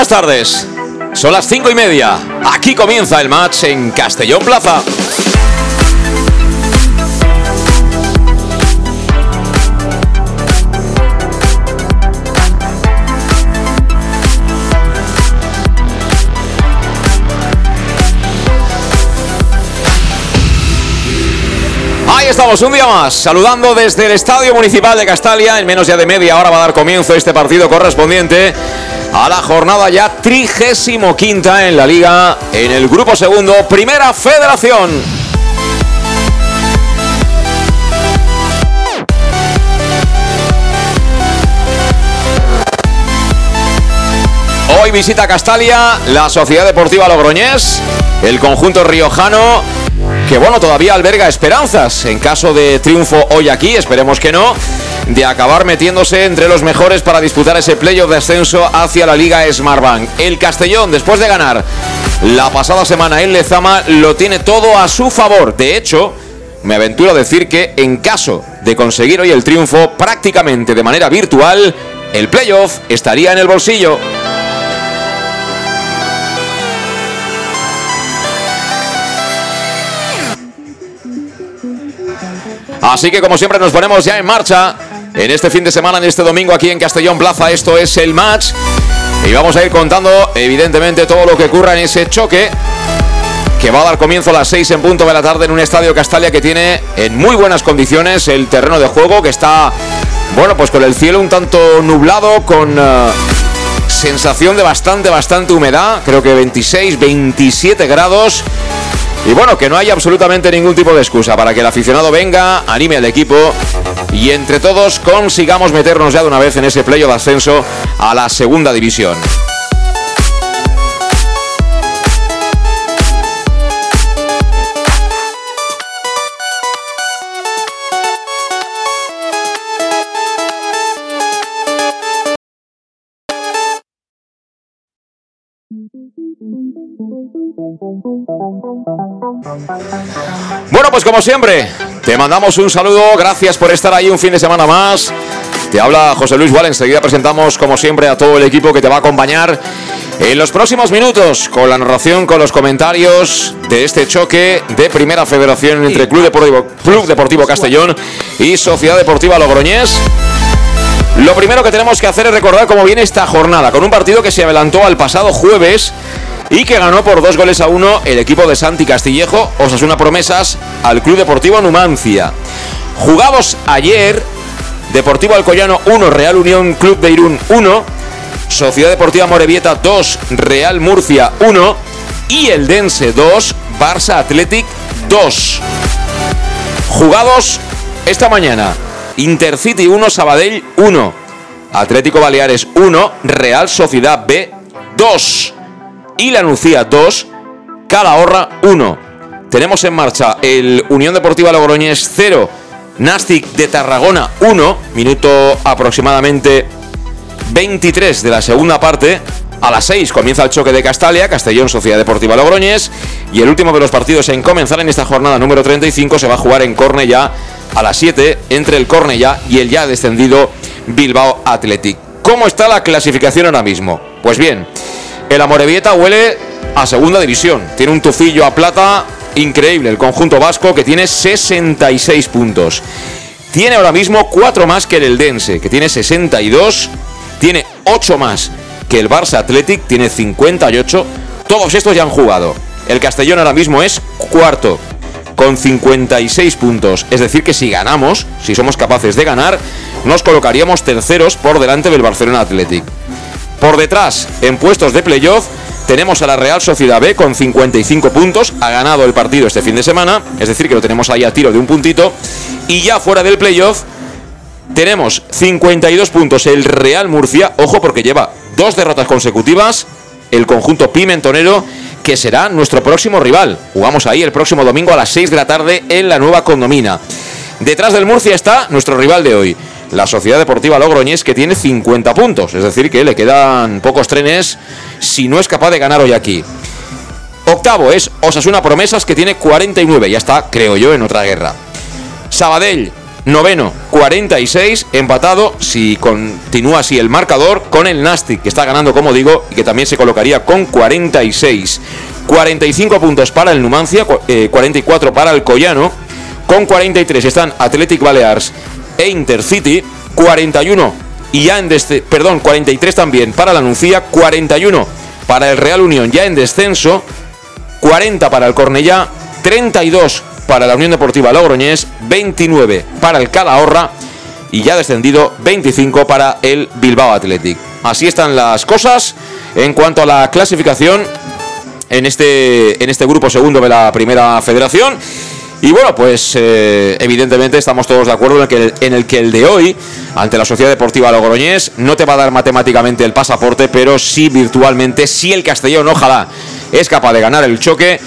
Buenas tardes. Son las cinco y media. Aquí comienza el match en Castellón Plaza. Ahí estamos, un día más, saludando desde el Estadio Municipal de Castalia. En menos ya de media hora va a dar comienzo este partido correspondiente a la jornada ya trigésimo quinta en la liga, en el grupo segundo, Primera Federación. Hoy visita Castalia la Sociedad Deportiva Logroñés, el conjunto riojano que bueno, todavía alberga esperanzas en caso de triunfo hoy aquí, esperemos que no, de acabar metiéndose entre los mejores para disputar ese playoff de ascenso hacia la Liga Smartbank. El Castellón, después de ganar la pasada semana en Lezama, lo tiene todo a su favor. De hecho, me aventuro a decir que en caso de conseguir hoy el triunfo prácticamente de manera virtual, el playoff estaría en el bolsillo. Así que como siempre nos ponemos ya en marcha en este fin de semana, en este domingo aquí en Castellón Plaza. Esto es el match. Y vamos a ir contando evidentemente todo lo que ocurra en ese choque que va a dar comienzo a las 6 en punto de la tarde en un estadio Castalia que tiene en muy buenas condiciones el terreno de juego, que está, bueno, pues con el cielo un tanto nublado, con uh, sensación de bastante, bastante humedad, creo que 26, 27 grados. Y bueno, que no hay absolutamente ningún tipo de excusa para que el aficionado venga, anime al equipo y entre todos consigamos meternos ya de una vez en ese playo de ascenso a la segunda división. Bueno, pues como siempre, te mandamos un saludo, gracias por estar ahí un fin de semana más. Te habla José Luis Gual, enseguida presentamos como siempre a todo el equipo que te va a acompañar en los próximos minutos con la narración, con los comentarios de este choque de Primera Federación entre Club Deportivo, Club Deportivo Castellón y Sociedad Deportiva Logroñés. Lo primero que tenemos que hacer es recordar cómo viene esta jornada, con un partido que se adelantó al pasado jueves y que ganó por dos goles a uno el equipo de Santi Castillejo, Osasuna Promesas, al Club Deportivo Numancia. Jugados ayer, Deportivo Alcoyano 1, Real Unión Club de Irún 1, Sociedad Deportiva Morevieta 2, Real Murcia 1 y el Dense 2, Barça Athletic 2. Jugados esta mañana, Intercity 1, Sabadell 1, Atlético Baleares 1, Real Sociedad B 2 y la Nucía 2, Calahorra 1. Tenemos en marcha el Unión Deportiva Logroñés 0, Nastic de Tarragona 1, minuto aproximadamente 23 de la segunda parte. A las 6 comienza el choque de Castalia, Castellón Sociedad Deportiva Logroñés. Y el último de los partidos en comenzar en esta jornada número 35 se va a jugar en Cornellá a las 7 entre el Cornellá y el ya descendido Bilbao Athletic. ¿Cómo está la clasificación ahora mismo? Pues bien, el Amorebieta huele a segunda división. Tiene un tufillo a plata increíble. El conjunto vasco que tiene 66 puntos. tiene ahora mismo 4 más que el Eldense, que tiene 62, tiene 8 más que el Barça Athletic, tiene 58. Todos estos ya han jugado. El Castellón ahora mismo es cuarto con 56 puntos. Es decir, que si ganamos, si somos capaces de ganar, nos colocaríamos terceros por delante del Barcelona Athletic. Por detrás, en puestos de playoff, tenemos a la Real Sociedad B con 55 puntos. Ha ganado el partido este fin de semana, es decir, que lo tenemos ahí a tiro de un puntito. Y ya fuera del playoff, tenemos 52 puntos el Real Murcia. Ojo, porque lleva dos derrotas consecutivas. El conjunto pimentonero que será nuestro próximo rival. Jugamos ahí el próximo domingo a las 6 de la tarde en la nueva condomina. Detrás del Murcia está nuestro rival de hoy, la Sociedad Deportiva Logroñés, que tiene 50 puntos. Es decir, que le quedan pocos trenes si no es capaz de ganar hoy aquí. Octavo es Osasuna Promesas, que tiene 49. Ya está, creo yo, en otra guerra. Sabadell, noveno, 46, empatado, si continúa así el marcador, con el Nastic, que está ganando, como digo, y que también se colocaría con 46. 45 puntos para el Numancia, 44 eh, para el Collano, con 43 están Athletic Balears e Intercity, 41 y ya en descenso, perdón, 43 también para la Nuncia, 41 para el Real Unión ya en descenso, 40 para el Cornellá, 32 para la Unión Deportiva Logroñés, 29 para el Calahorra y ya descendido 25 para el Bilbao Athletic. Así están las cosas en cuanto a la clasificación en este, en este grupo segundo de la primera federación. Y bueno, pues eh, evidentemente estamos todos de acuerdo en el, que, en el que el de hoy, ante la Sociedad Deportiva Logroñés, no te va a dar matemáticamente el pasaporte, pero sí virtualmente, si el Castellón, ojalá, es capaz de ganar el choque,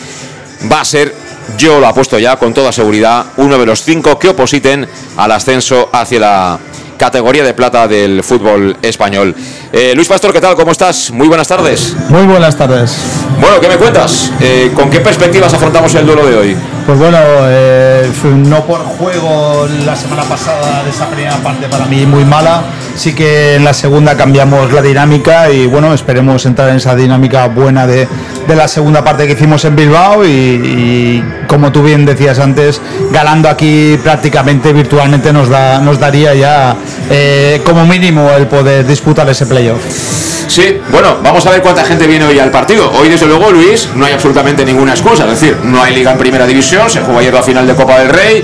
va a ser yo lo apuesto ya con toda seguridad, uno de los cinco que opositen al ascenso hacia la categoría de plata del fútbol español. Eh, Luis Pastor, ¿qué tal? ¿Cómo estás? Muy buenas tardes. Muy buenas tardes. Bueno, ¿qué me cuentas? Eh, ¿Con qué perspectivas afrontamos el duelo de hoy? Pues bueno, eh, no por juego la semana pasada de esa primera parte para mí muy mala, sí que en la segunda cambiamos la dinámica y bueno, esperemos entrar en esa dinámica buena de, la segunda parte que hicimos en Bilbao y, como tú bien decías antes, ganando aquí prácticamente virtualmente nos, da, nos daría ya eh, como mínimo el poder disputar ese playoff. Sí, bueno, vamos a ver cuánta gente viene hoy al partido. Hoy, desde luego, Luis, no hay absolutamente ninguna excusa. Es decir, no hay liga en primera división, se juega ayer la final de Copa del Rey,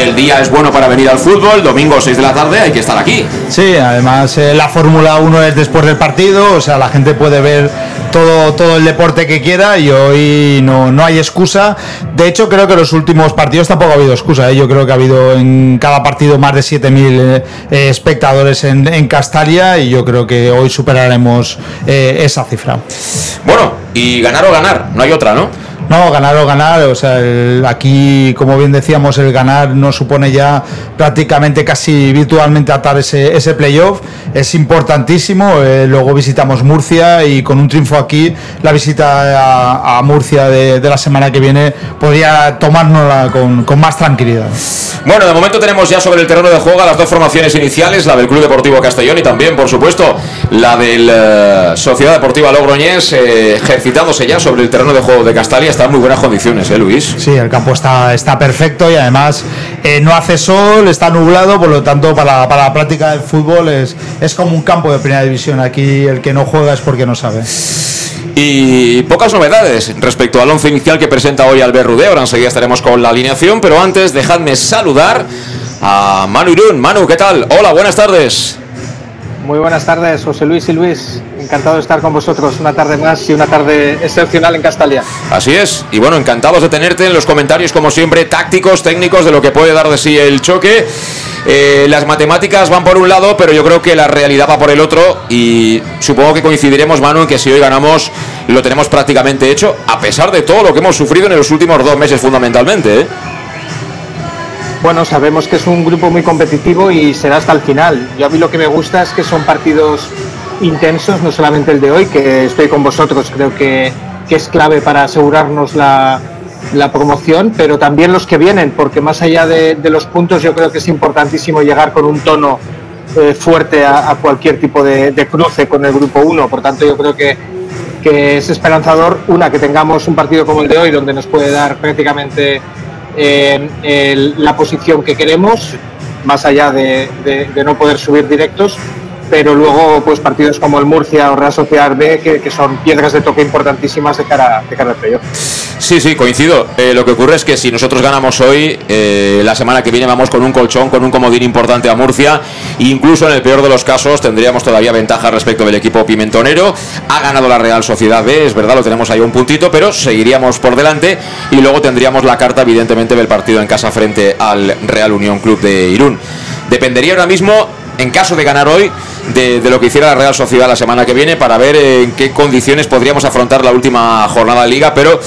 el día es bueno para venir al fútbol, domingo 6 de la tarde hay que estar aquí. Sí, además eh, la Fórmula 1 es después del partido, o sea, la gente puede ver todo, todo el deporte que quiera y hoy no, no hay excusa. De hecho, creo que los últimos partidos tampoco ha habido excusa. ¿eh? Yo creo que ha habido en cada partido más de 7.000 eh, espectadores en, en Castalia y yo creo que hoy superaremos esa cifra. Bueno, y ganar o ganar, no hay otra, ¿no? No, ganar o ganar, o sea, aquí, como bien decíamos, el ganar nos supone ya prácticamente casi virtualmente atar ese, ese playoff. Es importantísimo. Eh, luego visitamos Murcia y con un triunfo aquí, la visita a, Murcia de, la semana que viene podría tomárnosla con, con, más tranquilidad. Bueno, de momento tenemos ya sobre el terreno de juego las dos formaciones iniciales, la del Club Deportivo Castellón y también, por supuesto, la del eh, Sociedad Deportiva Logroñés, eh, ejercitándose ya sobre el terreno de juego de Castalia está en muy buenas condiciones, ¿eh, Luis? Sí, el campo está, está perfecto y además eh, no hace sol, está nublado, por lo tanto para, para, la práctica del fútbol es, es como un campo de primera división. Aquí el que no juega es porque no sabe. Y pocas novedades respecto al once inicial que presenta hoy Albert. Ahora enseguida estaremos con la alineación, pero antes dejadme saludar a Manu Irún. Manu, ¿qué tal? Hola, buenas tardes. Muy buenas tardes, José Luis y Luis. Encantado de estar con vosotros una tarde más y una tarde excepcional en Castalia. Así es. Y bueno, encantados de tenerte en los comentarios, como siempre, tácticos, técnicos, de lo que puede dar de sí el choque. Eh, las matemáticas van por un lado, pero yo creo que la realidad va por el otro. Y supongo que coincidiremos, Manu, en que si hoy ganamos, lo tenemos prácticamente hecho, a pesar de todo lo que hemos sufrido en los últimos dos meses, fundamentalmente. ¿eh? Bueno, sabemos que es un grupo muy competitivo y será hasta el final. Yo a mí lo que me gusta es que son partidos intensos, no solamente el de hoy, que estoy con vosotros, creo que, es clave para asegurarnos la, promoción, pero también los que vienen, porque más allá de, los puntos yo creo que es importantísimo llegar con un tono eh, fuerte a, cualquier tipo de, cruce con el grupo 1. Por tanto, yo creo que, que es esperanzador, una, que tengamos un partido como el de hoy, donde nos puede dar prácticamente la posición que queremos más allá de, de no poder subir directos pero luego pues partidos como el Murcia o Real Sociedad B que, son piedras de toque importantísimas de cara, de cara al playoff. Sí, sí, coincido. Eh, lo que ocurre es que si nosotros ganamos hoy, eh, la semana que viene vamos con un colchón, con un comodín importante a Murcia. Incluso en el peor de los casos tendríamos todavía ventaja respecto del equipo pimentonero. Ha ganado la Real Sociedad B, es verdad, lo tenemos ahí un puntito, pero seguiríamos por delante y luego tendríamos la carta, evidentemente, del partido en casa frente al Real Unión Club de Irún. Dependería ahora mismo en caso de ganar hoy, de, lo que hiciera la Real Sociedad la semana que viene para ver en qué condiciones podríamos afrontar la última jornada de liga. Pero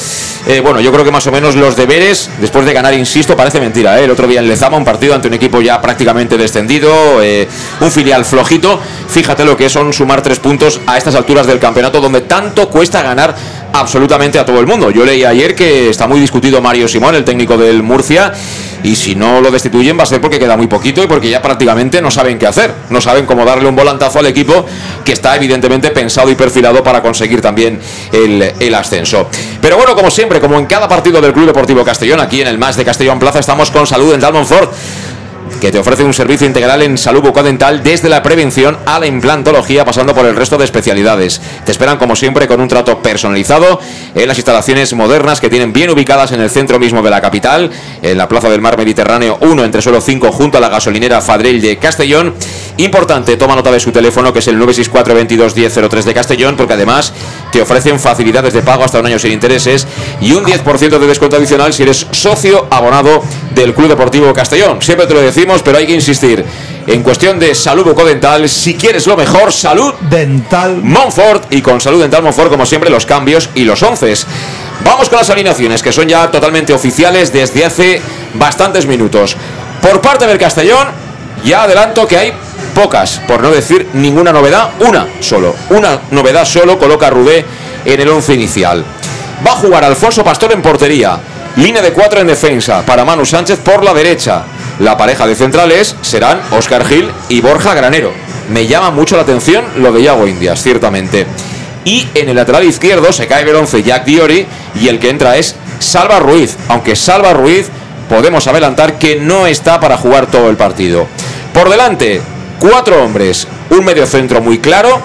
eh, bueno, yo creo que más o menos los deberes, después de ganar, insisto, parece mentira. ¿eh? El otro día en Lezama, un partido ante un equipo ya prácticamente descendido, eh, un filial flojito. Fíjate lo que son sumar tres puntos a estas alturas del campeonato, donde tanto cuesta ganar absolutamente a todo el mundo. Yo leí ayer que está muy discutido Mario Simón, el técnico del Murcia y si no lo destituyen va a ser porque queda muy poquito y porque ya prácticamente no saben qué hacer, no saben cómo darle un volantazo al equipo que está evidentemente pensado y perfilado para conseguir también el, ascenso. Pero bueno, como siempre, como en cada partido del Club Deportivo Castellón, aquí en el Más de Castellón Plaza estamos con salud en Dalmon Ford que te ofrece un servicio integral en salud bucodental desde la prevención a la implantología, pasando por el resto de especialidades. Te esperan, como siempre, con un trato personalizado en las instalaciones modernas que tienen bien ubicadas en el centro mismo de la capital, en la Plaza del Mar Mediterráneo 1, entre suelo 5, junto a la gasolinera Fadrell de Castellón. Importante, toma nota de su teléfono, que es el 964 22 1003 de Castellón, porque además te ofrecen facilidades de pago hasta un año sin intereses y un 10% de descuento adicional si eres socio abonado del Club Deportivo Castellón. Siempre te lo decimos, pero hay que insistir. En cuestión de salud bucodental, si quieres lo mejor, salud dental Montfort y con salud dental Montfort como siempre los cambios y los once. Vamos con las alineaciones que son ya totalmente oficiales desde hace bastantes minutos. Por parte del Castellón, ya adelanto que hay pocas, por no decir ninguna novedad, una solo. Una novedad solo coloca a Rudé en el once inicial. Va a jugar Alfonso Pastor en portería. Línea de cuatro en defensa para Manu Sánchez por la derecha. La pareja de centrales serán Oscar Gil y Borja Granero. Me llama mucho la atención lo de Yago Indias, ciertamente. Y en el lateral izquierdo se cae el once Jack Diori y el que entra es Salva Ruiz. Aunque Salva Ruiz podemos adelantar que no está para jugar todo el partido. Por delante, cuatro hombres, un medio centro muy claro,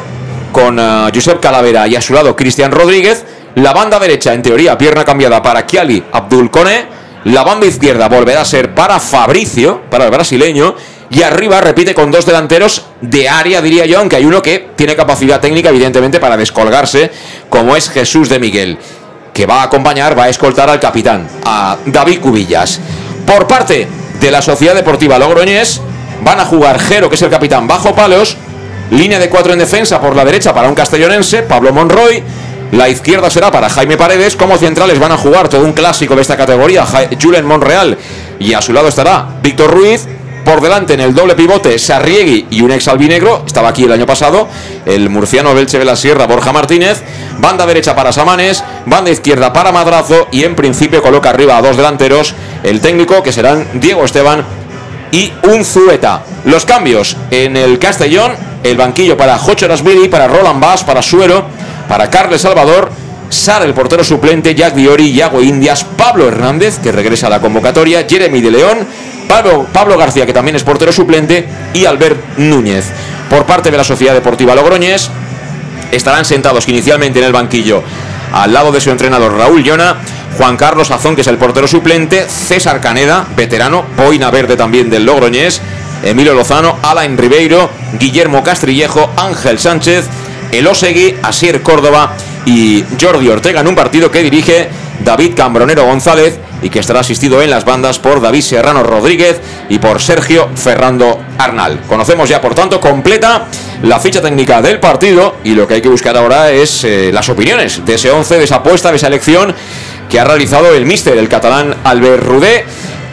con uh, Josep Calavera y a su lado Cristian Rodríguez. La banda derecha, en teoría, pierna cambiada para Kiali Abdul Kone. La banda izquierda volverá a ser para Fabricio, para el brasileño. Y arriba repite con dos delanteros de área, diría yo, aunque hay uno que tiene capacidad técnica, evidentemente, para descolgarse, como es Jesús de Miguel, que va a acompañar, va a escoltar al capitán, a David Cubillas. Por parte de la Sociedad Deportiva Logroñés, van a jugar Jero, que es el capitán, bajo palos, línea de cuatro en defensa por la derecha para un castellonense, Pablo Monroy, la izquierda será para Jaime Paredes, como centrales van a jugar todo un clásico de esta categoría, Julen Monreal, y a su lado estará Víctor Ruiz, por delante en el doble pivote Sarriegui y un ex albinegro, estaba aquí el año pasado, el murciano Belche de la Sierra Borja Martínez, banda derecha para Samanes, banda izquierda para Madrazo y en principio coloca arriba a dos delanteros, el técnico que serán Diego Esteban y un Zueta. Los cambios en el Castellón, el banquillo para Jocho Rasbiri, para Roland Bass, para Suero, para Carles Salvador, Sara el portero suplente, Jack Diori, Yago Indias, Pablo Hernández, que regresa a la convocatoria, Jeremy de León, Pablo, Pablo García, que también es portero suplente, y Albert Núñez. Por parte de la Sociedad Deportiva Logroñés, estarán sentados inicialmente en el banquillo al lado de su entrenador Raúl Llona, Juan Carlos Azón, que es el portero suplente, César Caneda, veterano, Boina Verde también del Logroñés, Emilio Lozano, Alain Ribeiro, Guillermo Castrillejo, Ángel Sánchez, Elosegui, Asier Córdoba y Jordi Ortega en un partido que dirige David Cambronero González y que estará asistido en las bandas por David Serrano Rodríguez y por Sergio Ferrando Arnal. Conocemos ya, por tanto, completa la ficha técnica del partido y lo que hay que buscar ahora es eh, las opiniones de ese 11, de esa apuesta, de esa elección que ha realizado el míster, el catalán Albert Rudé.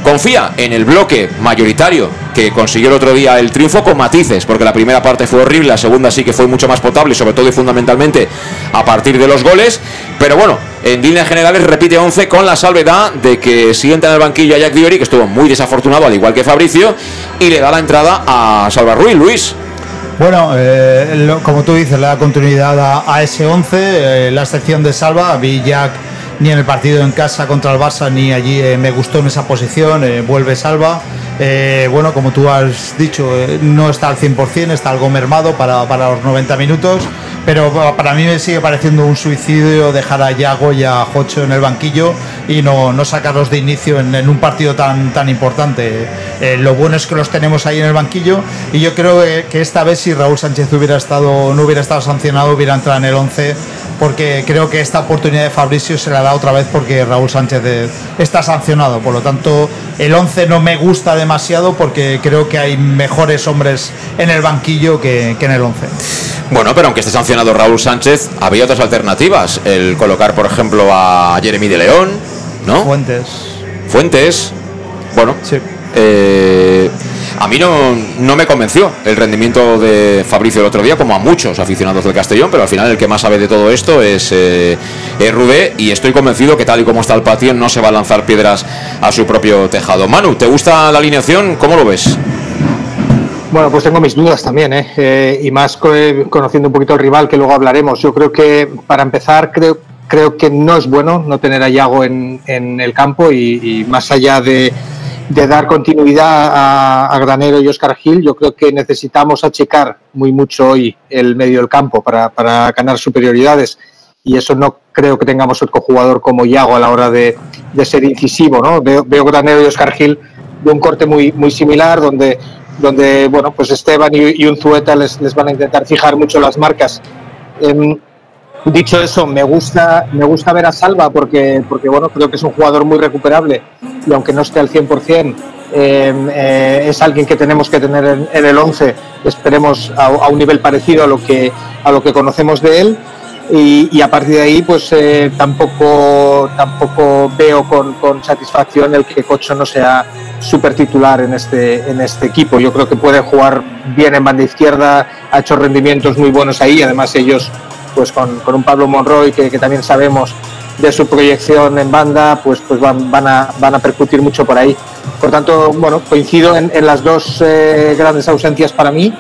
Confía en el bloque mayoritario que consiguió el otro día el triunfo con matices, porque la primera parte fue horrible, la segunda sí que fue mucho más potable, sobre todo y fundamentalmente a partir de los goles, pero bueno, en líneas generales repite 11 con la salvedad de que sienta en el banquillo a Jack Diori, que estuvo muy desafortunado, al igual que Fabricio, y le da la entrada a Salva Ruiz, Luis. Bueno, eh, como tú dices, le da continuidad a, ese 11, eh, la excepción de Salva, vi Jack ni en el partido en casa contra el Barça ni allí eh, me gustó en esa posición, vuelve Salva Eh, bueno, como tú has dicho, eh, no está al 100%, está algo mermado para, para los 90 minutos, pero para mí me sigue pareciendo un suicidio dejar a Yago y a Jocho en el banquillo y no, no sacarlos de inicio en, un partido tan, tan importante. Eh, lo bueno es que los tenemos ahí en el banquillo y yo creo que esta vez si Raúl Sánchez hubiera estado, no hubiera estado sancionado, hubiera entrado en el 11 porque creo que esta oportunidad de Fabricio se la da otra vez porque Raúl Sánchez está sancionado. Por lo tanto, el 11 no me gusta demasiado porque creo que hay mejores hombres en el banquillo que, en el 11. Bueno, pero aunque esté sancionado Raúl Sánchez, había otras alternativas. El colocar, por ejemplo, a Jeremy de León, ¿no? Fuentes. Fuentes. Bueno. Sí. Eh, a mí no, no me convenció el rendimiento de Fabricio el otro día, como a muchos aficionados del Castellón, pero al final el que más sabe de todo esto es, eh, Rubé y estoy convencido que tal y como está el patio no se va a lanzar piedras a su propio tejado. Manu, ¿te gusta la alineación? ¿Cómo lo ves? Bueno, pues tengo mis dudas también, ¿eh? eh y más conociendo un poquito al rival, que luego hablaremos. Yo creo que, para empezar, creo, creo que no es bueno no tener a Yago en, en el campo y más allá de, de dar continuidad a, Granero y Oscar Gil, yo creo que necesitamos achicar muy mucho hoy el medio del campo para, ganar superioridades y eso no creo que tengamos otro jugador como Iago a la hora de, ser incisivo. ¿no? Veo, Granero y Oscar Gil de un corte muy, muy similar donde, donde bueno, pues Esteban y, Unzueta les, les, van a intentar fijar mucho las marcas. Em, Dicho eso, me gusta, me gusta ver a Salva porque, porque bueno, creo que es un jugador muy recuperable y aunque no esté al 100%, eh, eh, es alguien que tenemos que tener en, el 11, esperemos a, un nivel parecido a lo que, a lo que conocemos de él. Y, a partir de ahí, pues eh, tampoco, tampoco veo con, satisfacción el que Cocho no sea súper titular en este, en este equipo. Yo creo que puede jugar bien en banda izquierda, ha hecho rendimientos muy buenos ahí, además ellos pues con, un Pablo Monroy que, también sabemos de su proyección en banda, pues, pues van, van, a, van a percutir mucho por ahí. Por tanto, bueno, coincido en, las dos eh, grandes ausencias para mí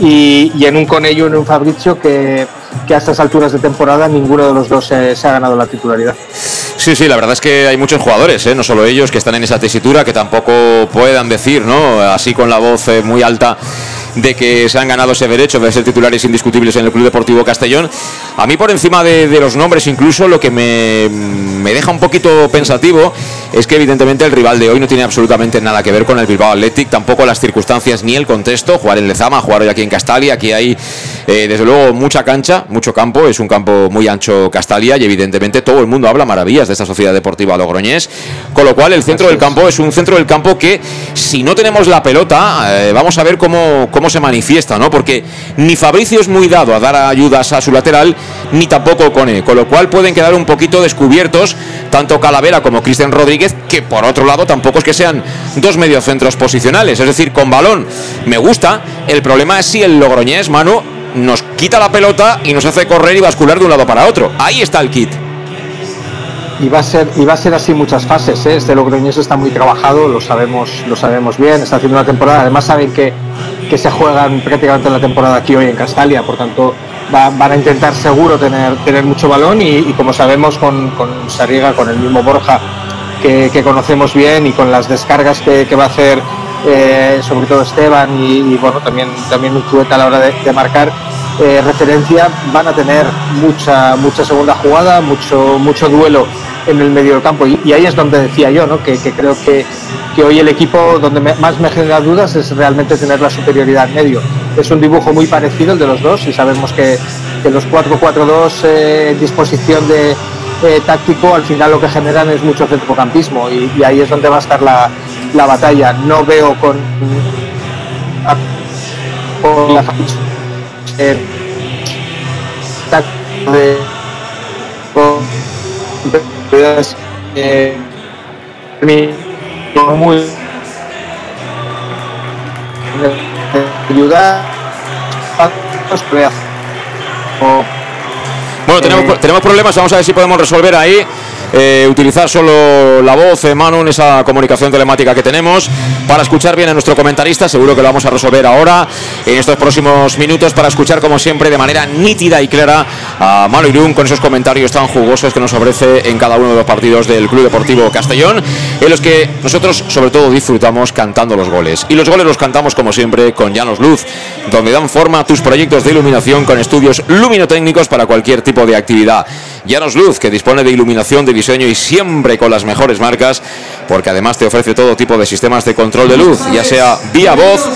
y, en un Conello y en un Fabricio que, a estas alturas de temporada ninguno de los dos se ha ganado la titularidad. Sí, sí, la verdad es que hay muchos jugadores, ¿eh? no solo ellos, que están en esa tesitura, que tampoco puedan decir, ¿no? Así con la voz eh, muy alta de que se han ganado ese derecho de ser titulares indiscutibles en el Club Deportivo Castellón. A mí por encima de, los nombres incluso lo que me, deja un poquito pensativo es que evidentemente el rival de hoy no tiene absolutamente nada que ver con el Bilbao Athletic, tampoco las circunstancias ni el contexto, jugar en Lezama, jugar hoy aquí en Castalia, aquí hay eh, desde luego mucha cancha, mucho campo, es un campo muy ancho Castalia y evidentemente todo el mundo habla maravillas de esta sociedad deportiva logroñés, con lo cual el centro del campo es un centro del campo que si no tenemos la pelota, eh, vamos a ver cómo se manifiesta, ¿no? Porque ni Fabricio es muy dado a dar ayudas a su lateral, ni tampoco Cone, con lo cual pueden quedar un poquito descubiertos tanto Calavera como Cristian Rodríguez, que por otro lado tampoco es que sean dos mediocentros posicionales, es decir, con balón me gusta, el problema es si el Logroñés, Manu, nos quita la pelota y nos hace correr y bascular de un lado para otro. Ahí está el kit y va a ser y va a ser así muchas fases ¿eh? este Logroñés está muy trabajado lo sabemos lo sabemos bien está haciendo una temporada además saben que, que se juegan prácticamente la temporada aquí hoy en Castalia. Por tanto van a intentar seguro tener tener mucho balón y, como sabemos con, con con el mismo Borja que, conocemos bien y con las descargas que, va a hacer eh, sobre todo Esteban y, bueno también también Uchueta a la hora de, marcar eh, referencia van a tener mucha mucha segunda jugada mucho mucho duelo en el medio del campo. Y, ahí es donde decía yo, ¿no? que, creo que, que, hoy el equipo donde más me genera dudas es realmente tener la superioridad en medio. Es un dibujo muy parecido el de los dos y sabemos que, que los 4-4-2 eh, disposición de eh, táctico al final lo que generan es mucho centrocampismo y, y ahí es donde va a estar la, la batalla. No veo con, con la eh, eh, muy ayudar bueno, tenemos, tenemos problemas, vamos a ver si podemos resolver ahí eh, utilizar solo la voz, eh, Manu, en esa comunicación telemática que tenemos, para escuchar bien a nuestro comentarista. Seguro que lo vamos a resolver ahora, en estos próximos minutos, para escuchar, como siempre, de manera nítida y clara a Manu Irún con esos comentarios tan jugosos que nos ofrece en cada uno de los partidos del Club Deportivo Castellón, en los que nosotros, sobre todo, disfrutamos cantando los goles. Y los goles los cantamos, como siempre, con Llanos Luz, donde dan forma a tus proyectos de iluminación con estudios luminotécnicos para cualquier tipo de actividad. Llanos Luz, que dispone de iluminación de diseño y siempre con las mejores marcas, porque además te ofrece todo tipo de sistemas de control de luz, ya sea vía voz,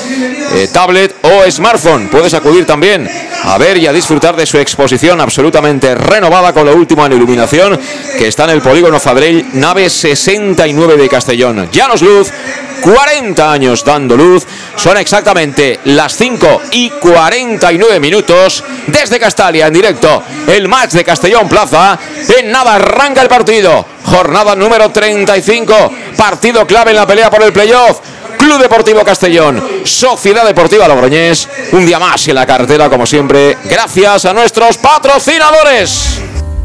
eh, tablet o smartphone. Puedes acudir también a ver y a disfrutar de su exposición absolutamente renovada con lo último en iluminación, que está en el polígono Fadrell, nave 69 de Castellón. Llanos Luz, 40 años dando luz. Son exactamente las 5 y 49 minutos desde Castalia en directo. El match de Castellón Plaza. En nada arranca el partido. Jornada número 35. Partido clave en la pelea por el playoff. Club Deportivo Castellón, Sociedad Deportiva Logroñés. Un día más en la carretera, como siempre, gracias a nuestros patrocinadores.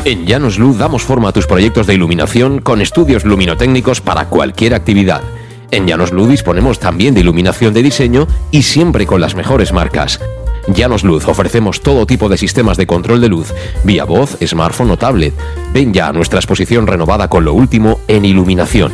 En Llanos Luz damos forma a tus proyectos de iluminación con estudios luminotécnicos para cualquier actividad. En Llanos Luz disponemos también de iluminación de diseño y siempre con las mejores marcas. Llanos Luz ofrecemos todo tipo de sistemas de control de luz, vía voz, smartphone o tablet. Ven ya a nuestra exposición renovada con lo último en iluminación.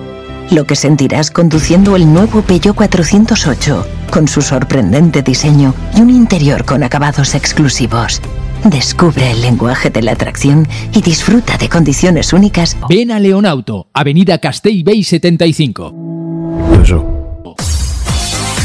Lo que sentirás conduciendo el nuevo Peugeot 408, con su sorprendente diseño y un interior con acabados exclusivos. Descubre el lenguaje de la atracción y disfruta de condiciones únicas. Ven a Leonauto, Avenida Castell Bay 75.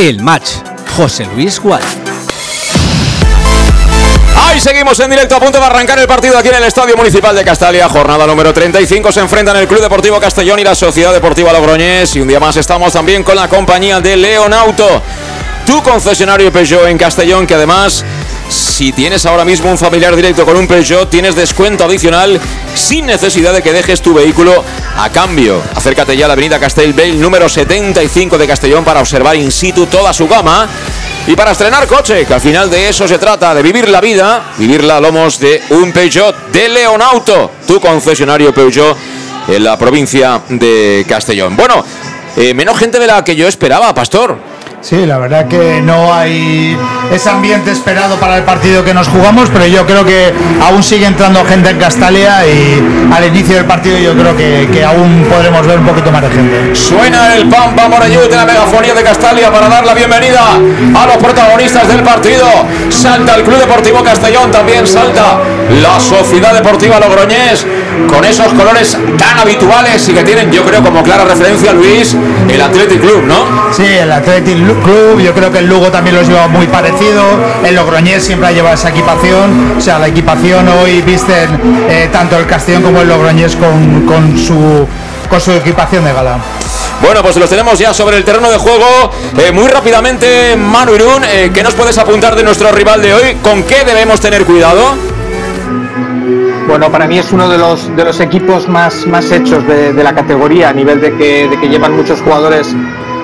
El match. José Luis Gual. Ahí seguimos en directo a punto de arrancar el partido aquí en el Estadio Municipal de Castalia. Jornada número 35. Se enfrentan el Club Deportivo Castellón y la Sociedad Deportiva Logroñés. Y un día más estamos también con la compañía de Leonauto, tu concesionario Peugeot en Castellón, que además si tienes ahora mismo un familiar directo con un Peugeot, tienes descuento adicional sin necesidad de que dejes tu vehículo a cambio. Acércate ya a la avenida Castellbell número 75 de Castellón para observar in situ toda su gama y para estrenar coche, que al final de eso se trata, de vivir la vida, vivirla a lomos de un Peugeot de Leonauto, tu concesionario Peugeot en la provincia de Castellón. Bueno, eh, menos gente de la que yo esperaba, Pastor. Sí, la verdad que no hay ese ambiente esperado para el partido que nos jugamos, pero yo creo que aún sigue entrando gente en Castalia y al inicio del partido yo creo que, aún podremos ver un poquito más de gente. Suena el Pampa Morayú de la megafonía de Castalia para dar la bienvenida a los protagonistas del partido. Salta el Club Deportivo Castellón, también salta la Sociedad Deportiva Logroñés con esos colores tan habituales y que tienen, yo creo, como clara referencia, Luis, el Athletic Club, ¿no? Sí, el Athletic Club, yo creo que el Lugo también los lleva muy parecido, el Logroñés siempre ha llevado esa equipación, o sea, la equipación hoy visten eh, tanto el Castellón como el Logroñés con, con, su, con su equipación de gala. Bueno, pues los tenemos ya sobre el terreno de juego. Eh, muy rápidamente, Manu Irún, eh, ¿qué nos puedes apuntar de nuestro rival de hoy? ¿Con qué debemos tener cuidado? Bueno, para mí es uno de los, de los equipos más, más hechos de, la categoría, a nivel de que, de que llevan muchos jugadores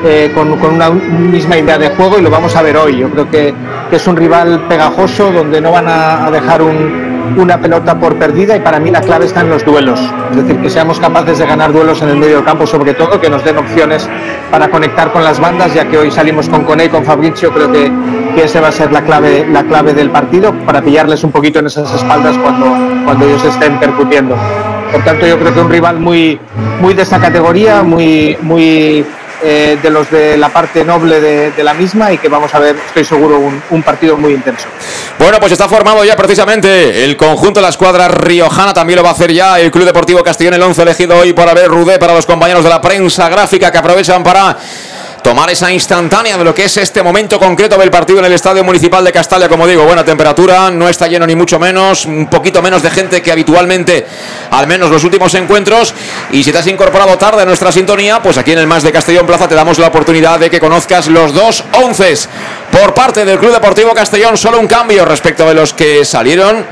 eh, con, una misma idea de juego y lo vamos a ver hoy. Yo creo que, es un rival pegajoso donde no van a dejar un, una pelota por perdida y para mí la clave está en los duelos. Es decir, que seamos capaces de ganar duelos en el medio campo, sobre todo, que nos den opciones para conectar con las bandas, ya que hoy salimos con Cone y con Fabricio, creo que, que esa va a ser la clave, la clave del partido, para pillarles un poquito en esas espaldas cuando, cuando ellos estén percutiendo. Por tanto, yo creo que un rival muy, muy de esta categoría, muy, muy eh, de los de la parte noble de, la misma y que vamos a ver, estoy seguro, un, partido muy intenso. Bueno, pues está formado ya precisamente el conjunto de la escuadra riojana, también lo va a hacer ya el Club Deportivo Castellón, el 11 elegido hoy por haber Rudé para los compañeros de la prensa gráfica que aprovechan para tomar esa instantánea de lo que es este momento concreto del partido en el Estadio Municipal de Castalia. Como digo, buena temperatura, no está lleno ni mucho menos, un poquito menos de gente que habitualmente, al menos los últimos encuentros. Y si te has incorporado tarde a nuestra sintonía, pues aquí en el Más de Castellón Plaza te damos la oportunidad de que conozcas los dos once por parte del Club Deportivo Castellón. Solo un cambio respecto de los que salieron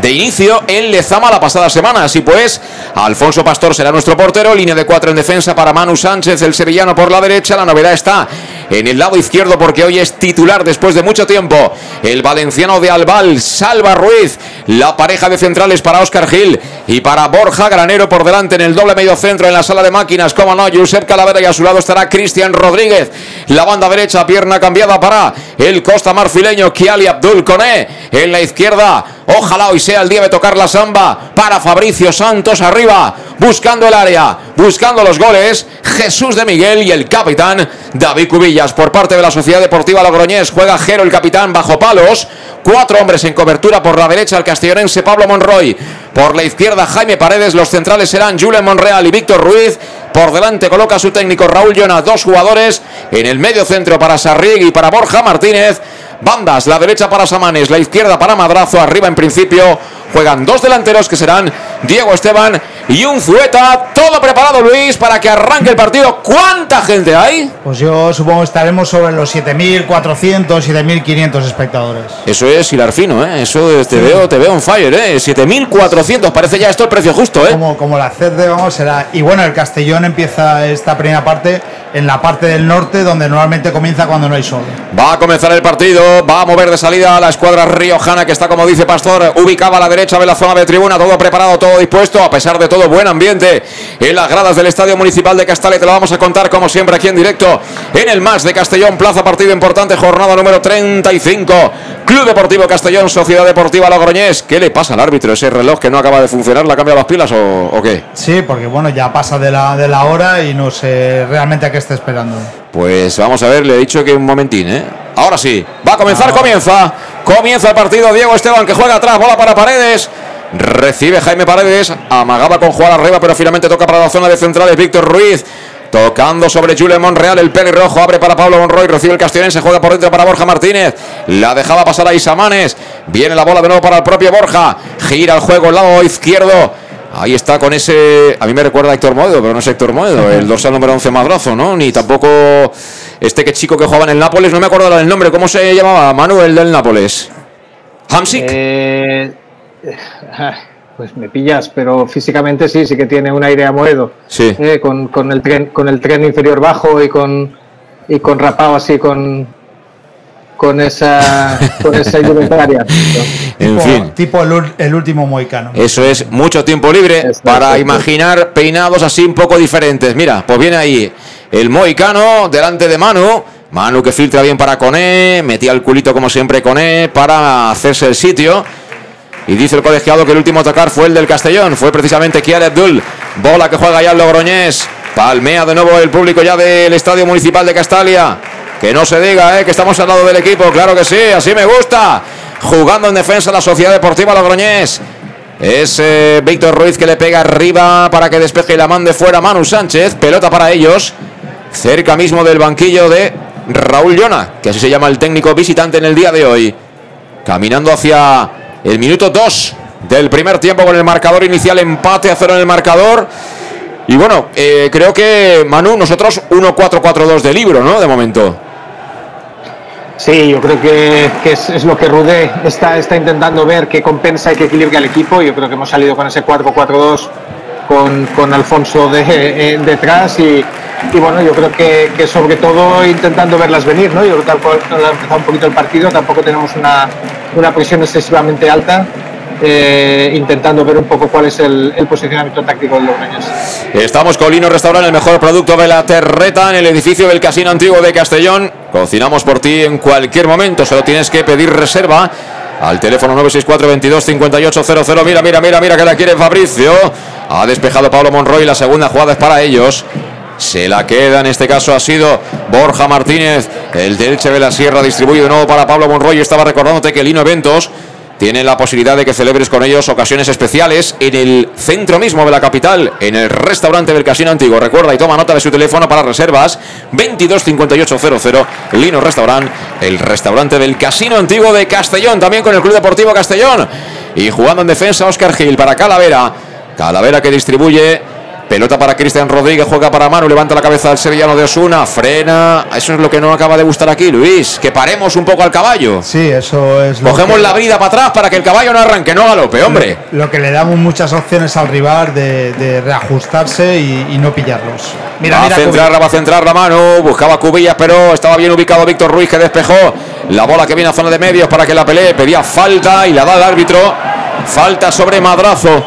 de inicio en Lezama la pasada semana. Así pues, Alfonso Pastor será nuestro portero, línea de cuatro en defensa para Manu Sánchez, el sevillano por la derecha. La novedad está en el lado izquierdo porque hoy es titular después de mucho tiempo. El valenciano de Albal, Salva Ruiz, la pareja de centrales para Oscar Gil y para Borja Granero por delante en el doble medio centro en la sala de máquinas. Como no, Josep Calavera y a su lado estará Cristian Rodríguez. La banda derecha, pierna cambiada para el Costa Marfileño, Kiali Abdul Coné. En la izquierda, ojalá hoy sea el día de tocar la samba para Fabricio Santos arriba, buscando el área, buscando los goles. Jesús de Miguel y el capitán David Cubillas por parte de la Sociedad Deportiva Logroñés. Juega Jero el capitán bajo palos. Cuatro hombres en cobertura por la derecha, el castellonense Pablo Monroy. Por la izquierda, Jaime Paredes. Los centrales serán Julen Monreal y Víctor Ruiz. Por delante coloca su técnico Raúl Llona, dos jugadores. En el medio centro para Sarrig y para Borja Martínez. Bandas, la derecha para Samanes, la izquierda para Madrazo, arriba en principio juegan dos delanteros que serán Diego Esteban y un Zueta. Todo preparado, Luis, para que arranque el partido. ¿Cuánta gente hay? Pues yo supongo que estaremos sobre los 7.400, 7.500 espectadores. Eso es hilar fino, ¿eh? Eso te, veo, te veo on fire, ¿eh? 7.400, parece ya esto el precio justo, ¿eh? Como, como la CED, vamos, será. Y bueno, el Castellón empieza esta primera parte en la parte del norte, donde normalmente comienza cuando no hay sol. Va a comenzar el partido, va a mover de salida a la escuadra riojana, que está, como dice Pastor, ubicada a la derecha de la zona de tribuna, todo preparado, todo dispuesto, a pesar de todo, buen ambiente en las gradas del Estadio Municipal de Castalia. Te lo vamos a contar, como siempre, aquí en directo, en el Más de Castellón, Plaza, partido importante, jornada número 35. Club Deportivo Castellón, Sociedad Deportiva Logroñés. ¿Qué le pasa al árbitro? ¿Ese reloj que no acaba de funcionar, ¿le ha cambiado las pilas o, o qué? Sí, porque bueno, ya pasa de la, de la hora y no sé realmente a qué está esperando. Pues vamos a ver, le he dicho que un momentín, ¿eh? Ahora sí, va a comenzar, comienza. Comienza el partido. Diego Esteban que juega atrás, bola para Paredes. Recibe Jaime Paredes, amagaba con jugar arriba, pero finalmente toca para la zona de centrales Víctor Ruiz. Tocando sobre Julio Monreal, el pelirrojo abre para Pablo Monroy, recibe el castellonense, juega por dentro para Borja Martínez. La dejaba pasar a Isamanes. Viene la bola de nuevo para el propio Borja. Gira el juego al lado izquierdo. Ahí está con ese. A mí me recuerda a Héctor Moedo, pero no es Héctor Moedo, el dorsal número 11 Madrazo, ¿no? Ni tampoco este que chico que jugaba en el Nápoles, no me acuerdo del nombre. ¿Cómo se llamaba? Manuel del Nápoles. Hamsik. Eh, pues me pillas, pero físicamente sí, sí que tiene un aire a Moedo. Sí. Eh, con, con, el tren, con el tren inferior bajo y con, y con rapado así con, con esa, con esa indumentaria. en fin. Tipo el, último moicano. Eso es mucho tiempo libre para imaginar peinados así un poco diferentes. Mira, pues viene ahí el moicano delante de Manu. Manu que filtra bien para Coné, metía el culito como siempre Coné para hacerse el sitio. Y dice el colegiado que el último tocar fue el del Castellón, fue precisamente Kiar Abdul. Bola que juega ya el Logroñés. Palmea de nuevo el público ya del Estadio Municipal de Castalia. Que no se diga, eh, que estamos al lado del equipo, claro que sí, así me gusta. Jugando en defensa la Sociedad Deportiva Logroñés. Es eh, Víctor Ruiz que le pega arriba para que despeje y la mande fuera Manu Sánchez. Pelota para ellos. Cerca mismo del banquillo de Raúl Llona, que así se llama el técnico visitante en el día de hoy. Caminando hacia el minuto 2 del primer tiempo con el marcador inicial, empate a cero en el marcador. Y bueno, eh, creo que Manu, nosotros 1-4-4-2 de libro, ¿no? De momento. Sí, yo creo que, es, lo que Rudé está, está intentando ver que compensa y que equilibra el equipo. Yo creo que hemos salido con ese 4-4-2 con, con, Alfonso de, eh, detrás y, y, bueno, yo creo que, sobre todo intentando verlas venir, ¿no? Yo creo que ha empezado un poquito el partido, tampoco tenemos una, una presión excesivamente alta eh, intentando ver un poco cuál es el, posicionamiento táctico de los Logroñés. Estamos con Lino Restaurante, el mejor producto de la terreta en el edificio del Casino Antiguo de Castellón. Cocinamos por ti en cualquier momento, solo tienes que pedir reserva al teléfono 964 22 5800. Mira, mira, mira, mira que la quiere Fabricio. Ha despejado Pablo Monroy, la segunda jugada es para ellos. Se la queda, en este caso ha sido Borja Martínez. El Delche de la Sierra distribuido de nuevo para Pablo Monroy. Estaba recordándote que Lino Eventos tiene la posibilidad de que celebres con ellos ocasiones especiales en el centro mismo de la capital, en el restaurante del Casino Antiguo. Recuerda y toma nota de su teléfono para reservas 225800 Lino Restaurant, el restaurante del Casino Antiguo de Castellón, también con el Club Deportivo Castellón. Y jugando en defensa Oscar Gil para Calavera. Calavera que distribuye Pelota para Cristian Rodríguez, juega para Manu, levanta la cabeza del sevillano de Osuna, frena. Eso es lo que no acaba de gustar aquí, Luis. Que paremos un poco al caballo. Sí, eso es. Cogemos la vida para atrás para que el caballo no arranque, no galope, hombre. Lo, que le damos muchas opciones al rival de, reajustarse y, no pillarlos. Mira, va a centrarla, va a centrar la mano. Buscaba Cubillas, pero estaba bien ubicado Víctor Ruiz que despejó la bola que viene a zona de medios para que la pelee. Pedía falta y la da el árbitro. Falta sobre Madrazo.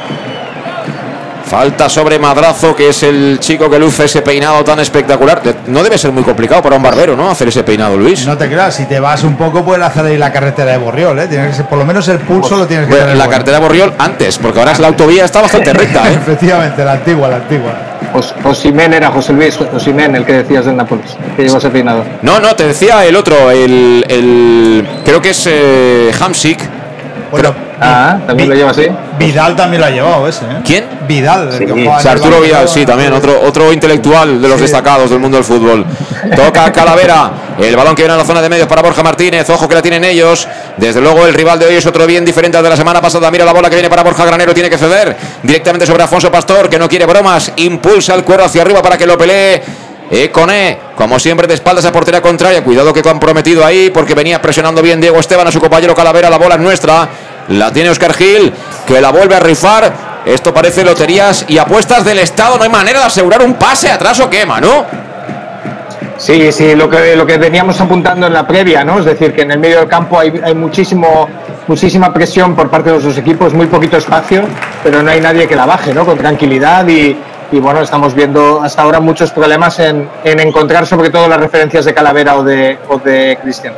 Falta sobre Madrazo, que es el chico que luce ese peinado tan espectacular. No debe ser muy complicado para un barbero, ¿no? Hacer ese peinado, Luis. No te creas, si te vas un poco, puedes hacer ahí la carretera de Borriol, ¿eh? Tienes que ser, por lo menos el pulso lo tienes que tener. La carretera de Borriol antes, porque ahora es la autovía, está bastante recta, ¿eh? Efectivamente, la antigua, la antigua. Osimen era José Luis Osimen, el que decías de Nápoles, que lleva ese peinado. No, no, te decía el otro, el. el creo que es eh, Hamsik. Bueno, Ah, también lo lleva así. Vidal también lo ha llevado ese. ¿eh? ¿Quién? Vidal. Arturo Vidal, sí, también, otro, otro intelectual de los destacados del mundo del fútbol. Toca Calavera, el balón que viene a la zona de medios para Borja Martínez, ojo que la tienen ellos. Desde luego el rival de hoy es otro bien diferente al de la semana pasada. Mira la bola que viene para Borja Granero, tiene que ceder directamente sobre Afonso Pastor, que no quiere bromas, impulsa el cuero hacia arriba para que lo pelee. Econe, como siempre, de espaldas a portería contraria. Cuidado que comprometido ahí, porque venía presionando bien Diego Esteban a su compañero Calavera. La bola es nuestra. La tiene Oscar Gil, que la vuelve a rifar. Esto parece loterías y apuestas del Estado. No hay manera de asegurar un pase atrás o quema, ¿no? Sí, sí, lo que, lo que veníamos apuntando en la previa, ¿no? Es decir, que en el medio del campo hay, hay muchísimo, muchísima presión por parte de los equipos, muy poquito espacio, pero no hay nadie que la baje, ¿no? Con tranquilidad y, y bueno, estamos viendo hasta ahora muchos problemas en, en, encontrar sobre todo las referencias de Calavera o de, o de Cristian.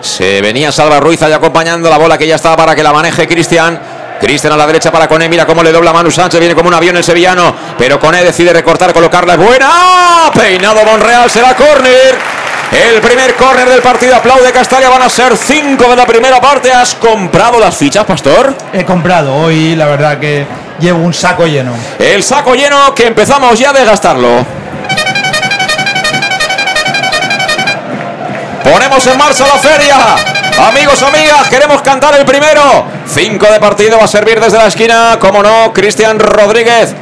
Se venía Salva Ruiz ahí acompañando la bola que ya estaba para que la maneje Cristian. Cristian a la derecha para Cone, mira cómo le dobla Manu Sánchez, viene como un avión el sevillano, pero Cone decide recortar, colocarla, es buena, peinado Monreal, será córner, el primer córner del partido, aplaude Castalia, van a ser cinco de la primera parte, ¿has comprado las fichas, Pastor? He comprado, hoy la verdad que llevo un saco lleno. El saco lleno que empezamos ya a desgastarlo. Ponemos en marcha la feria. Amigos, amigas, queremos cantar el primero. Cinco de partido va a servir desde la esquina, como no, Cristian Rodríguez.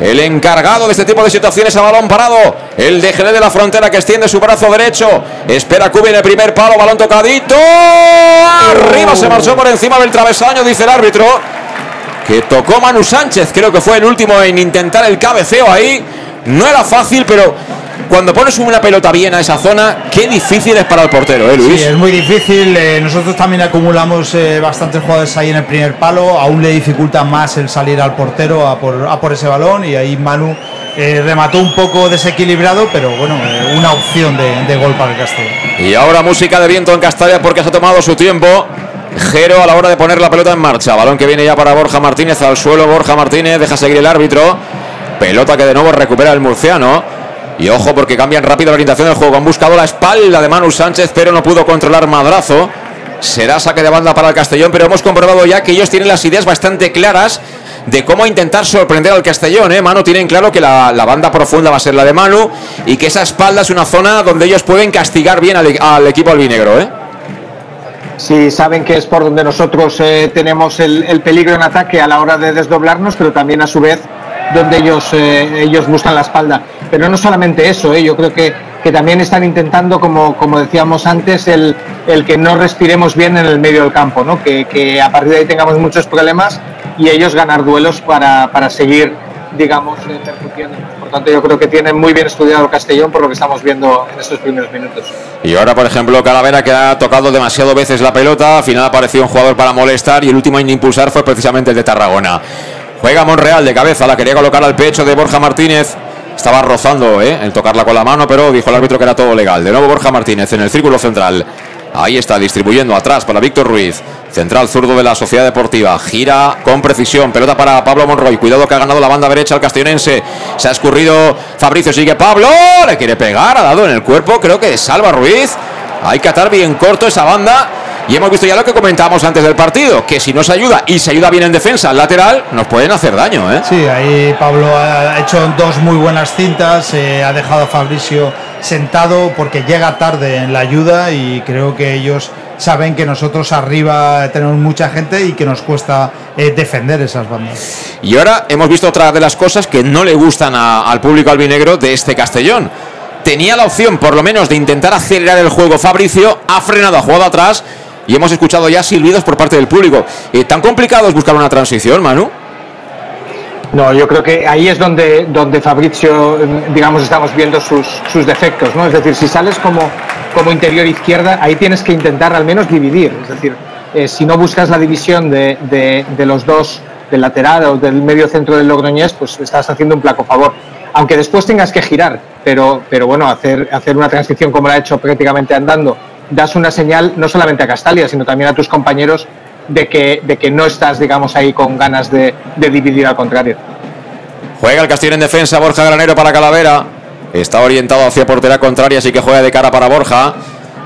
El encargado de este tipo de situaciones a balón parado. El DGD de la frontera que extiende su brazo derecho. Espera Cubi en el primer palo. Balón tocadito. Arriba se marchó por encima del travesaño, dice el árbitro. Que tocó Manu Sánchez. Creo que fue el último en intentar el cabeceo ahí. No era fácil, pero cuando pones una pelota bien a esa zona, qué difícil es para el portero, ¿eh, Luis? Sí, es muy difícil. Eh, nosotros también acumulamos eh, bastantes jugadores ahí en el primer palo. Aún le dificulta más el salir al portero a por, ese balón y ahí Manu eh, remató un poco desequilibrado, pero bueno, una opción de, de gol para el Castellón. Y ahora música de viento en Castalia porque se ha tomado su tiempo. Jero a la hora de poner la pelota en marcha. Balón que viene ya para Borja Martínez al suelo. Borja Martínez deja seguir el árbitro. Pelota que de nuevo recupera el murciano. Y ojo porque cambian rápido la orientación del juego. Han buscado la espalda de Manu Sánchez, pero no pudo controlar Madrazo. Será saque de banda para el Castellón, pero hemos comprobado ya que ellos tienen las ideas bastante claras de cómo intentar sorprender al Castellón. ¿eh? Manu tienen claro que la, banda profunda va a ser la de Manu y que esa espalda es una zona donde ellos pueden castigar bien al, al equipo albinegro. ¿eh? Sí, saben que es por donde nosotros eh, tenemos el, el peligro en ataque a la hora de desdoblarnos, pero también a su vez donde ellos, eh, ellos buscan la espalda. Pero no solamente eso, eh, yo creo que, que también están intentando, como, como decíamos antes, el, el que no respiremos bien en el medio del campo, ¿no? que, que a partir de ahí tengamos muchos problemas y ellos ganar duelos para, para seguir, digamos, percutiendo. Tanto, yo creo que tienen muy bien estudiado el Castellón por lo que estamos viendo en estos primeros minutos. Y ahora, por ejemplo, Calavera que ha tocado demasiado veces la pelota, al final ha aparecido un jugador para molestar y el último en impulsar fue precisamente el de Tarragona. Juega Monreal de cabeza, la quería colocar al pecho de Borja Martínez. Estaba rozando ¿eh? el tocarla con la mano, pero dijo el árbitro que era todo legal. De nuevo Borja Martínez en el círculo central. Ahí está, distribuyendo atrás para Víctor Ruiz. Central zurdo de la Sociedad Deportiva. Gira con precisión. Pelota para Pablo Monroy. Cuidado que ha ganado la banda derecha al castellonense. Se ha escurrido Fabricio. Sigue Pablo. Le quiere pegar. Ha dado en el cuerpo. Creo que salva Ruiz. Hay que atar bien corto esa banda. Y hemos visto ya lo que comentábamos antes del partido, que si no se ayuda y se ayuda bien en defensa al lateral, nos pueden hacer daño. ¿eh? Sí, ahí Pablo ha hecho dos muy buenas cintas, eh, ha dejado a Fabricio sentado porque llega tarde en la ayuda y creo que ellos saben que nosotros arriba tenemos mucha gente y que nos cuesta eh, defender esas bandas. Y ahora hemos visto otra de las cosas que no le gustan a, al público albinegro de este Castellón. Tenía la opción, por lo menos, de intentar acelerar el juego Fabricio, ha frenado, ha jugado atrás y hemos escuchado ya silbidos por parte del público. Eh, ¿Tan complicado es buscar una transición, Manu? No, yo creo que ahí es donde, donde Fabrizio, digamos, estamos viendo sus, sus defectos, ¿no? Es decir, si sales como, como interior izquierda, ahí tienes que intentar al menos dividir. Es decir, eh, si no buscas la división de, de, los dos, del lateral o del medio centro del Logroñés, pues estás haciendo un placo favor. Aunque después tengas que girar, pero, pero bueno, hacer, hacer una transición como la ha hecho prácticamente andando, das una señal no solamente a Castalia, sino también a tus compañeros de que, de que no estás, digamos, ahí con ganas de, dividir al contrario. Juega el Castillo en defensa, Borja Granero para Calavera. Está orientado hacia portera contraria, así que juega de cara para Borja.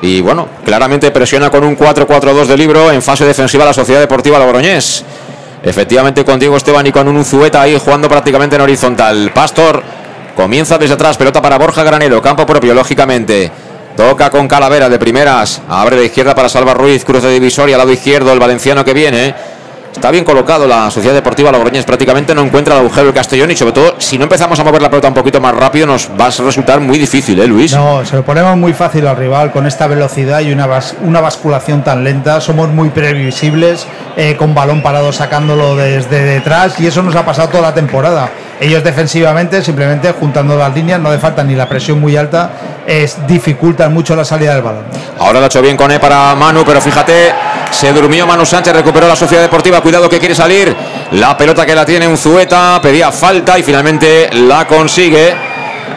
Y bueno, claramente presiona con un 4-4-2 de libro en fase defensiva la Sociedad Deportiva Logroñés. Efectivamente con Diego Esteban y con un Unzueta ahí jugando prácticamente en horizontal. Pastor comienza desde atrás, pelota para Borja Granero, campo propio, lógicamente. Toca con Calavera de primeras. Abre de izquierda para Salva Ruiz. Cruz de divisoria, lado izquierdo, el valenciano que viene. Está bien colocado la Sociedad Deportiva Logroñés. Prácticamente no encuentra el agujero del Castellón. Y sobre todo, si no empezamos a mover la pelota un poquito más rápido, nos va a resultar muy difícil, ¿eh, Luis? No, se lo ponemos muy fácil al rival con esta velocidad y una, una basculación tan lenta. Somos muy previsibles, eh, con balón parado sacándolo desde detrás. Y eso nos ha pasado toda la temporada. Ellos defensivamente, simplemente juntando las líneas, no hace falta ni la presión muy alta, es, dificultan mucho la salida del balón. Ahora lo ha hecho bien con E para Manu, pero fíjate, se durmió Manu Sánchez, recuperó la Sociedad Deportiva, cuidado que quiere salir. La pelota que la tiene un Zueta, pedía falta y finalmente la consigue.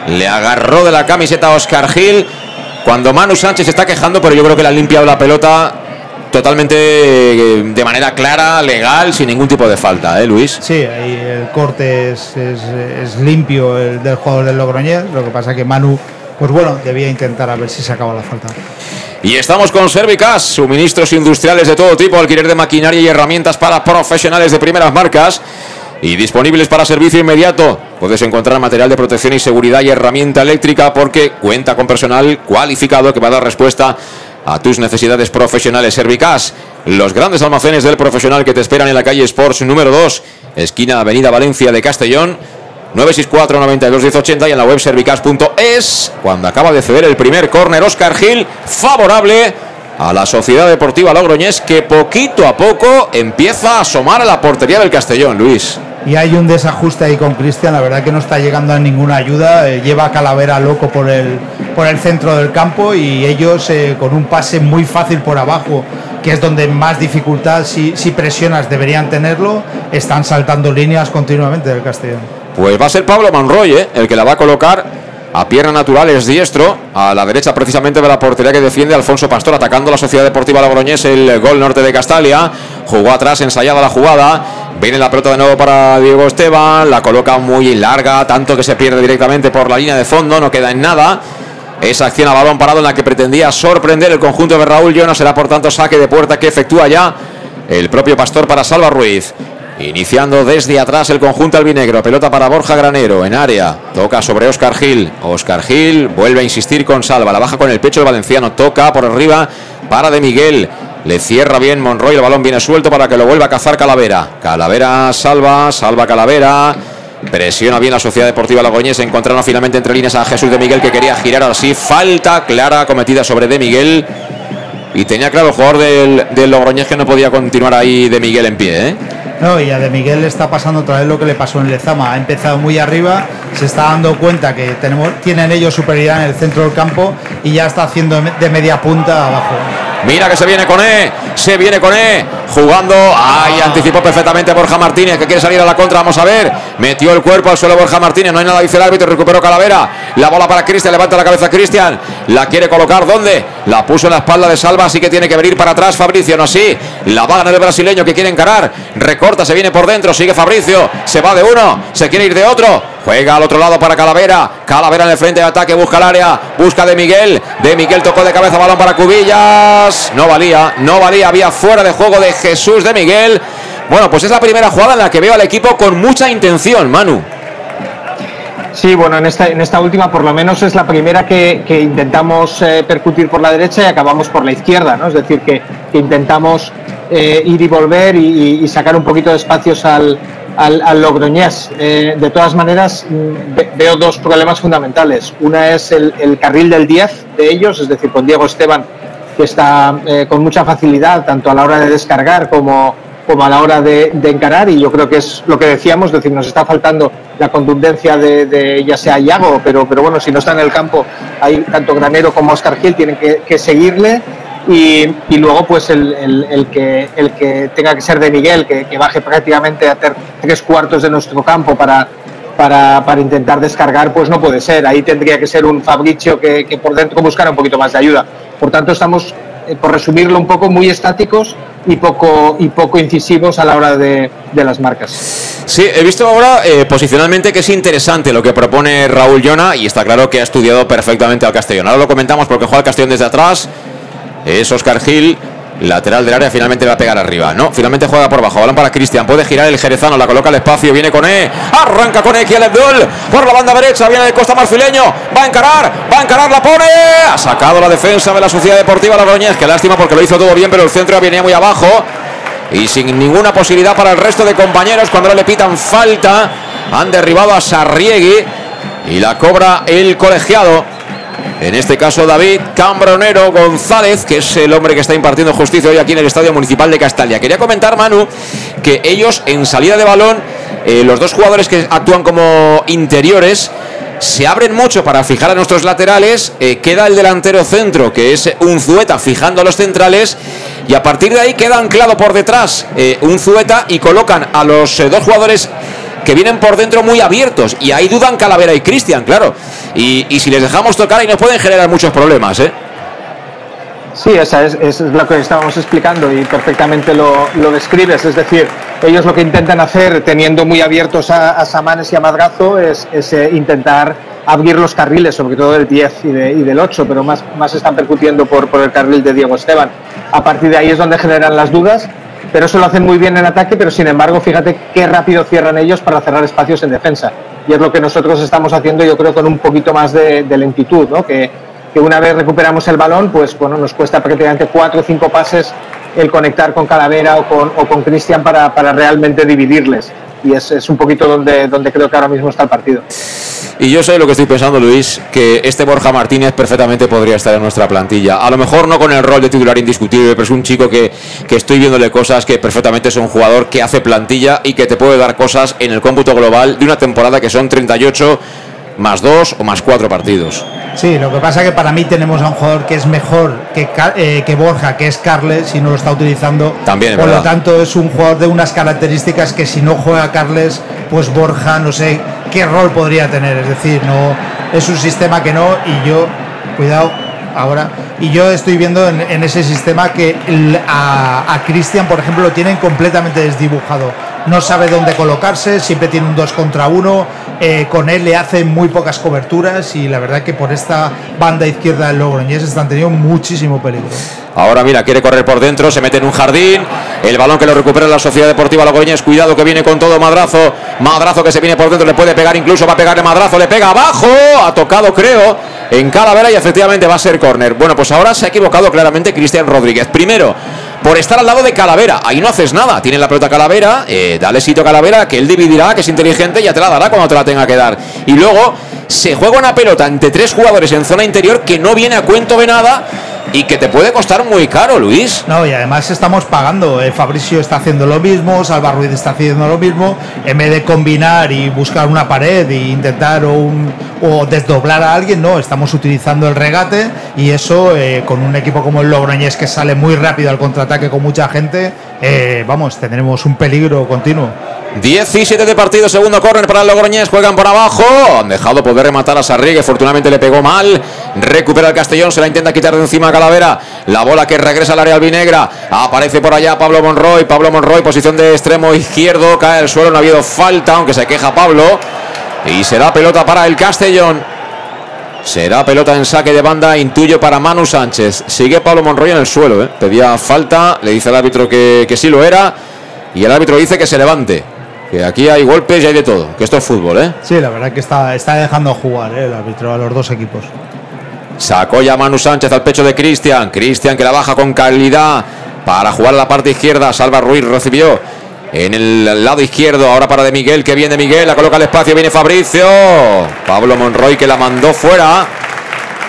Le agarró de la camiseta a Oscar Gil. Cuando Manu Sánchez se está quejando, pero yo creo que le ha limpiado la pelota totalmente de manera clara, legal, sin ningún tipo de falta, ¿eh, Luis? Sí, ahí el corte es, es, es limpio el del jugador del Logroñés, lo que pasa que Manu, pues bueno, debía intentar a ver si sacaba la falta. Y estamos con Servicas, suministros industriales de todo tipo, alquiler de maquinaria y herramientas para profesionales de primeras marcas y disponibles para servicio inmediato. Puedes encontrar material de protección y seguridad y herramienta eléctrica porque cuenta con personal cualificado que va a dar respuesta a tus necesidades profesionales. Servicas, los grandes almacenes del profesional que te esperan en la calle Sports número 2, esquina Avenida Valencia de Castellón. 964 92 1080 y en la web servicas.es cuando acaba de ceder el primer córner Oscar Gil favorable a la Sociedad Deportiva Logroñés que poquito a poco empieza a asomar a la portería del Castellón, Luis. Y hay un desajuste ahí con Cristian, la verdad que no está llegando a ninguna ayuda, eh, lleva a Calavera loco por el, por el centro del campo y ellos eh, con un pase muy fácil por abajo que es donde más dificultad, si, si presionas, deberían tenerlo, están saltando líneas continuamente del Castellón. Pues va a ser Pablo Monroy ¿eh? el que la va a colocar a pierna natural, es diestro, a la derecha precisamente de la portería que defiende Alfonso Pastor, atacando la Sociedad Deportiva Logroñés, el gol norte de Castalia, jugó atrás, ensayada la jugada, viene la pelota de nuevo para Diego Esteban, la coloca muy larga, tanto que se pierde directamente por la línea de fondo, no queda en nada. Esa acción a balón parado en la que pretendía sorprender el conjunto de Raúl Jonas será por tanto saque de puerta que efectúa ya el propio Pastor para Salva Ruiz. Iniciando desde atrás el conjunto albinegro. Pelota para Borja Granero en área. Toca sobre Oscar Gil. Oscar Gil vuelve a insistir con Salva. La baja con el pecho el valenciano. Toca por arriba para De Miguel. Le cierra bien Monroy. El balón viene suelto para que lo vuelva a cazar Calavera. Calavera salva. Salva Calavera. Presiona bien la Sociedad Deportiva Lagoñés. Encontraron finalmente entre líneas a Jesús de Miguel que quería girar así. Falta clara cometida sobre De Miguel. Y tenía claro el jugador del, del que no podía continuar ahí De Miguel en pie. ¿eh? No, y a De Miguel le está pasando otra vez lo que le pasó en Lezama. Ha empezado muy arriba, se está dando cuenta que tienen ellos superioridad en el centro del campo y ya está haciendo de media punta abajo. Mira que se viene con E, se viene con E, jugando. Ahí anticipó perfectamente Borja Martínez, que quiere salir a la contra. Vamos a ver, metió el cuerpo al suelo Borja Martínez. No hay nada, dice el árbitro. Recuperó Calavera. La bola para Cristian, levanta la cabeza Cristian. La quiere colocar, ¿dónde? La puso en la espalda de Salva, así que tiene que venir para atrás Fabricio. No así, la va a el brasileño que quiere encarar. Recorta, se viene por dentro, sigue Fabricio. Se va de uno, se quiere ir de otro. Juega al otro lado para Calavera. Calavera en el frente de ataque, busca el área, busca de Miguel. De Miguel tocó de cabeza balón para Cubillas. No valía, no valía. Había fuera de juego de Jesús de Miguel. Bueno, pues es la primera jugada en la que veo al equipo con mucha intención, Manu. Sí, bueno, en esta, última por lo menos es la primera que, intentamos eh, percutir por la derecha y acabamos por la izquierda, ¿no? Es decir, que, que intentamos eh, ir y volver y, y, sacar un poquito de espacios al, al, al Logroñés. Eh, de todas maneras, mm, veo dos problemas fundamentales. Una es el, carril del 10 de ellos, es decir, con Diego Esteban, que está eh, con mucha facilidad, tanto a la hora de descargar como, como a la hora de, encarar, y yo creo que es lo que decíamos, es decir, nos está faltando la contundencia de, ya sea Iago, pero, pero bueno, si no está en el campo, hay tanto Granero como Oscar Gil tienen que seguirle. Y, y, luego pues el, el, el, que, el que tenga que ser de Miguel, que, que baje prácticamente a ter, tres cuartos de nuestro campo para, para, para, intentar descargar, pues no puede ser. Ahí tendría que ser un Fabricio que, que por dentro buscara un poquito más de ayuda. Por tanto, estamos, eh, por resumirlo un poco, muy estáticos y poco, y poco incisivos a la hora de, de las marcas. Sí, he visto ahora eh, posicionalmente que es interesante lo que propone Raúl Llona y está claro que ha estudiado perfectamente al Castellón. Ahora lo comentamos porque juega el Castellón desde atrás es Oscar Gil, lateral del área, finalmente va a pegar arriba. No, finalmente juega por abajo. Balón para Cristian, puede girar el jerezano, la coloca al espacio, viene con E, arranca con E, Kiel Abdul, por la banda derecha, viene de Costa Marfileño, va a encarar, va a encarar, la pone, ha sacado la defensa de la Sociedad Deportiva Logroñez, que lástima porque lo hizo todo bien, pero el centro venía muy abajo y sin ninguna posibilidad para el resto de compañeros cuando le pitan falta, han derribado a Sarriegui y la cobra el colegiado. En este caso David Cambronero González, que es el hombre que está impartiendo justicia hoy aquí en el Estadio Municipal de Castalia. Quería comentar, Manu, que ellos en salida de balón, eh, los dos jugadores que actúan como interiores, se abren mucho para fijar a nuestros laterales. Eh, queda el delantero centro, que es un Zueta, fijando a los centrales. Y a partir de ahí queda anclado por detrás eh, un Zueta y colocan a los dos jugadores que vienen por dentro muy abiertos. Y ahí dudan Calavera y Cristian, claro. Y, si les dejamos tocar ahí nos pueden generar muchos problemas, ¿eh? Sí, esa es, es lo que estábamos explicando y perfectamente lo, lo, describes. Es decir, ellos lo que intentan hacer, teniendo muy abiertos a, Samanes y a Madrazo, es, es eh, intentar abrir los carriles, sobre todo del 10 y, de, y del 8, pero más, más están percutiendo por, por el carril de Diego Esteban. A partir de ahí es donde generan las dudas pero eso lo hacen muy bien en ataque, pero sin embargo, fíjate qué rápido cierran ellos para cerrar espacios en defensa. Y es lo que nosotros estamos haciendo, yo creo, con un poquito más de, lentitud, ¿no? Que, que, una vez recuperamos el balón, pues bueno, nos cuesta prácticamente cuatro o cinco pases el conectar con Calavera o con, o con Cristian para, para realmente dividirles. Y es, es un poquito donde, donde creo que ahora mismo está el partido. Y yo sé lo que estoy pensando, Luis, que este Borja Martínez perfectamente podría estar en nuestra plantilla. A lo mejor no con el rol de titular indiscutible, pero es un chico que, que estoy viéndole cosas que perfectamente es un jugador que hace plantilla y que te puede dar cosas en el cómputo global de una temporada que son 38 más 2 o más 4 partidos. Sí, lo que pasa es que para mí tenemos a un jugador que es mejor que, eh, que Borja, que es Carles, y no lo está utilizando. También, Por lo tanto, es un jugador de unas características que si no juega Carles, pues Borja no sé qué rol podría tener. Es decir, no es un sistema que no, y yo, cuidado, ahora. Y yo estoy viendo en, ese sistema que a, a Cristian, por ejemplo, lo tienen completamente desdibujado. No sabe dónde colocarse, siempre tiene un 2 contra 1. Eh, con él le hacen muy pocas coberturas y la verdad que por esta banda izquierda del Logroñés están teniendo muchísimo peligro. Ahora mira, quiere correr por dentro, se mete en un jardín. El balón que lo recupera la Sociedad Deportiva Logroñés. Cuidado que viene con todo Madrazo. Madrazo que se viene por dentro, le puede pegar incluso, va a pegarle Madrazo, le pega abajo. Ha tocado, creo, en Calavera y efectivamente va a ser córner. Bueno, pues ahora se ha equivocado claramente Cristian Rodríguez. Primero, por estar al lado de Calavera. Ahí no haces nada. Tiene la pelota Calavera, eh, dale sitio a Calavera, que él dividirá, que es inteligente y ya te la dará cuando te la tenga que dar. Y luego se juega una pelota entre tres jugadores en zona interior que no viene a cuento de nada y que te puede costar muy caro, Luis. No, y además estamos pagando. Eh, Fabricio está haciendo lo mismo, Salva Ruiz está haciendo lo mismo. En vez de combinar y buscar una pared e intentar un, o desdoblar a alguien, no, estamos utilizando el regate y eso eh, con un equipo como el Logroñés que sale muy rápido al contraataque con mucha gente, eh, vamos, tendremos un peligro continuo. 17 de partido, segundo córner para el Logroñés, juegan por abajo, han dejado poder rematar a Sarri, que afortunadamente le pegó mal, recupera el Castellón, se la intenta quitar de encima a Calavera, la bola que regresa al área albinegra, aparece por allá Pablo Monroy, Pablo Monroy, posición de extremo izquierdo, cae al suelo, no ha habido falta, aunque se queja Pablo, y será pelota para el Castellón. Será pelota en saque de banda, intuyo para Manu Sánchez. Sigue Pablo Monroy en el suelo. ¿eh? Pedía falta, le dice al árbitro que, que sí lo era. Y el árbitro dice que se levante. Que aquí hay golpes y hay de todo. Que esto es fútbol, ¿eh? Sí, la verdad que está, está dejando jugar ¿eh? el árbitro a los dos equipos. Sacó ya Manu Sánchez al pecho de Cristian. Cristian que la baja con calidad para jugar la parte izquierda. Salva Ruiz recibió en el lado izquierdo. Ahora para de Miguel, que viene Miguel, la coloca al espacio, viene Fabricio. Pablo Monroy que la mandó fuera.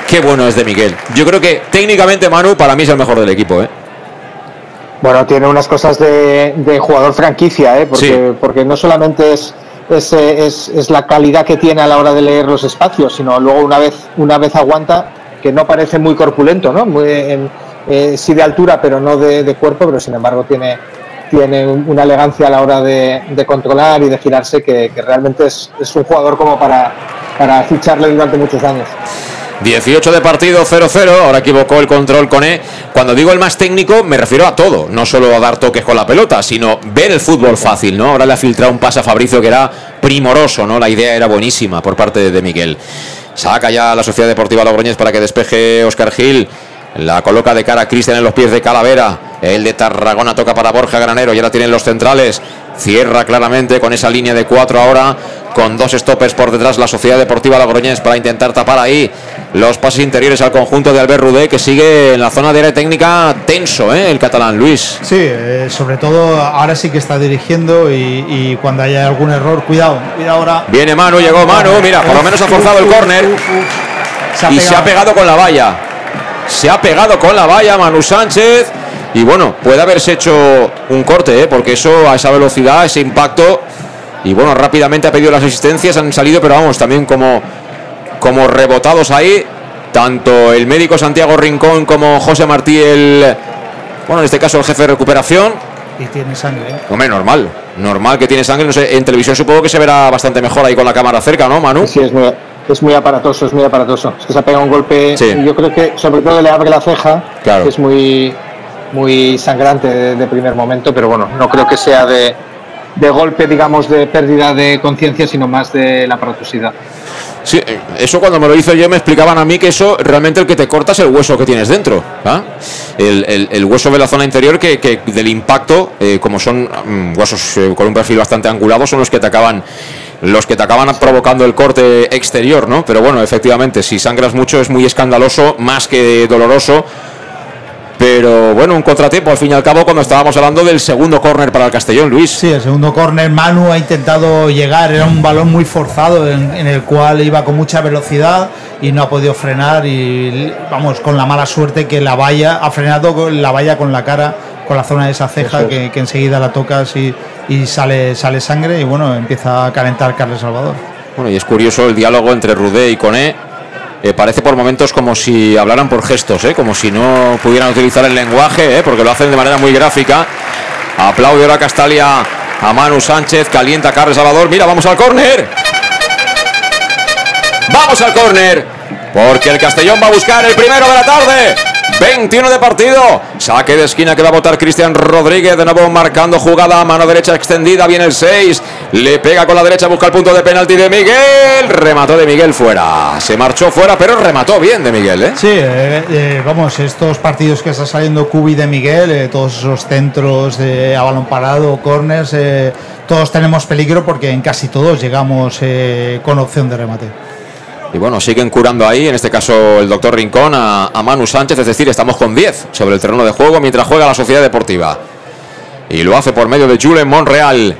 Qué bueno es de Miguel. Yo creo que técnicamente Manu para mí es el mejor del equipo, ¿eh? Bueno, tiene unas cosas de, jugador franquicia, ¿eh? porque, porque no solamente es, es, la calidad que tiene a la hora de leer los espacios, sino luego una vez, una vez aguanta, que no parece muy corpulento, ¿no? Muy, eh, sí de altura, pero no de, cuerpo, pero sin embargo tiene, tiene una elegancia a la hora de, controlar y de girarse que, realmente es, un jugador como para, para ficharle durante muchos años. 18 de partido, 0-0. Ahora equivocó el control con E. Cuando digo el más técnico, me refiero a todo. No solo a dar toques con la pelota, sino ver el fútbol fácil, ¿no? Ahora le ha filtrado un pase a Fabricio que era primoroso, ¿no? La idea era buenísima por parte de Miguel. Saca ya la Sociedad Deportiva Logroñés para que despeje Oscar Gil. La coloca de cara a Cristian en los pies de Calavera. El de Tarragona toca para Borja Granero. Y ahora tienen los centrales. Cierra claramente con esa línea de cuatro ahora. Con dos stoppers por detrás la Sociedad Deportiva Logroñés para intentar tapar ahí los pases interiores al conjunto de Albert Rudé que sigue en la zona de área técnica tenso, ¿eh? el catalán Luis. Sí, eh, sobre todo ahora sí que está dirigiendo y, cuando haya algún error, cuidado, cuidado ahora. Viene Manu, llegó Manu, mira, por lo menos ha forzado el córner y se ha pegado con la valla. Se ha pegado con la valla Manu Sánchez y bueno, puede haberse hecho un corte, ¿eh? porque eso a esa velocidad, ese impacto y bueno, rápidamente ha pedido las asistencias, han salido, pero vamos, también como como rebotados ahí, tanto el médico Santiago Rincón como José Martí, el, bueno, en este caso el jefe de recuperación. Y tiene sangre. ¿eh? Hombre, normal, normal que tiene sangre, no sé, en televisión supongo que se verá bastante mejor ahí con la cámara cerca, ¿no, Manu? Sí, es muy, es muy aparatoso, es muy aparatoso. Es que se ha pegado un golpe, yo creo que sobre todo le abre la ceja, claro. que es muy, muy sangrante de primer momento, pero bueno, no creo que sea de, de golpe, digamos, de pérdida de conciencia, sino más de la aparatosidad. Sí, eso cuando me lo hizo yo me explicaban a mí que eso realmente el que te corta es el hueso que tienes dentro. ¿ah? El, hueso de la zona interior que, del impacto, eh, como son mm, huesos eh, con un perfil bastante angulado, son los que te acaban los que te acaban provocando el corte exterior, ¿no? Pero bueno, efectivamente, si sangras mucho es muy escandaloso, más que doloroso pero bueno, un contratiempo al fin y al cabo cuando estábamos hablando del segundo córner para el Castellón, Luis. Sí, el segundo córner, Manu ha intentado llegar, era un balón muy forzado en, el cual iba con mucha velocidad y no ha podido frenar y vamos, con la mala suerte que la valla, ha frenado la valla con la cara, con la zona de esa ceja que, enseguida la tocas y, y sale, sale sangre y bueno, empieza a calentar Carles Salvador. Bueno, y es curioso el diálogo entre Rudé y Coné eh, parece por momentos como si hablaran por gestos, ¿eh? como si no pudieran utilizar el lenguaje, ¿eh? porque lo hacen de manera muy gráfica. Aplaude ahora Castalia a Manu Sánchez, calienta Carles Salvador. Mira, vamos al córner. Vamos al córner, porque el Castellón va a buscar el primero de la tarde. 21 de partido. Saque de esquina que va a votar Cristian Rodríguez. De nuevo marcando jugada. Mano derecha extendida. Viene el 6. Le pega con la derecha. Busca el punto de penalti de Miguel. Remató de Miguel fuera. Se marchó fuera, pero remató bien de Miguel. ¿eh? Sí, eh, eh, vamos, estos partidos que está saliendo Cubi de Miguel, eh, todos esos centros de a balón parado, corners, todos tenemos peligro porque en casi todos llegamos con opción de remate. Y bueno, siguen curando ahí, en este caso el doctor Rincón, a, a Manu Sánchez, es decir, estamos con 10 sobre el terreno de juego mientras juega la Sociedad Deportiva. Y lo hace por medio de Julen Monreal,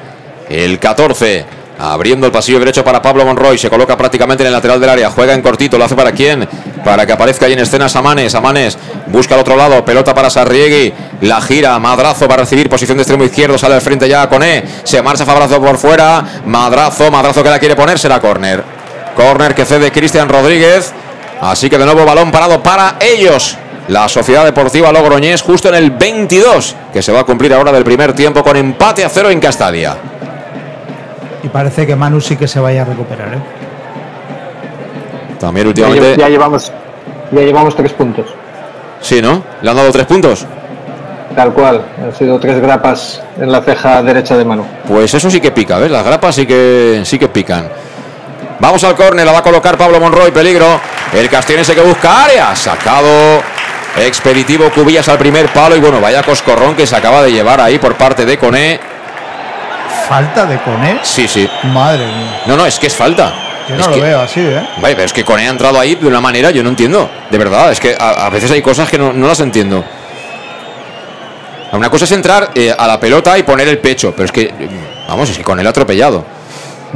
el 14, abriendo el pasillo derecho para Pablo Monroy, se coloca prácticamente en el lateral del área, juega en cortito, lo hace para quién, para que aparezca ahí en escena Samanes, Samanes busca al otro lado, pelota para Sarriegui, la gira, madrazo para recibir, posición de extremo izquierdo, sale al frente ya con E, se marcha Fabrazo por fuera, madrazo, madrazo que la quiere poner, será córner. Corner que cede Cristian Rodríguez. Así que de nuevo balón parado para ellos. La Sociedad Deportiva Logroñés justo en el 22, que se va a cumplir ahora del primer tiempo con empate a cero en Castalia. Y parece que Manu sí que se vaya a recuperar. ¿eh? También últimamente... ya llevamos, ya llevamos tres puntos. Sí, ¿no? ¿Le han dado tres puntos? Tal cual. Han sido tres grapas en la ceja derecha de Manu. Pues eso sí que pica, ¿ves? Las grapas sí que, sí que pican. Vamos al córner, la va a colocar Pablo Monroy, peligro. El castellonense que busca área. Sacado expeditivo Cubillas al primer palo. Y bueno, vaya coscorrón que se acaba de llevar ahí por parte de Coné. Falta de Coné. Sí, sí. Madre mía. No, no, es que es falta. Yo Es no lo que- veo así, ¿eh? Vaya, pero es que Coné ha entrado ahí de una manera, yo no entiendo. De verdad, es que a, a veces hay cosas que no, no las entiendo. Una cosa es entrar eh, a la pelota y poner el pecho, pero es que, vamos, es que con él ha atropellado.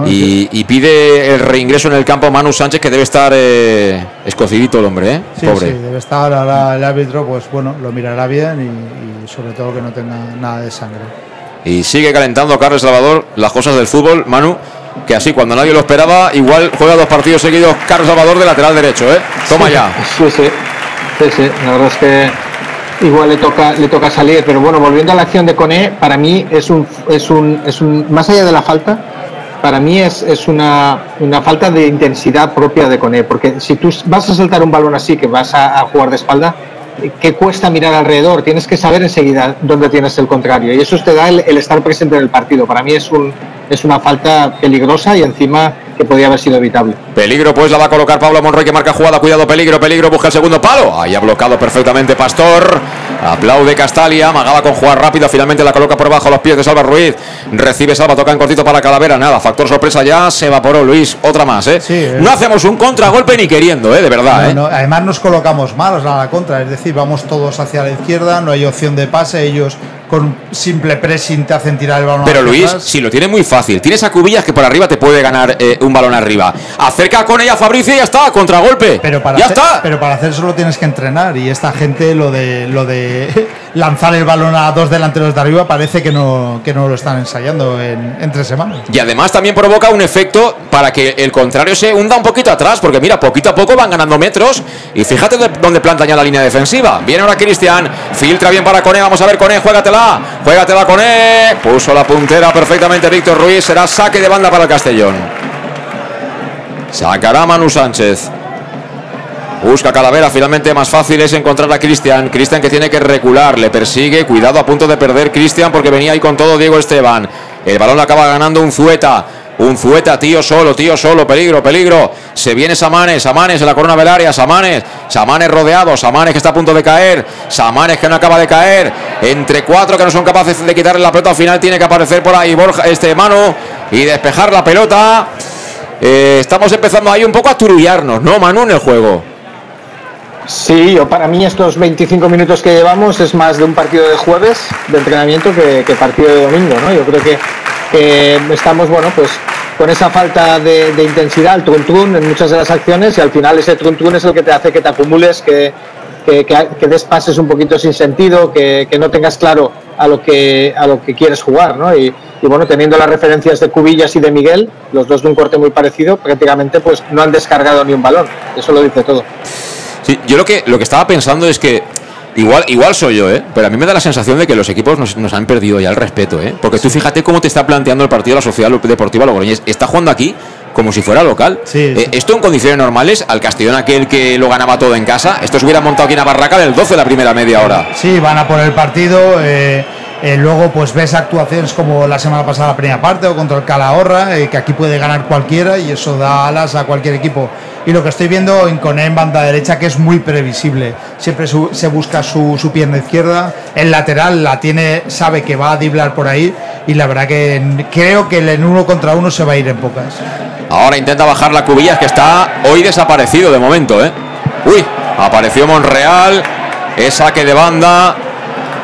Y, y pide el reingreso en el campo Manu Sánchez, que debe estar eh, escocidito el hombre, ¿eh? Sí, Pobre. sí, debe estar ahora el árbitro, pues bueno, lo mirará bien y, y sobre todo que no tenga nada de sangre. Y sigue calentando Carlos Salvador las cosas del fútbol, Manu, que así cuando nadie lo esperaba, igual juega dos partidos seguidos Carlos Salvador de lateral derecho, ¿eh? Toma Sí, ya. Sí, sí. Sí, sí. La verdad es que igual le toca, le toca salir. Pero bueno, volviendo a la acción de Coné, para mí es un, es un, es un más allá de la falta, para mí es, es una, una falta de intensidad propia de Coné. Porque si tú vas a saltar un balón así, que vas a, a jugar de espalda, ¿qué cuesta mirar alrededor? Tienes que saber enseguida dónde tienes el contrario. Y eso te da el, el estar presente en el partido. Para mí es, un, es una falta peligrosa y encima que podía haber sido evitable. Peligro, pues la va a colocar Pablo Monroy que marca jugada. Cuidado, peligro, peligro. Busca el segundo palo. Ahí ha bloqueado perfectamente Pastor. Aplaude Castalia. Amagaba con jugar rápido. Finalmente la coloca por bajo a los pies de Salva Ruiz. Recibe Salva, toca en cortito para Calavera. Nada, factor sorpresa ya. Se evaporó Luis. Otra más, ¿eh? eh. No hacemos un contragolpe ni queriendo, ¿eh? De verdad, No, ¿eh? no, además nos colocamos malos a la contra, es decir, vamos todos hacia la izquierda, no hay opción de pase, ellos con simple pressing te hacen tirar el balón. Pero Luis, si lo tiene muy fácil, tienes a Cubillas que por arriba te puede ganar eh, un balón arriba. Acerca con ella a Fabricio y ya está, contragolpe. Pero para ya hacer, está. Pero para hacer eso lo tienes que entrenar y esta gente lo de lo de lanzar el balón a dos delanteros de arriba parece que no que no lo están ensayando en, tres semanas. Y además también provoca un efecto para que el contrario se hunda un poquito atrás, porque mira, poquito a poco van ganando metros. Y fíjate de- dónde plantan ya la línea defensiva. Viene ahora Cristian, filtra bien para Cone, vamos a ver Cone, juégatela, juégatela Cone. Puso la puntera perfectamente Víctor Ruiz, será saque de banda para el Castellón. Sacará Manu Sánchez. Busca Calavera, finalmente más fácil es encontrar a Cristian. Cristian que tiene que recular, le persigue, cuidado a punto de perder Cristian porque venía ahí con todo Diego Esteban. El balón acaba ganando un Zueta. Un Zueta, tío solo, tío solo, peligro, peligro. Se viene Samanes, Samanes en la corona del área, Samanes, Samanes rodeado, Samanes que está a punto de caer, Samanes que no acaba de caer. Entre cuatro que no son capaces de quitarle la pelota al final, tiene que aparecer por ahí Borja, este Manu y despejar la pelota. Eh, estamos empezando ahí un poco a turullarnos, ¿no, Manu, en el juego? Sí, yo para mí estos 25 minutos que llevamos es más de un partido de jueves de entrenamiento que, partido de domingo, ¿no? Yo creo que estamos, bueno, pues con esa falta de, intensidad, el trun en muchas de las acciones y al final ese trun es el que te hace que te acumules, que, que, des un poquito sin sentido, que, que no tengas claro a lo que, a lo que quieres jugar, ¿no? Y, y bueno, teniendo las referencias de Cubillas y de Miguel, los dos de un corte muy parecido, prácticamente pues no han descargado ni un balón. Eso lo dice todo. Sí, yo lo que, lo que estaba pensando es que Igual, igual soy yo, ¿eh? Pero a mí me da la sensación de que los equipos nos, nos han perdido ya el respeto, ¿eh? Porque tú fíjate cómo te está planteando el partido de la Sociedad Deportiva Logroñés. Está jugando aquí como si fuera local. Eh, esto en condiciones normales, al Castellón aquel que lo ganaba todo en casa, esto se hubiera montado aquí en la barraca del 12 la primera media hora. Sí, van a por el partido. Eh, eh, luego, pues ves actuaciones como la semana pasada, la primera parte, o contra el Calahorra, eh, que aquí puede ganar cualquiera y eso da alas a cualquier equipo. Y lo que estoy viendo en Coné en banda derecha, que es muy previsible. Siempre se busca su, su, pierna izquierda. El lateral la tiene, sabe que va a diblar por ahí. Y la verdad que creo que el en uno contra uno se va a ir en pocas. Ahora intenta bajar la cubilla, que está hoy desaparecido de momento. ¿eh? Uy, apareció Monreal. Es saque de banda.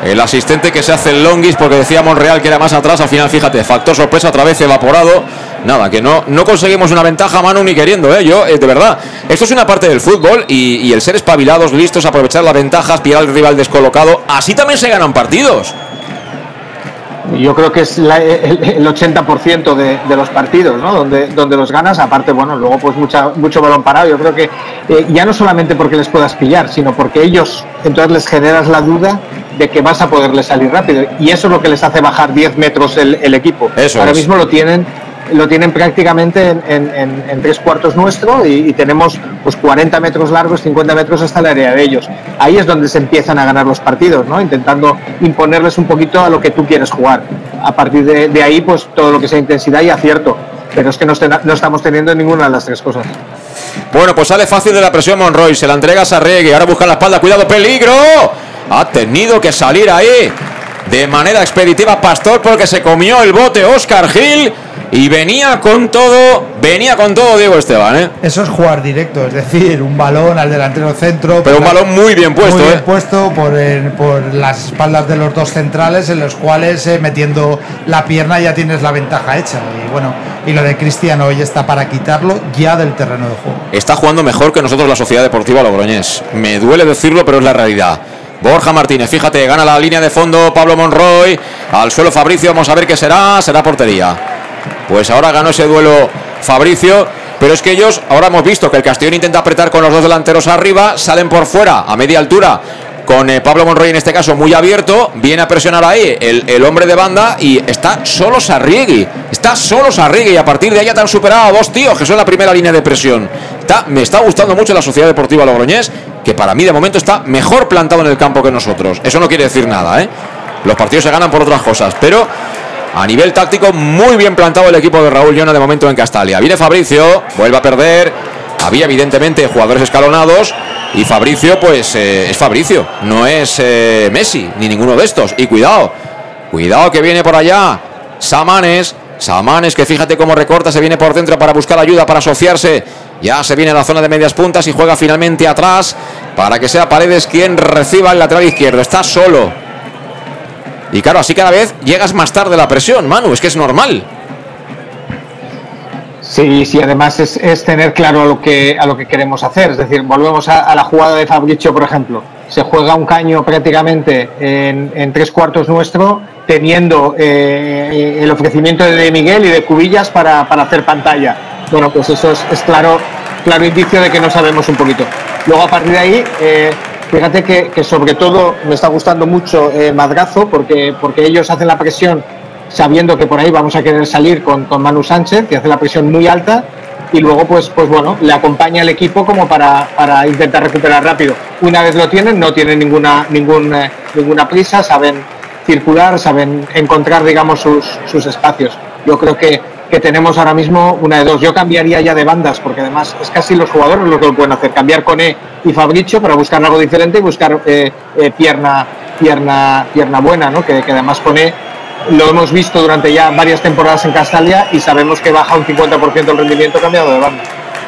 El asistente que se hace el Longis porque decía Monreal que era más atrás. Al final, fíjate, factor sorpresa otra vez evaporado. Nada, que no, no conseguimos una ventaja, Manu, ni queriendo, ¿eh? Yo, eh, de verdad, esto es una parte del fútbol y, el ser espabilados, listos, aprovechar las ventajas, pillar al rival descolocado. Así también se ganan partidos. Yo creo que es el, 80% de, los partidos, ¿no? Donde, donde los ganas, aparte, bueno, luego pues mucha, mucho balón parado. Yo creo que eh, ya no solamente porque les puedas pillar, sino porque ellos, entonces les generas la duda de que vas a poderle salir rápido. Y eso es lo que les hace bajar 10 metros el, equipo. Ahora mismo lo tienen lo tienen prácticamente en, tres cuartos nuestro y, tenemos pues 40 metros largos, 50 metros hasta el área de ellos. Ahí es donde se empiezan a ganar los partidos, ¿no? intentando imponerles un poquito a lo que tú quieres jugar. A partir de, ahí, pues todo lo que sea intensidad y acierto. Pero es que no, no estamos teniendo ninguna de las tres cosas. Bueno, pues sale fácil de la presión Monroy, se la entrega a Sarregui, ahora busca la espalda, cuidado, peligro. Ha tenido que salir ahí de manera expeditiva Pastor porque se comió el bote Oscar Gil y venía con todo, venía con todo Diego Esteban. ¿eh? Eso es jugar directo, es decir, un balón al delantero centro. Pero un balón muy bien puesto. Muy bien ¿eh? puesto por, por, las espaldas de los dos centrales, en los cuales eh, metiendo la pierna ya tienes la ventaja hecha. Y bueno, y lo de Cristiano hoy está para quitarlo ya del terreno de juego. Está jugando mejor que nosotros la Sociedad Deportiva Logroñés. Me duele decirlo, pero es la realidad. Borja Martínez, fíjate, gana la línea de fondo Pablo Monroy. Al suelo Fabricio, vamos a ver qué será. Será portería. Pues ahora ganó ese duelo Fabricio. Pero es que ellos, ahora hemos visto que el Castellón intenta apretar con los dos delanteros arriba, salen por fuera a media altura con eh, Pablo Monroy en este caso muy abierto, viene a presionar ahí el, hombre de banda y está solo Sarriegui, está solo Sarriegui y a partir de ahí ya te han superado a dos tíos que son la primera línea de presión. Está, me está gustando mucho la Sociedad Deportiva Logroñés, que para mí de momento está mejor plantado en el campo que nosotros. Eso no quiere decir nada, ¿eh? Los partidos se ganan por otras cosas, pero a nivel táctico muy bien plantado el equipo de Raúl Llona de momento en Castalia. Viene Fabricio, vuelve a perder. Había evidentemente jugadores escalonados y Fabricio, pues eh, es Fabricio, no es eh, Messi ni ninguno de estos. Y cuidado, cuidado que viene por allá Samanes. Samanes que fíjate cómo recorta, se viene por dentro para buscar ayuda, para asociarse. Ya se viene a la zona de medias puntas y juega finalmente atrás para que sea Paredes quien reciba el lateral izquierdo. Está solo. Y claro, así cada vez llegas más tarde la presión, Manu, es que es normal. Sí, sí, además es, tener claro a lo, que, a lo que queremos hacer. Es decir, volvemos a, la jugada de Fabricio, por ejemplo. Se juega un caño prácticamente en, tres cuartos nuestro, teniendo eh, el ofrecimiento de Miguel y de Cubillas para, hacer pantalla. Bueno, pues eso es, claro, claro indicio de que no sabemos un poquito. Luego, a partir de ahí, eh, fíjate que, sobre todo me está gustando mucho eh, Madrazo, porque, porque ellos hacen la presión sabiendo que por ahí vamos a querer salir con, con Manu Sánchez, que hace la presión muy alta, y luego pues, pues bueno, le acompaña el equipo como para, para intentar recuperar rápido. Una vez lo tienen, no tienen ninguna, ninguna, ninguna prisa, saben circular, saben encontrar, digamos, sus, sus espacios. Yo creo que, que tenemos ahora mismo una de dos. Yo cambiaría ya de bandas, porque además es casi los jugadores los que pueden hacer. Cambiar con E y Fabricio para buscar algo diferente y buscar eh, eh, pierna, pierna, pierna buena, ¿no? Que, que además con E lo hemos visto durante ya varias temporadas en Castalia y sabemos que baja un 50% el rendimiento cambiado de banda.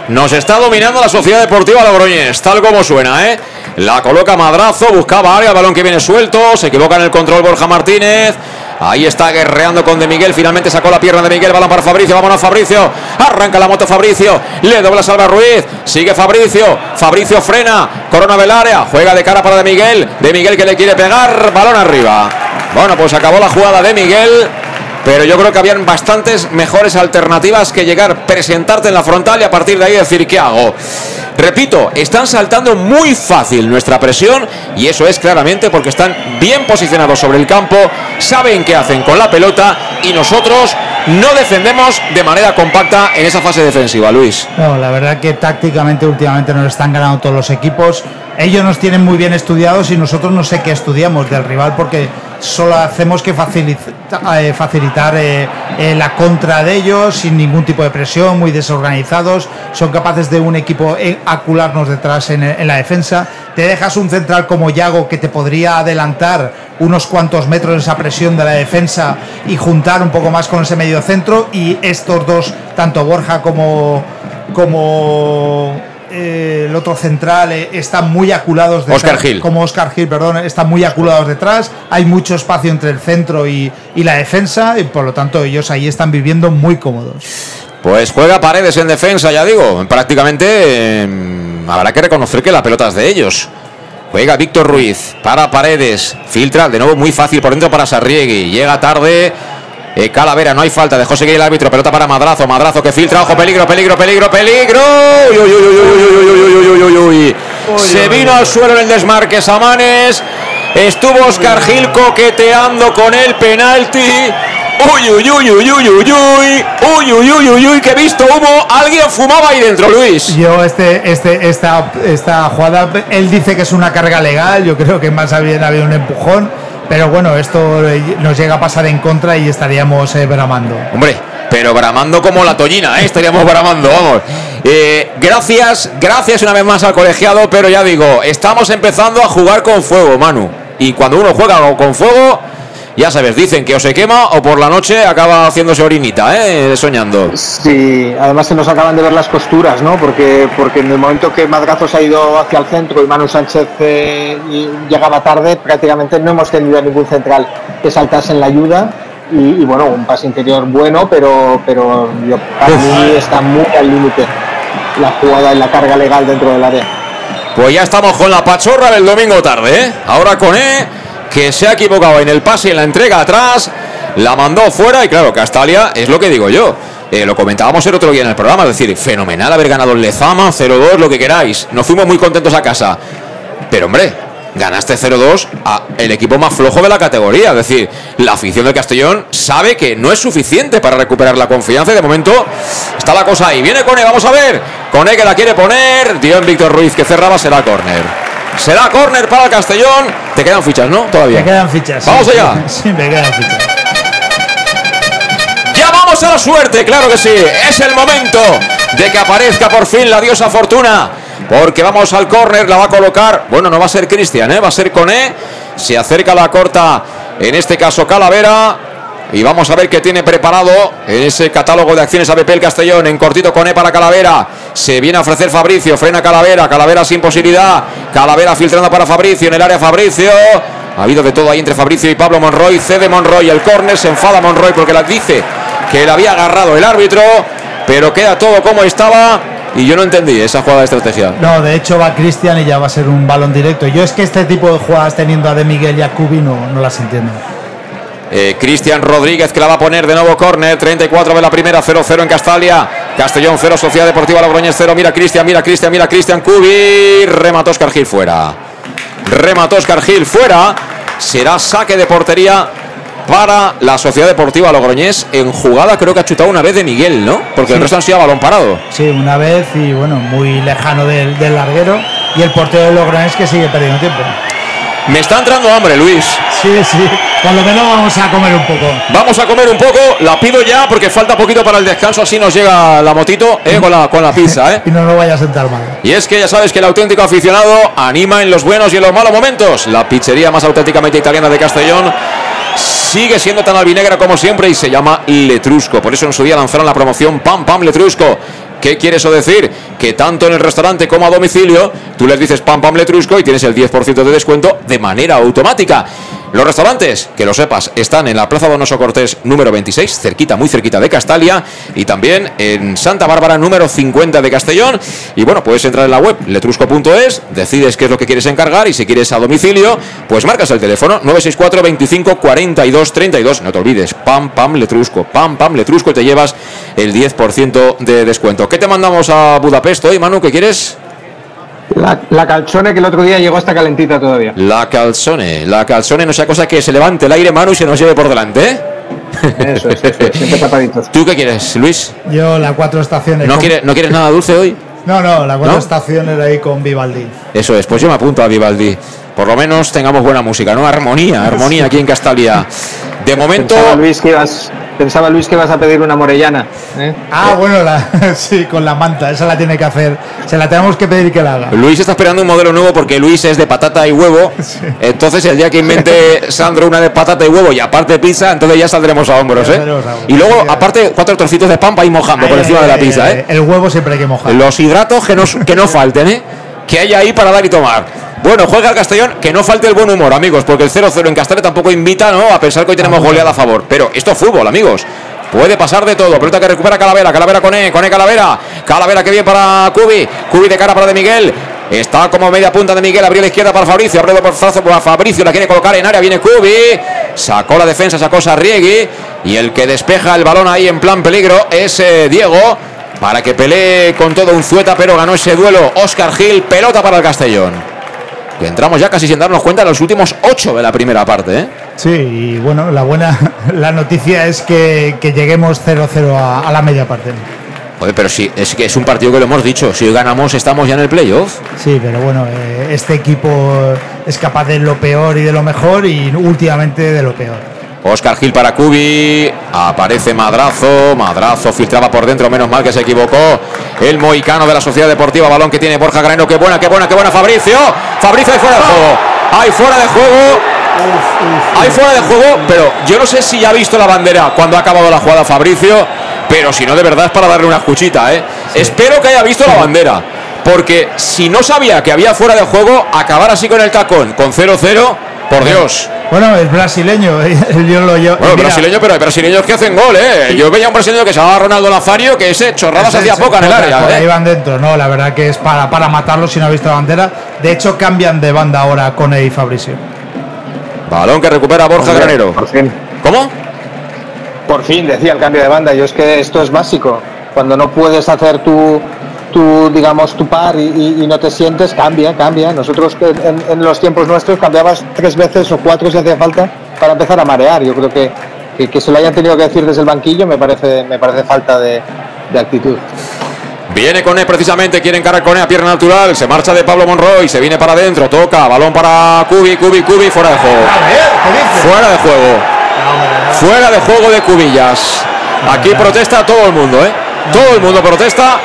Nos está dominando la Sociedad Deportiva Logroñés, tal como suena, ¿eh? La coloca Madrazo, buscaba área, balón que viene suelto, se equivoca en el control Borja Martínez. Ahí está guerreando con De Miguel. Finalmente sacó la pierna de Miguel. Balón para Fabricio. Vámonos, Fabricio. Arranca la moto Fabricio. Le dobla Salva Ruiz. Sigue Fabricio. Fabricio frena. Corona Velaria. Juega de cara para De Miguel. De Miguel que le quiere pegar. Balón arriba. Bueno, pues acabó la jugada de Miguel. pero yo creo que habían bastantes mejores alternativas que llegar, presentarte en la frontal y a partir de ahí decir qué hago. Repito, están saltando muy fácil nuestra presión y eso es claramente porque están bien posicionados sobre el campo, saben qué hacen con la pelota y nosotros no defendemos de manera compacta en esa fase defensiva, Luis. No, la verdad que tácticamente últimamente nos están ganando todos los equipos. Ellos nos tienen muy bien estudiados y nosotros no sé qué estudiamos del rival porque solo hacemos que eh, facilitar eh, eh, la contra de ellos sin ningún tipo de presión, muy desorganizados. Son capaces de un equipo acularnos detrás en, en la defensa. Te dejas un central como Yago que te podría adelantar unos cuantos metros esa presión de la defensa y juntar un poco más con ese medio centro. Y estos dos, tanto Borja como, como eh, el otro central eh, están muy aculados detrás, Óscar Gil. como Oscar Gil, perdón, están muy aculados detrás, hay mucho espacio entre el centro y, y la defensa y por lo tanto ellos ahí están viviendo muy cómodos. Pues juega Paredes en defensa, ya digo. Prácticamente eh, habrá que reconocer que la pelota es de ellos. Juega Víctor Ruiz para Paredes. Filtra de nuevo muy fácil por dentro para Sarriegui. Llega tarde. Eh, Calavera, no hay falta. Dejó seguir el árbitro. Pelota para Madrazo. Madrazo que filtra. Ojo, peligro, peligro, peligro, peligro. Uy, uy, uy, uy, uy, uy, uy, uy, uy, uy, uy. Se vino al suelo en el desmarque Samanes. Estuvo Oscar Gil coqueteando con el penalti. Uy, uy, uy, uy, uy, uy, uy, uy, uy, uy, uy, uy, que he visto humo. Alguien fumaba ahí dentro, Luis. Yo este, este, esta, esta jugada, él dice que es una carga legal, yo creo que más bien había un empujón, pero bueno, esto eh, nos llega a pasar en contra y estaríamos eh, bramando. Hombre, pero bramando como la tollina, ¿eh? estaríamos bramando, vamos. Eh, gracias, gracias una vez más al colegiado, pero ya digo, estamos empezando a jugar con fuego, Manu. Y cuando uno juega con fuego, ya sabes, dicen que o se quema o por la noche acaba haciéndose orinita, ¿eh? soñando. Sí, además se nos acaban de ver las costuras, ¿no? Porque, porque en el momento que Madrazo se ha ido hacia el centro y Manu Sánchez eh, llegaba tarde, prácticamente no hemos tenido a ningún central que saltase en la ayuda. Y, y bueno, un pase interior bueno, pero, pero yo, para mí está muy al límite la jugada y la carga legal dentro del área. Pues ya estamos con la pachorra del domingo tarde, ¿eh? Ahora con E, que se ha equivocado en el pase y en la entrega atrás, la mandó fuera y claro, Castalia es lo que digo yo. Eh, lo comentábamos el otro día en el programa, es decir, fenomenal haber ganado el Lezama, 0-2, lo que queráis. Nos fuimos muy contentos a casa. Pero hombre, ganaste 0-2 a el equipo más flojo de la categoría. Es decir, la afición del Castellón sabe que no es suficiente para recuperar la confianza y de momento está la cosa ahí. Viene Cone, vamos a ver. Cone que la quiere poner. Dio en Víctor Ruiz que cerraba, será córner. Será córner para el Castellón. Te quedan fichas, ¿no? Todavía. Me quedan fichas. Vamos sí. allá. Sí, me quedan fichas. Ya vamos a la suerte, claro que sí. Es el momento de que aparezca por fin la diosa Fortuna. Porque vamos al córner, la va a colocar. Bueno, no va a ser Cristian, ¿eh? va a ser Coné. Se acerca la corta, en este caso Calavera. Y vamos a ver qué tiene preparado en ese catálogo de acciones ABP el Castellón. En cortito Coné para Calavera. Se viene a ofrecer Fabricio. Frena Calavera. Calavera sin posibilidad. Calavera filtrando para Fabricio. En el área Fabricio. Ha habido de todo ahí entre Fabricio y Pablo Monroy. Cede Monroy el córner. Se enfada Monroy porque la dice que le había agarrado el árbitro. Pero queda todo como estaba. Y yo no entendí esa jugada de estrategia. No, de hecho va Cristian y ya va a ser un balón directo. Yo es que este tipo de jugadas teniendo a De Miguel y a no, no las entiendo. Eh, Cristian Rodríguez que la va a poner de nuevo córner. 34 de la primera, 0-0 en Castalia. Castellón 0, Sociedad Deportiva Logroñés 0. Mira Cristian, mira Cristian, mira Cristian Cubi. Remató Oscar Gil fuera. Remató Oscar Gil fuera. Será saque de portería para la Sociedad Deportiva Logroñés. En jugada creo que ha chutado una vez de Miguel, ¿no? Porque el resto han sido a balón parado. Sí, una vez y bueno, muy lejano del, del larguero. Y el portero de Logroñés que sigue perdiendo tiempo. Me está entrando hambre, Luis. Sí, sí. Por lo menos vamos a comer un poco. Vamos a comer un poco, la pido ya porque falta poquito para el descanso, así nos llega la motito eh, con, la, con la pizza. Eh. Y no nos vaya a sentar mal. Y es que ya sabes que el auténtico aficionado anima en los buenos y en los malos momentos. La pizzería más auténticamente italiana de Castellón sigue siendo tan albinegra como siempre y se llama Letrusco. Por eso en su día lanzaron la promoción Pam Pam Letrusco. ¿Qué quiere eso decir? Que tanto en el restaurante como a domicilio, tú les dices Pam Pam Letrusco y tienes el 10% de descuento de manera automática. Los restaurantes, que lo sepas, están en la Plaza Donoso Cortés número 26, cerquita, muy cerquita de Castalia, y también en Santa Bárbara número 50 de Castellón. Y bueno, puedes entrar en la web letrusco.es, decides qué es lo que quieres encargar y si quieres a domicilio, pues marcas el teléfono 964 25 42 32. No te olvides, pam, pam, letrusco, pam, pam, letrusco y te llevas el 10% de descuento. ¿Qué te mandamos a Budapest hoy, Manu? ¿Qué quieres? La, la calzone que el otro día llegó hasta calentita todavía. La calzone, la calzone no sea cosa que se levante el aire, Manu, y se nos lleve por delante, ¿eh? Eso es, eso es, siempre tapaditos. ¿Tú qué quieres, Luis? Yo la cuatro estaciones. ¿No con- quieres, ¿no quieres nada dulce hoy? No, no, la cuatro ¿No? estaciones ahí con Vivaldi. Eso es, pues yo me apunto a Vivaldi. Por lo menos tengamos buena música, ¿no? Armonía, armonía aquí en Castalia. De momento, Pensaba Luis que ibas, pensaba Luis que ibas a pedir una morellana. ¿eh? Ah, bueno, la, sí, con la manta, esa la tiene que hacer. Se la tenemos que pedir que la haga. Luis está esperando un modelo nuevo porque Luis es de patata y huevo. Entonces, el día que invente Sandro una de patata y huevo y aparte pizza, entonces ya saldremos a hombros, ¿eh? saldremos a hombros. Y luego, aparte, cuatro trocitos de pan para ir mojando por Ay, encima de la pizza, ay, ¿eh? El huevo siempre hay que mojar. Los hidratos que no, que no falten, ¿eh? Que haya ahí para dar y tomar. Bueno, juega el Castellón, que no falte el buen humor, amigos, porque el 0-0 en Castellón tampoco invita, ¿no? A pensar que hoy tenemos goleada a favor. Pero esto es fútbol, amigos. Puede pasar de todo. Pelota que recupera Calavera. Calavera con E. Con E Calavera. Calavera que viene para Cubi. Cubi de cara para De Miguel. Está como media punta de Miguel. Abrió la izquierda para Fabricio. Abrió por brazo para Fabricio. La quiere colocar en área. Viene Cubi. Sacó la defensa. Sacó Sarriegui. Y el que despeja el balón ahí en plan peligro es eh, Diego. Para que pelee con todo un zueta. Pero ganó ese duelo. Oscar Gil. Pelota para el Castellón. Que entramos ya casi sin darnos cuenta en los últimos ocho de la primera parte. ¿eh? Sí, y bueno, la buena la noticia es que, que lleguemos 0-0 a, a la media parte. Pero sí, es que es un partido que lo hemos dicho. Si hoy ganamos, estamos ya en el playoff. Sí, pero bueno, eh, este equipo es capaz de lo peor y de lo mejor y últimamente de lo peor. Oscar Gil para Cubi. Aparece Madrazo. Madrazo filtraba por dentro. Menos mal que se equivocó. El moicano de la Sociedad Deportiva. Balón que tiene Borja Granero. Qué buena, qué buena, qué buena. Fabricio. Fabricio ahí fuera de juego. Ahí fuera de juego. Ahí fuera de juego. Pero yo no sé si ya ha visto la bandera cuando ha acabado la jugada Fabricio. Pero si no, de verdad es para darle una escuchita. ¿eh? Espero que haya visto la bandera. Porque si no sabía que había fuera de juego, acabar así con el tacón, con 0-0, por Dios. Bueno, es brasileño. Yo lo, yo, Bueno, mira, brasileño, pero hay brasileños que hacen gol, ¿eh? Yo veía un brasileño que se llamaba Ronaldo Nazario, que ese chorradas hacía poca en el área, por ahí ¿eh? van dentro, no, la verdad que es para, para matarlo si no ha visto la bandera. De hecho, cambian de banda ahora con y Fabricio. Balón que recupera Borja Hombre, Granero. Por fin. ¿Cómo? Por fin, decía el cambio de banda. Yo es que esto es básico. Cuando no puedes hacer tu, tu digamos, tu par y, y- y no te sientes, cambia, cambia. Nosotros en, en los tiempos nuestros cambiabas tres veces o cuatro si hacía falta para empezar a marear. Yo creo que, que, que se lo hayan tenido que decir desde el banquillo me parece, me parece falta de, de actitud. Viene con él precisamente, quiere encarar con él a pierna natural. Se marcha de Pablo Monroy, se viene para adentro, toca, balón para Cubi, Cubi, Cubi, fuera de juego. Fuera de juego. Fuera de juego de Cubillas. Aquí protesta todo el mundo, ¿eh? Todo el mundo protesta.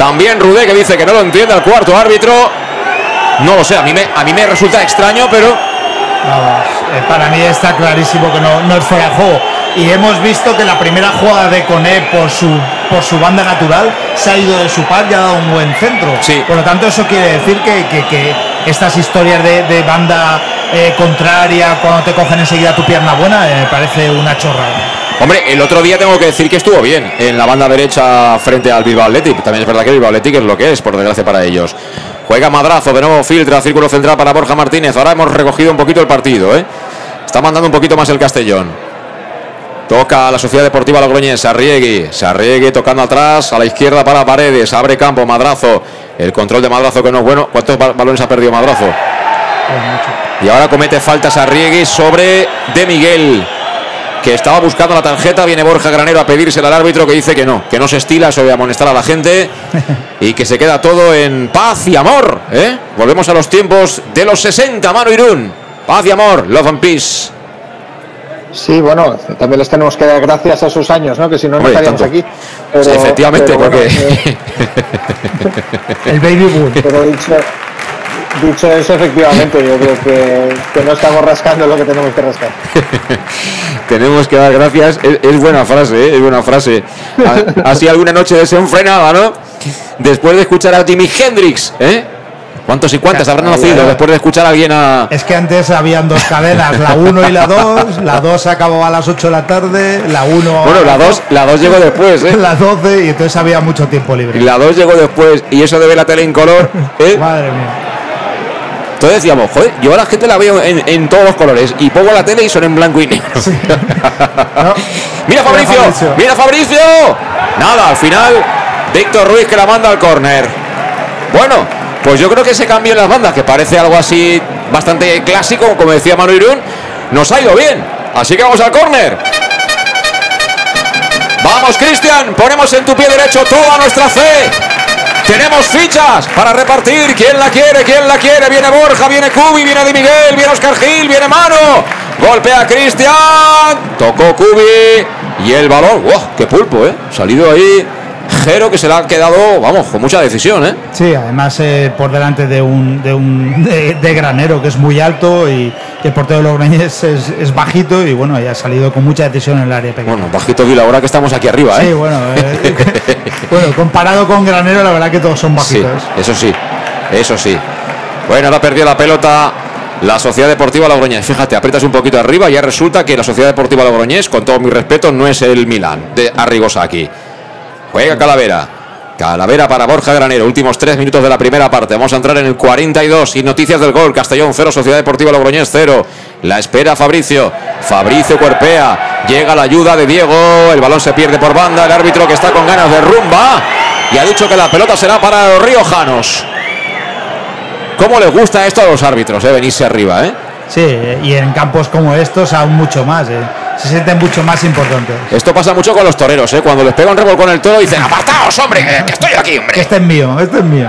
También Rudé que dice que no lo entiende el cuarto árbitro. No lo sé, a mí me, a mí me resulta extraño, pero Vamos, eh, para mí está clarísimo que no, no es fuera de juego. Y hemos visto que la primera jugada de Coné por su, por su banda natural se ha ido de su par y ha dado un buen centro. Sí. Por lo tanto, eso quiere decir que, que- que estas historias de, de banda eh, contraria, cuando te cogen enseguida tu pierna buena, eh, me parece una chorrada. Hombre, el otro día tengo que decir que estuvo bien en la banda derecha frente al Bilbao Athletic. También es verdad que el Bilbao Athletic es lo que es, por desgracia para ellos. Juega Madrazo, de nuevo filtra, círculo central para Borja Martínez. Ahora hemos recogido un poquito el partido, ¿eh? Está mandando un poquito más el Castellón. Toca a la Sociedad Deportiva Logroñés, Sarriegui. Sarriegui tocando atrás, a la izquierda para Paredes. Abre campo, Madrazo. El control de Madrazo que no es bueno. ¿Cuántos ba- balones ha perdido Madrazo? Y ahora comete falta Sarriegui sobre De Miguel, que estaba buscando la tarjeta. Viene Borja Granero a pedírsela al árbitro que dice que no, que no se estila de amonestar a la gente y que se queda todo en paz y amor. ¿eh? Volvemos a los tiempos de los 60, Mano Irún. Paz y amor, love and peace. Sí, bueno, también les tenemos que dar gracias a esos años, ¿no? Que si no, no estaríamos tanto. aquí. Sí, efectivamente, pero bueno, porque eh, El baby boom. pero dicho, dicho eso, efectivamente, yo creo que, que no estamos rascando lo que tenemos que rascar. tenemos que dar gracias. Es, es buena frase, ¿eh? es buena frase. A- Así alguna noche desenfrenada, ¿no? Después de escuchar a Jimi Hendrix, ¿eh? ¿Cuántos y cuántas habrán nacido después de escuchar a alguien a.? Es que antes habían dos cadenas, la 1 y la 2. La 2 se acababa a las 8 de la tarde, la 1. Bueno, la 2 la dos llegó después, ¿eh? La 12 y entonces había mucho tiempo libre. Y la 2 llegó después y eso de ver la tele en color. ¿eh? Madre mía. Entonces decíamos, joder, yo a la gente la veo en, en todos los colores y pongo la tele y son en blanco y negro. mira Fabricio, Fabricio. mira Fabricio. Nada, al final Víctor Ruiz que la manda al córner. Bueno, pues yo creo que ese cambio en las bandas, que parece algo así bastante clásico, como decía Manu Irún, nos ha ido bien. Así que vamos al córner. Vamos, Cristian, ponemos en tu pie derecho toda nuestra fe. Tenemos fichas para repartir. ¿Quién la quiere? ¿Quién la quiere? Viene Borja, viene Cubi, viene Di Miguel, viene Oscar Gil, viene Mano. Golpea Cristian. Tocó Cubi. Y el balón. ¡Wow! ¡Qué pulpo, eh! Salido ahí. Que se le ha quedado, vamos, con mucha decisión, ¿eh? Sí, además eh, por delante de un, de, un de, de granero que es muy alto y que el portero de Logroñés es, es bajito y bueno, ya ha salido con mucha decisión en el área pequeña. Bueno, bajito Vila, ahora que estamos aquí arriba, ¿eh? Sí, bueno, eh, bueno, comparado con Granero, la verdad que todos son Sí, bajitos. eso sí, eso sí. Bueno, ahora perdió la pelota la Sociedad Deportiva Logroñés. Fíjate, aprietas un poquito arriba y ya resulta que la Sociedad Deportiva Logroñés, con todo mi respeto, no es el Milán de Arrigosaki. Juega Calavera. Calavera para Borja Granero. Últimos tres minutos de la primera parte. Vamos a entrar en el 42 y noticias del gol. Castellón 0, Sociedad Deportiva Logroñés 0. La espera Fabricio. Fabricio cuerpea. Llega la ayuda de Diego. El balón se pierde por banda. El árbitro que está con ganas de rumba. Y ha dicho que la pelota será para los riojanos. ¿Cómo les gusta esto a los árbitros, eh? Venirse arriba, ¿eh? Sí, y en campos como estos aún mucho más, eh. se sienten mucho más importantes. Esto pasa mucho con los toreros, ¿eh? Cuando les pega un revolcón el toro dicen, apartaos, hombre, que, estoy aquí, hombre. Este es mío, este es mío.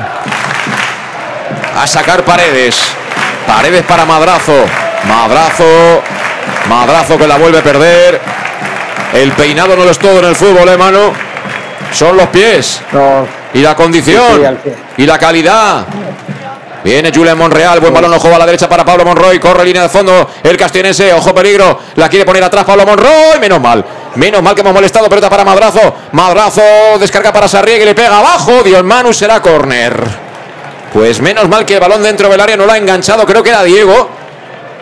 A sacar paredes. Paredes para Madrazo. Madrazo. Madrazo que la vuelve a perder. El peinado no lo es todo en el fútbol, ¿eh, mano? Son los pies. Y la condición. Sí, sí, y la calidad. Viene Julen Monreal, buen balón, ojo a la derecha para Pablo Monroy, corre línea de fondo, el castionense, ojo peligro, la quiere poner atrás Pablo Monroy, menos mal, menos mal que hemos molestado, pelota para Madrazo, Madrazo descarga para Sarriegi, le pega abajo, Dios Manu será córner. Pues menos mal que el balón dentro del área no lo ha enganchado, creo que era Diego,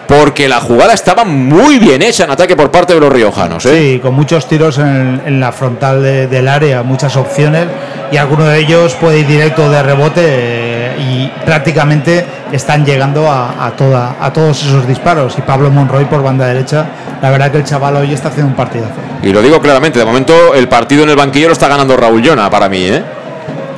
porque la jugada estaba muy bien hecha en ataque por parte de los riojanos. ¿eh? Sí, con muchos tiros en, en la frontal de- del área, muchas opciones y alguno de ellos puede ir directo de rebote eh, y prácticamente están llegando a, a toda, a todos esos disparos. Y Pablo Monroy por banda derecha, la verdad que el chaval hoy está haciendo un partidazo. Y lo digo claramente, de momento el partido en el banquillo lo está ganando Raúl Llona para mí. ¿eh?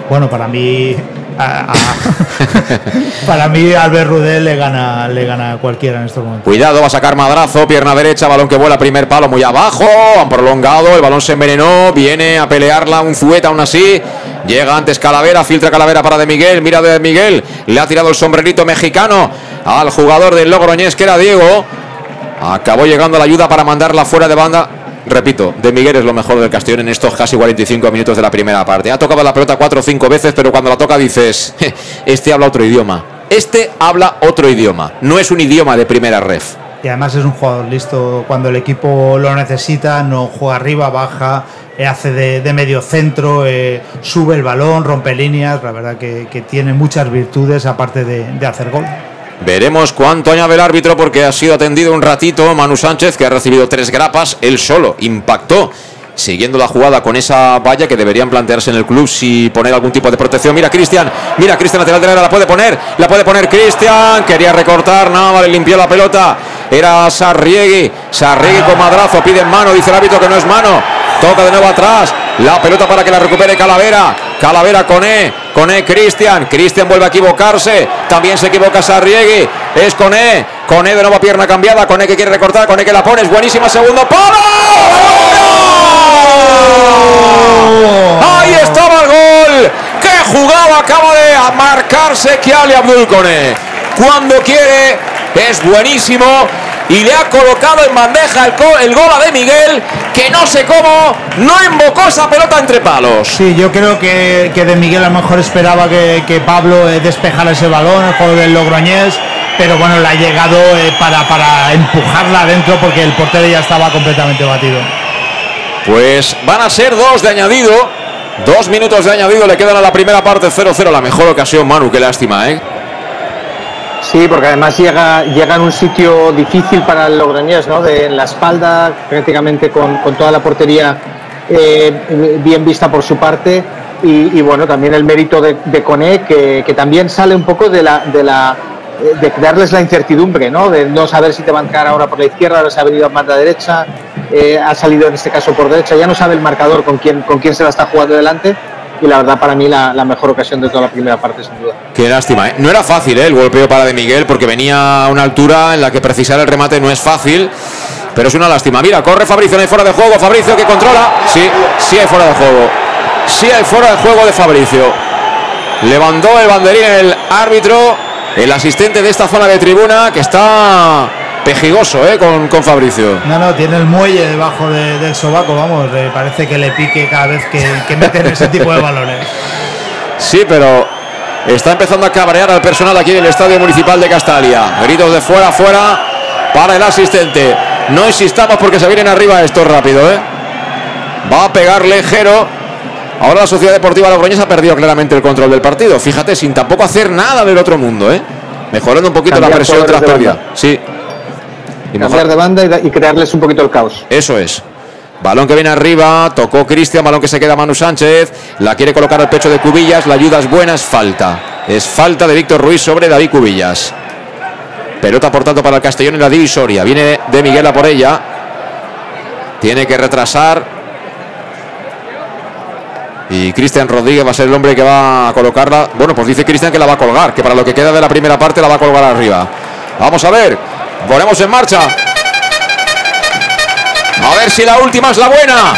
Bueno, para mí, a- a- para mí Albert Rudel le gana, le gana a cualquiera en estos momentos. Cuidado, va a sacar madrazo, pierna derecha, balón que vuela, primer palo muy abajo, han prolongado, el balón se envenenó, viene a pelearla un zueta aún así, llega antes Calavera, filtra Calavera para De Miguel, mira De Miguel, le ha tirado el sombrerito mexicano al jugador del Logroñés que era Diego, acabó llegando la ayuda para mandarla fuera de banda. Repito, De Miguel es lo mejor del Castellón en estos casi 45 minutos de la primera parte. Ha tocado la pelota cuatro o cinco veces, pero cuando la toca dices, "Je, este habla otro idioma. Este habla otro idioma. No es un idioma de primera ref. Y además es un jugador listo cuando el equipo lo necesita, no juega arriba, baja, eh, hace de, medio centro, eh, sube el balón, rompe líneas, la verdad que, tiene muchas virtudes aparte de hacer gol. Veremos cuánto añade el árbitro porque ha sido atendido un ratito Manu Sánchez que ha recibido tres grapas, él solo impactó. Siguiendo la jugada con esa valla que deberían plantearse en el club si poner algún tipo de protección. Mira Cristian, mira Cristian lateral derecha, la puede poner, la puede poner Cristian, quería recortar, nada, le limpió la pelota. Era Sarriegui, Sarriegui con madrazo, pide en mano, dice el árbitro que no es mano. Toca de nuevo atrás, la pelota para que la recupere Calavera. Calavera con E, con E Cristian. Cristian vuelve a equivocarse. También se equivoca Sarriegui. Es con E, con E de nuevo pierna cambiada. Con E que quiere recortar, con E que la pone. Es buenísima, segundo palo. Ahí estaba el gol. ¡Qué jugada acaba de marcarse Kiali Abdul Kone! Cuando quiere, es buenísimo. Y le ha colocado en bandeja el, co- el gol a De Miguel, que no sé cómo, no invocó esa pelota entre palos. Sí, yo creo que, que de Miguel a lo mejor esperaba que, que Pablo eh, despejara ese balón, el juego del Logroñés, pero bueno, le ha llegado eh, para, para empujarla adentro porque el portero ya estaba completamente batido. Pues van a ser dos de añadido. Dos minutos de añadido le quedan a la primera parte 0-0. La mejor ocasión, Manu, qué lástima, ¿eh? Sí, porque además llega, llega en un sitio difícil para el Logroñés, ¿no? De, en la espalda, prácticamente con, con toda la portería eh, bien vista por su parte. Y, bueno, también el mérito de, de Cone, que, que también sale un poco de la, de la de crearles la incertidumbre, ¿no? De no saber si te van a entrar ahora por la izquierda, ahora se ha venido más la derecha, eh, ha salido en este caso por derecha, ya no sabe el marcador con quién, con quién se la está jugando delante y la verdad para mí la, mejor ocasión de toda la primera parte sin duda. Qué lástima, ¿eh? No era fácil ¿eh? el golpeo para de Miguel porque venía a una altura en la que precisar el remate no es fácil. Pero es una lástima. Mira, corre Fabricio, no hay fuera de juego. Fabricio que controla. Sí, sí hay fuera de juego. Sí hay fuera de juego de Fabricio. Levantó el banderín el árbitro, el asistente de esta zona de tribuna que está pejigoso ¿eh? con, con Fabricio. No, no, tiene el muelle debajo de- del sobaco, vamos, parece que le pique cada vez que, que meten ese tipo de balones. Sí, pero está empezando a cabrear al personal aquí del Estadio Municipal de Castalia. Gritos de fuera, fuera para el asistente. No insistamos porque se vienen arriba esto rápido, ¿eh? Va a pegar Lejero. Ahora la Sociedad Deportiva Logroñés ha perdido claramente el control del partido. Fíjate, sin tampoco hacer nada del otro mundo, ¿eh? Mejorando un poquito Cambiar la presión tras pérdida. Sí. Y Cambiar de banda y, da- y crearles un poquito el caos. eso es. Balón que viene arriba, tocó Cristian, balón que se queda Manu Sánchez, la quiere colocar al pecho de Cubillas, la ayuda es buena, es falta. Es falta de Víctor Ruiz sobre David Cubillas. Pelota por tanto para el Castellón en la divisoria. Viene de Miguel a por ella. Tiene que retrasar. Y Cristian Rodríguez va a ser el hombre que va a colocarla. Bueno, pues dice Cristian que la va a colgar, que para lo que queda de la primera parte la va a colgar arriba. Vamos a ver. Ponemos en marcha. A ver si la última es la buena.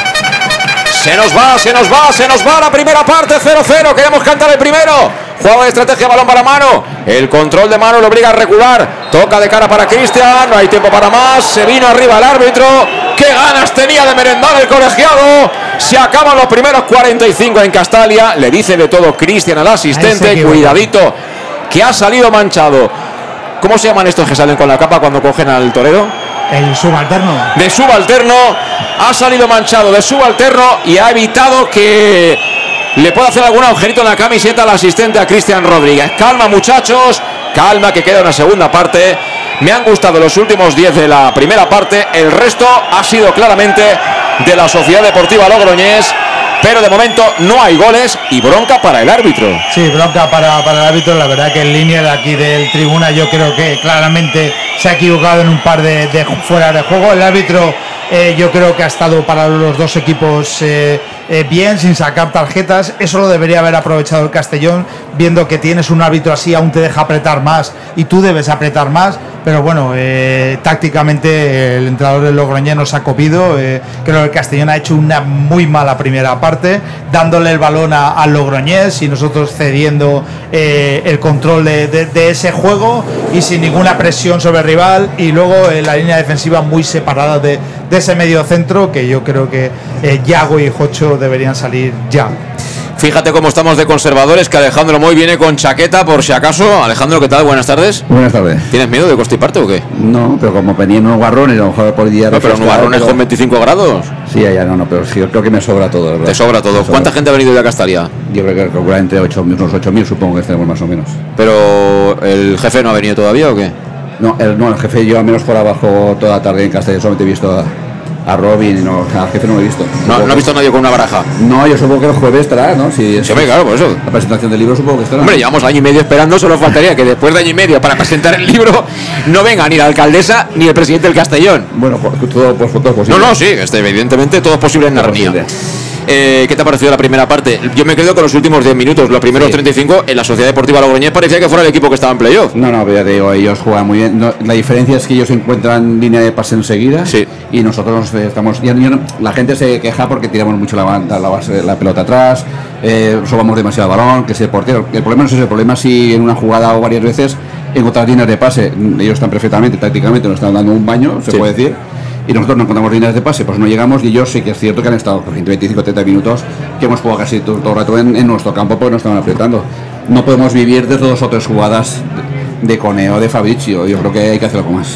Se nos va, se nos va, se nos va la primera parte 0-0. Queremos cantar el primero. Juego de estrategia, balón para mano. El control de mano lo obliga a recular. Toca de cara para Cristian. No hay tiempo para más. Se vino arriba el árbitro. Qué ganas tenía de merendar el colegiado. Se acaban los primeros 45 en Castalia. Le dice de todo Cristian al asistente. Cuidadito. Que ha salido manchado. ¿Cómo se llaman estos que salen con la capa cuando cogen al torero? El subalterno. de subalterno, ha salido manchado de subalterno y ha evitado que le pueda hacer algún agujerito en la camiseta al asistente a Cristian Rodríguez. Calma muchachos, calma que queda una segunda parte. Me han gustado los últimos 10 de la primera parte, el resto ha sido claramente de la Sociedad Deportiva Logroñés, pero de momento no hay goles y bronca para el árbitro. Sí, bronca para, para el árbitro. La verdad que en línea de aquí del tribuna yo creo que claramente se ha equivocado en un par de, fuera de juego. El árbitro eh, yo creo que ha estado para los dos equipos eh, eh, bien, sin sacar tarjetas. Eso lo debería haber aprovechado el Castellón, viendo que tienes un árbitro así, aún te deja apretar más y tú debes apretar más. Pero bueno, eh, tácticamente el entrenador del Logroñés se ha copido. eh, creo que el Castellón ha hecho una muy mala primera parte, dándole el balón a- al Logroñés y nosotros cediendo el control de, de- ese juego y sin ninguna presión sobre el rival. Y luego la línea defensiva muy separada de, de ese medio centro, que yo creo que eh, Yago y Jocho deberían salir ya. Fíjate cómo estamos de conservadores, que Alejandro Moy viene con chaqueta por si acaso. Alejandro, ¿qué tal? Buenas tardes. Buenas tardes. ¿Tienes miedo de constiparte o qué? No, pero como venían unos guarrones, a lo mejor por día. No, pero refrescar, nubarrones pero- con 25 grados. Sí, ya no, no, pero sí, yo creo que me sobra todo, ¿verdad? Te sobra todo. ¿Cuánta gente ha venido de Castalia? Yo creo que entre 8, unos 8.000 supongo que tenemos más o menos. Pero el jefe no ha venido todavía o qué? No, el, no, el jefe yo al menos por abajo toda la tarde en Castellón solamente he visto a, a Robin, y no, al jefe no lo he visto. No, no ha visto a nadie con una baraja. No, yo supongo que el jueves estará, ¿no? Si, Sí, claro, por eso. La presentación del libro supongo que estará. Hombre, llevamos año y medio esperando, solo faltaría que después de año y medio para presentar el libro no venga ni la alcaldesa ni el presidente del Castellón. Bueno, por, todo, pues, todo es posible. No, no, sí, este, evidentemente todo es posible en Narnia. Eh, ¿Qué te ha parecido la primera parte? Yo me quedo con los últimos 10 minutos. Los primeros 35 en la Sociedad Deportiva Logroñés parecía que fuera el equipo que estaba en playoff. No, no, pero ya te digo, ellos juegan muy bien. No, la diferencia es que ellos encuentran línea de pase enseguida Sí. y nosotros eh, estamos. ya- ya no- la gente se queja porque tiramos mucho la, banda, la, base, la pelota atrás, eh, sobamos demasiado balón, que es el portero. El problema no es ese, el problema si en una jugada o varias veces encontrar líneas de pase. Ellos están perfectamente, tácticamente, nos están dando un baño, se Sí. puede decir. Y nosotros no encontramos líneas de pase, pues no llegamos. Y ellos sí que es cierto que han estado 25-30 minutos, que hemos jugado casi todo, el rato en, en nuestro campo porque nos estaban apretando. No podemos vivir de dos o tres jugadas de, coneo de Fabricio. Yo creo que hay que hacer algo más.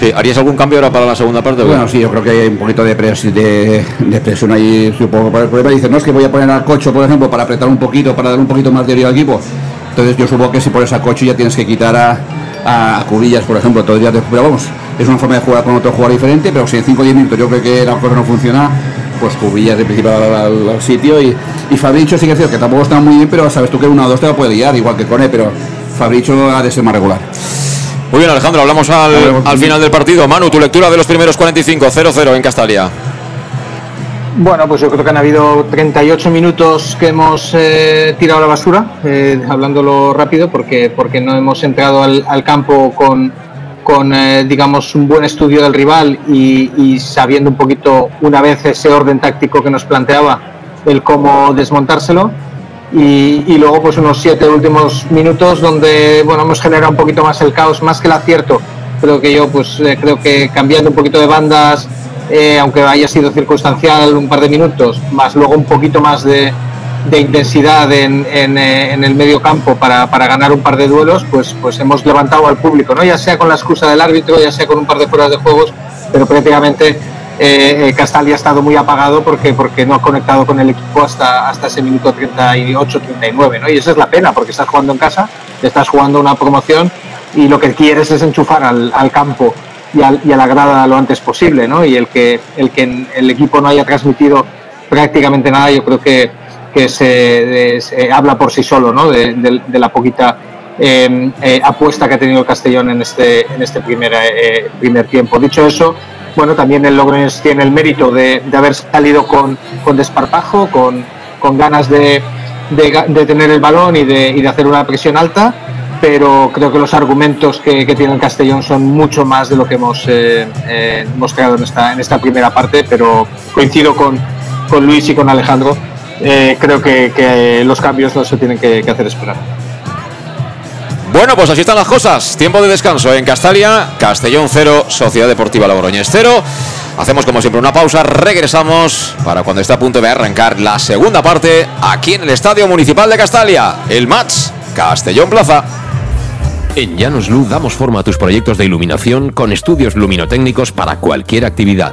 Sí, ¿Harías algún cambio ahora para la segunda parte? o qué? Bueno, sí, yo creo que hay un poquito de, pres- de, de presión ahí. Supongo por el problema dice, no es que voy a poner al cocho, por ejemplo, para apretar un poquito, para dar un poquito más de orilla al equipo. Entonces yo supongo que si pones a cocho ya tienes que quitar a, a Cubillas, por ejemplo, todo el día. Pero vamos, es una forma de jugar con otro jugador diferente, pero si en 5 o 10 minutos yo creo que la cosa no funciona, pues Cubillas de principio al, al, sitio y, y Fabricio sí que es cierto que tampoco está muy bien, pero sabes tú que uno o dos te lo puede guiar, igual que Cone, pero Fabricio ha de ser más regular. Muy bien, Alejandro, hablamos al, al final del partido. Manu, tu lectura de los primeros 45, 0-0 en Castalia. Bueno, pues yo creo que han habido 38 minutos que hemos eh, tirado a la basura, eh, hablándolo rápido, porque, porque no hemos entrado al, al campo con, con eh, digamos, un buen estudio del rival y, sabiendo un poquito, una vez ese orden táctico que nos planteaba, el cómo desmontárselo. Y, luego, pues unos siete últimos minutos donde, bueno, hemos generado un poquito más el caos, más que el acierto. Creo que yo, pues creo que cambiando un poquito de bandas, eh, aunque haya sido circunstancial un par de minutos, más luego un poquito más de, de intensidad en, en, eh, en, el medio campo para, para, ganar un par de duelos, pues, pues hemos levantado al público, ¿no? ya sea con la excusa del árbitro, ya sea con un par de fueras de juegos, pero prácticamente eh, Castal ya ha estado muy apagado porque, porque no ha conectado con el equipo hasta, hasta ese minuto 38-39, ¿no? y esa es la pena, porque estás jugando en casa, estás jugando una promoción y lo que quieres es enchufar al, al campo y a, y a, la grada lo antes posible, ¿no? Y el que, el que el equipo no haya transmitido prácticamente nada, yo creo que, que se, habla por sí solo, ¿no? De, la poquita eh, eh, apuesta que ha tenido el Castellón en este, este primer, eh, primer tiempo. Dicho eso, bueno, también el Logroñés tiene el mérito de, haber salido con, con desparpajo, con, ganas de, tener el balón y de, hacer una presión alta pero creo que los argumentos que, tiene el Castellón son mucho más de lo que hemos eh, mostrado en esta, primera parte, pero coincido con Luis y con Alejandro, eh, creo que, que, los cambios no se tienen que, que, hacer esperar. Bueno, pues así están las cosas. Tiempo de descanso en Castalia, Castellón 0, Sociedad Deportiva Logroñés 0. Hacemos como siempre una pausa, regresamos para cuando esté a punto de arrancar la segunda parte aquí en el Estadio Municipal de Castalia, el match Castellón Plaza. En Llanos Luz damos forma a tus proyectos de iluminación con estudios luminotécnicos para cualquier actividad.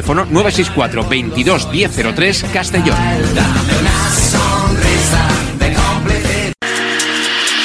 Teléfono 964 22 1003 Castellón.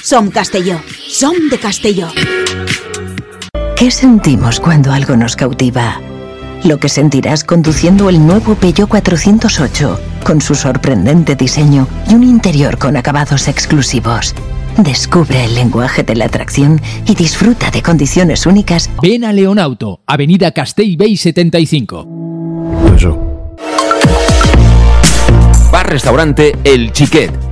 Som Castelló. Som de Castelló. ¿Qué sentimos cuando algo nos cautiva? Lo que sentirás conduciendo el nuevo Peugeot 408, con su sorprendente diseño y un interior con acabados exclusivos. Descubre el lenguaje de la atracción y disfruta de condiciones únicas. Ven a Leonauto, Avenida Castell Bay 75. Bar Restaurante El Chiquet.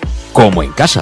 como en casa.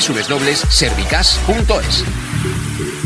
www.servicas.es.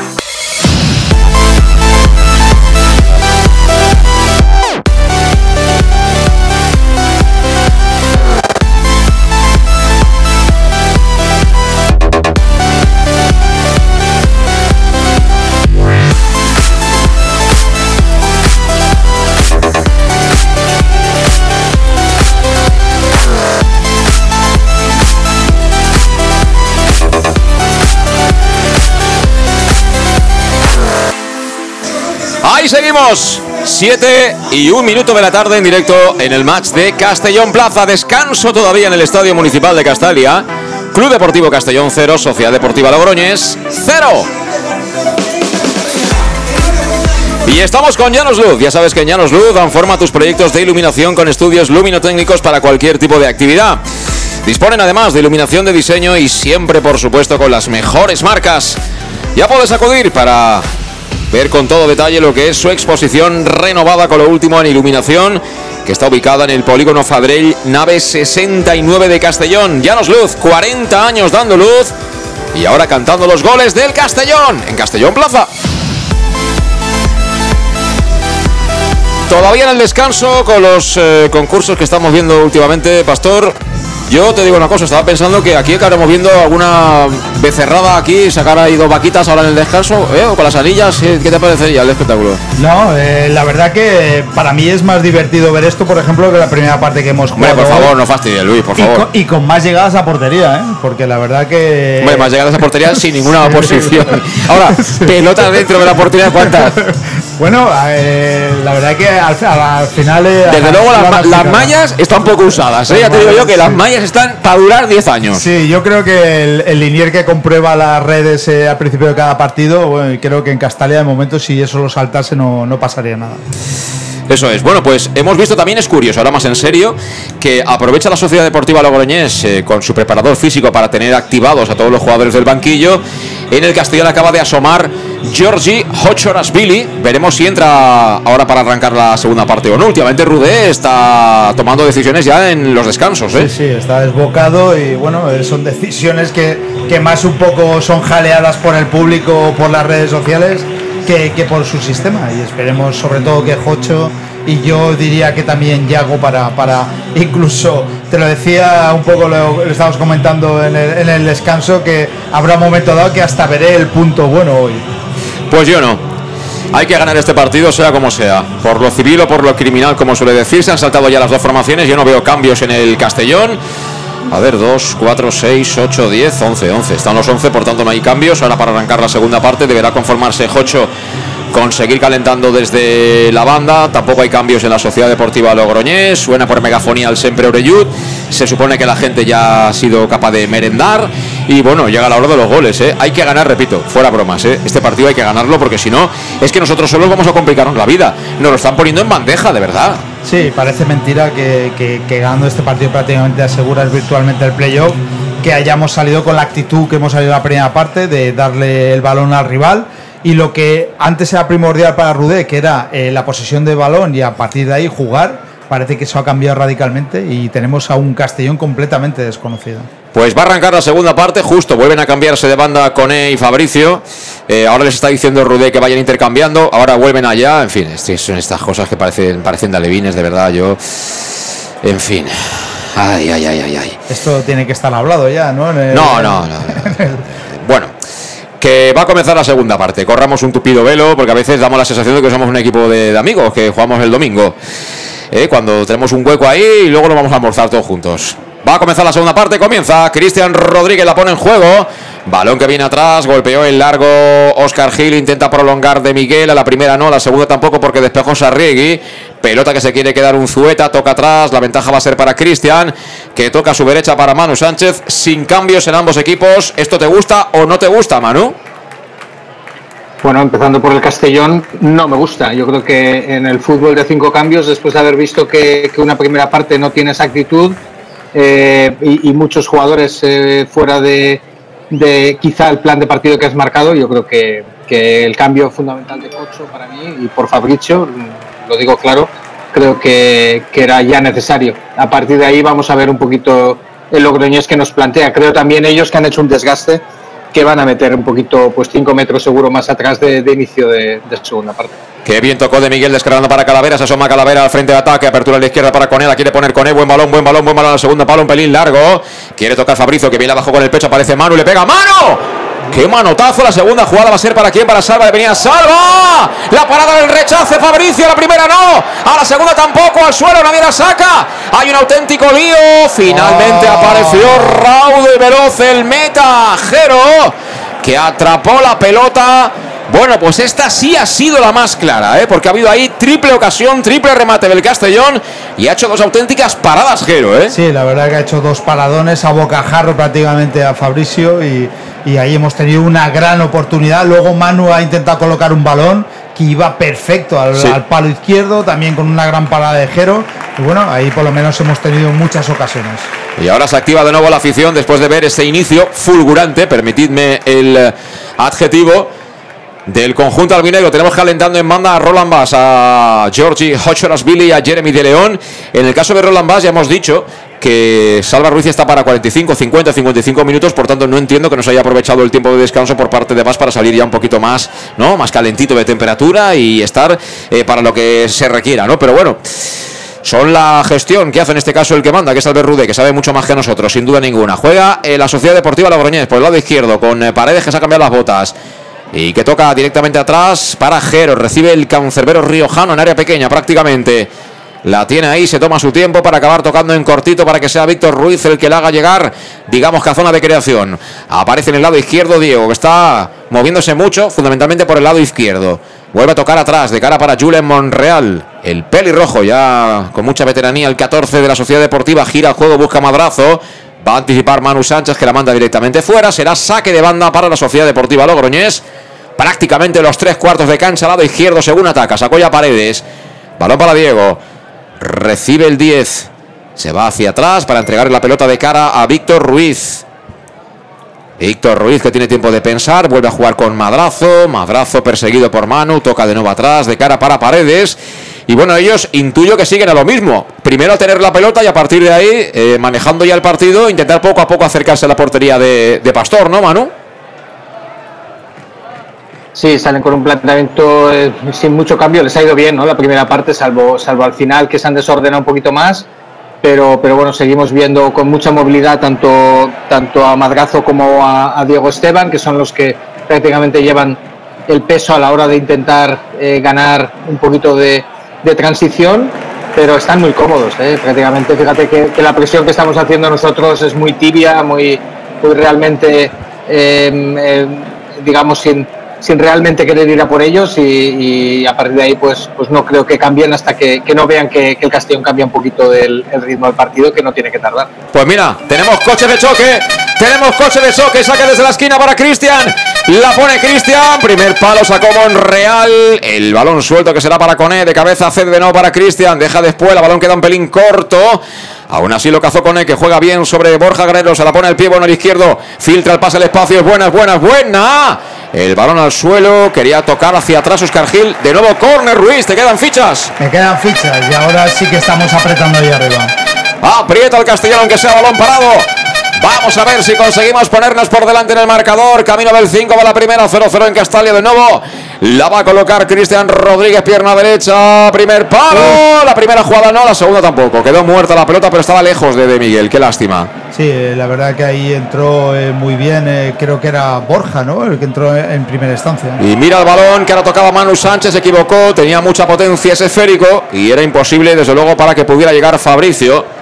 Seguimos. 7 y un minuto de la tarde en directo en el match de Castellón Plaza. Descanso todavía en el Estadio Municipal de Castalia. Club Deportivo Castellón 0, Sociedad Deportiva Logroñés 0. Y estamos con Llanos Luz. Ya sabes que en Llanos Luz dan forma a tus proyectos de iluminación con estudios luminotécnicos para cualquier tipo de actividad. Disponen además de iluminación de diseño y siempre, por supuesto, con las mejores marcas. Ya puedes acudir para ver con todo detalle lo que es su exposición renovada con lo último en iluminación, que está ubicada en el polígono Fadrell, nave 69 de Castellón. Llanos Luz, 40 años dando luz y ahora cantando los goles del Castellón en Castellón Plaza. Todavía en el descanso con los eh, concursos que estamos viendo últimamente, Pastor. Yo te digo una cosa, estaba pensando que aquí estaremos viendo alguna becerrada aquí, sacar ahí dos vaquitas ahora en el descanso, ¿eh? O con las anillas, ¿qué te parecería el espectáculo? No, eh, la verdad que para mí es más divertido ver esto, por ejemplo, que la primera parte que hemos Hombre, jugado. por hoy. favor, no fastidies, Luis, por Y favor. con, y con más llegadas a portería, ¿eh? Porque la verdad que. Hombre, más llegadas a portería sin ninguna oposición. Ahora, pelotas dentro de la portería, ¿cuántas? Bueno, eh, la verdad que al, al- al final. eh, Desde luego las, mallas están poco usadas, ¿eh? Ya te digo yo que las mallas están para durar 10 años. Sí, yo creo que el, el linier que comprueba las redes eh, al principio de cada partido, bueno, creo que en Castalia de momento si eso lo saltase no, no pasaría nada. Eso es. Bueno, pues hemos visto también, es curioso, ahora más en serio, que aprovecha la Sociedad Deportiva Logroñés eh, con su preparador físico para tener activados a todos los jugadores del banquillo. En el Castellón acaba de asomar Georgi Hochorasvili. Veremos si entra ahora para arrancar la segunda parte o no. Últimamente Rudé está tomando decisiones ya en los descansos. ¿eh? Sí, sí, está desbocado y bueno, eh, son decisiones que, que más un poco son jaleadas por el público o por las redes sociales que, que por su sistema. Y esperemos sobre todo que Jocho y yo diría que también Yago para, para incluso, te lo decía un poco, lo, lo estábamos comentando en el, en el descanso, que habrá un momento dado que hasta veré el punto bueno hoy. Pues yo no. Hay que ganar este partido, sea como sea. Por lo civil o por lo criminal, como suele decir. Se han saltado ya las dos formaciones. Yo no veo cambios en el Castellón. A ver, 2, 4, 6, 8, 10, 11, 11. Están los 11, por tanto no hay cambios. Ahora para arrancar la segunda parte deberá conformarse Jocho con seguir calentando desde la banda. Tampoco hay cambios en la Sociedad Deportiva Logroñés. Suena por megafonía el Sempre Oreyud. Se supone que la gente ya ha sido capaz de merendar. Y bueno, llega la hora de los goles. ¿eh? Hay que ganar, repito, fuera bromas. ¿eh? Este partido hay que ganarlo porque si no, es que nosotros solos vamos a complicarnos la vida. Nos lo están poniendo en bandeja, de verdad. Sí, parece mentira que, que- ganando este partido prácticamente aseguras virtualmente el playoff, que hayamos salido con la actitud que hemos salido en la primera parte de darle el balón al rival y lo que antes era primordial para Rudé, que era eh, la posesión de balón y a partir de ahí jugar, parece que eso ha cambiado radicalmente y tenemos a un Castellón completamente desconocido. Pues va a arrancar la segunda parte, justo vuelven a cambiarse de banda Cone y Fabricio. Eh, ahora les está diciendo Rudé que vayan intercambiando, ahora vuelven allá. En fin, son estas cosas que parecen, parecen de alevines, de verdad. Yo. En fin. Ay, ay, ay, ay, ay. Esto tiene que estar hablado ya, ¿no? No, no, no. Bueno, que va a comenzar la segunda parte. Corramos un tupido velo porque a veces damos la sensación de que somos un equipo de, de amigos que jugamos el domingo. Eh, Cuando tenemos un hueco ahí y luego lo vamos a almorzar todos juntos. Va a comenzar la segunda parte, comienza. Cristian Rodríguez la pone en juego. Balón que viene atrás, golpeó el largo Oscar Gil, intenta prolongar de Miguel, a la primera no, a la segunda tampoco porque despejó Sarriegui. Pelota que se quiere quedar un Zueta, toca atrás, la ventaja va a ser para Cristian, que toca a su derecha para Manu Sánchez, sin cambios en ambos equipos. ¿Esto te gusta o no te gusta, Manu? Bueno, empezando por el Castellón, no me gusta. Yo creo que en el fútbol de cinco cambios, después de haber visto que, que una primera parte no tiene esa actitud eh, y, muchos jugadores eh, fuera de, quizá el plan de partido que has marcado, yo creo que, el cambio fundamental de Cocho para mí y por Fabricio, mm, lo digo claro, creo que, que era ya necesario. A partir de ahí vamos a ver un poquito el Logroñés que nos plantea. Creo también ellos que han hecho un desgaste que van a meter un poquito, pues 5 metros seguro más atrás de, inicio de, de segunda parte. Que bien tocó de Miguel descargando para Calavera, asoma Calavera al frente de ataque, apertura a la izquierda para Conel, la quiere poner Conel, buen balón, buen balón, buen balón a la segunda palo, un pelín largo. Quiere tocar Fabricio, que viene abajo con el pecho, aparece Manu, le pega ¡Mano! ¡Qué manotazo! La segunda jugada va a ser para quién, para Salva, de venía Salva. La parada del rechace, Fabricio, la primera no, a la segunda tampoco, al suelo, nadie la saca. Hay un auténtico lío. Finalmente apareció raudo y veloz el meta, Jero, que atrapó la pelota. Bueno, pues esta sí ha sido la más clara, ¿eh? porque ha habido ahí triple ocasión, triple remate del Castellón y ha hecho dos auténticas paradas, Jero. ¿eh? Sí, la verdad que ha hecho dos paradones a bocajarro prácticamente a Fabricio y, y ahí hemos tenido una gran oportunidad. Luego Manu ha intentado colocar un balón que iba perfecto al, Sí. al palo izquierdo, también con una gran parada de Jero. Y bueno, ahí por lo menos hemos tenido muchas ocasiones. Y ahora se activa de nuevo la afición después de ver este inicio fulgurante, permitidme el adjetivo del conjunto albinegro. Tenemos calentando en banda a Roland Bass, a Georgie Billy a Jeremy de León. En el caso de Roland Bass ya hemos dicho que Salva Ruiz está para 45, 50, 55 minutos, por tanto no entiendo que no se haya aprovechado el tiempo de descanso por parte de Bass para salir ya un poquito más, ¿no? Más calentito de temperatura y estar eh, para lo que se requiera, ¿no? Pero bueno, son la gestión que hace en este caso el que manda, que es Albert Rude, que sabe mucho más que nosotros, sin duda ninguna. Juega eh, la Sociedad Deportiva Logroñés por el lado izquierdo, con eh, Paredes que se ha cambiado las botas. Y que toca directamente atrás para Jero. Recibe el cancerbero riojano en área pequeña prácticamente. La tiene ahí, se toma su tiempo para acabar tocando en cortito para que sea Víctor Ruiz el que la haga llegar, digamos que a zona de creación. Aparece en el lado izquierdo Diego, que está moviéndose mucho, fundamentalmente por el lado izquierdo. Vuelve a tocar atrás, de cara para Julen Monreal. El pelirrojo, ya con mucha veteranía, el 14 de la Sociedad Deportiva, gira juego, busca madrazo. Va a anticipar Manu Sánchez, que la manda directamente fuera. Será saque de banda para la Sociedad Deportiva Logroñés. Prácticamente los tres cuartos de cancha, lado izquierdo, según ataca. Sacó ya Paredes. Balón para Diego. Recibe el 10. Se va hacia atrás para entregarle la pelota de cara a Víctor Ruiz. Víctor Ruiz que tiene tiempo de pensar, vuelve a jugar con Madrazo, Madrazo perseguido por Manu, toca de nuevo atrás, de cara para Paredes. Y bueno, ellos intuyo que siguen a lo mismo. Primero tener la pelota y a partir de ahí, eh, manejando ya el partido, intentar poco a poco acercarse a la portería de, de Pastor, ¿no, Manu? Sí, salen con un planteamiento eh, sin mucho cambio. Les ha ido bien, ¿no? La primera parte, salvo, salvo al final que se han desordenado un poquito más. Pero, pero bueno, seguimos viendo con mucha movilidad tanto, tanto a Madrazo como a, Diego Esteban, que son los que prácticamente llevan el peso a la hora de intentar eh, ganar un poquito de, de, transición, pero están muy cómodos. ¿eh? Prácticamente, fíjate que, que, la presión que estamos haciendo nosotros es muy tibia, muy, muy realmente, eh, digamos, sin sin realmente querer ir a por ellos y, a partir de ahí pues, pues no creo que cambien hasta que, no vean que, el Castellón cambia un poquito el, ritmo del partido que no tiene que tardar. Pues mira, tenemos coche de choque, tenemos coche de choque, saca desde la esquina para Cristian, la pone Cristian, primer palo sacó Monreal, el balón suelto que será para Cone, de cabeza cede de nuevo para Cristian, deja después, el balón queda un pelín corto. Aún así lo cazó con él, que juega bien sobre Borja Guerrero. Se la pone el pie bueno al izquierdo. Filtra el pase al espacio. Es buena, es buena, es buena. El balón al suelo. Quería tocar hacia atrás Oscar Gil. De nuevo corner Ruiz. ¿Te quedan fichas? Me quedan fichas y ahora sí que estamos apretando ahí arriba. Aprieta el castellano aunque sea balón parado. Vamos a ver si conseguimos ponernos por delante en el marcador. Camino del 5 va la primera, 0-0 en Castalia de nuevo. La va a colocar Cristian Rodríguez, pierna derecha. Primer palo. La primera jugada no, la segunda tampoco. Quedó muerta la pelota, pero estaba lejos de, de Miguel. Qué lástima. Sí, eh, la verdad que ahí entró eh, muy bien. Eh, creo que era Borja, ¿no? El que entró en primera instancia. Y mira el balón que ahora tocaba Manu Sánchez, se equivocó. Tenía mucha potencia ese esférico y era imposible, desde luego, para que pudiera llegar Fabricio.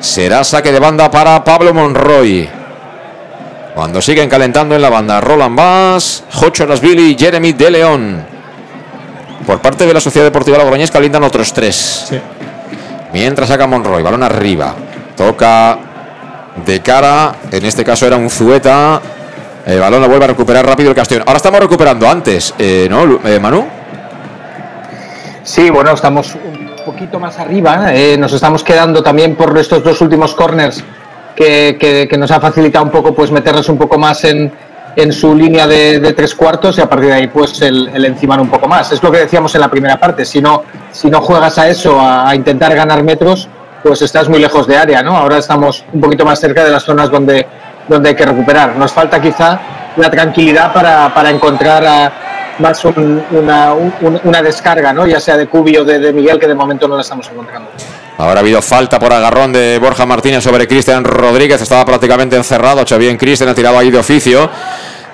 Será saque de banda para Pablo Monroy. Cuando siguen calentando en la banda Roland Bass, Jocho Rasvili y Jeremy de León. Por parte de la Sociedad Deportiva Logroñés calientan otros tres. Mientras saca Monroy, balón arriba. Toca de cara, en este caso era un Zueta. El balón lo vuelve a recuperar rápido el Castellón. Ahora estamos recuperando antes, eh, ¿no, eh, Manu? Sí, bueno, estamos poquito más arriba. Eh, nos estamos quedando también por estos dos últimos corners que, nos ha facilitado un poco pues meternos un poco más en, en su línea de, tres cuartos y a partir de ahí pues el, el, encimar un poco más. Es lo que decíamos en la primera parte. Si no, si no juegas a eso, a, intentar ganar metros, pues estás muy lejos de área, ¿no? Ahora estamos un poquito más cerca de las zonas donde, donde hay que recuperar. Nos falta quizá la tranquilidad para, para encontrar a más una, descarga, ¿no? ya sea de Cubi o de, Miguel, que de momento no la estamos encontrando. Ahora ha habido falta por agarrón de Borja Martínez sobre Cristian Rodríguez. Estaba prácticamente encerrado. bien Cristian ha tirado ahí de oficio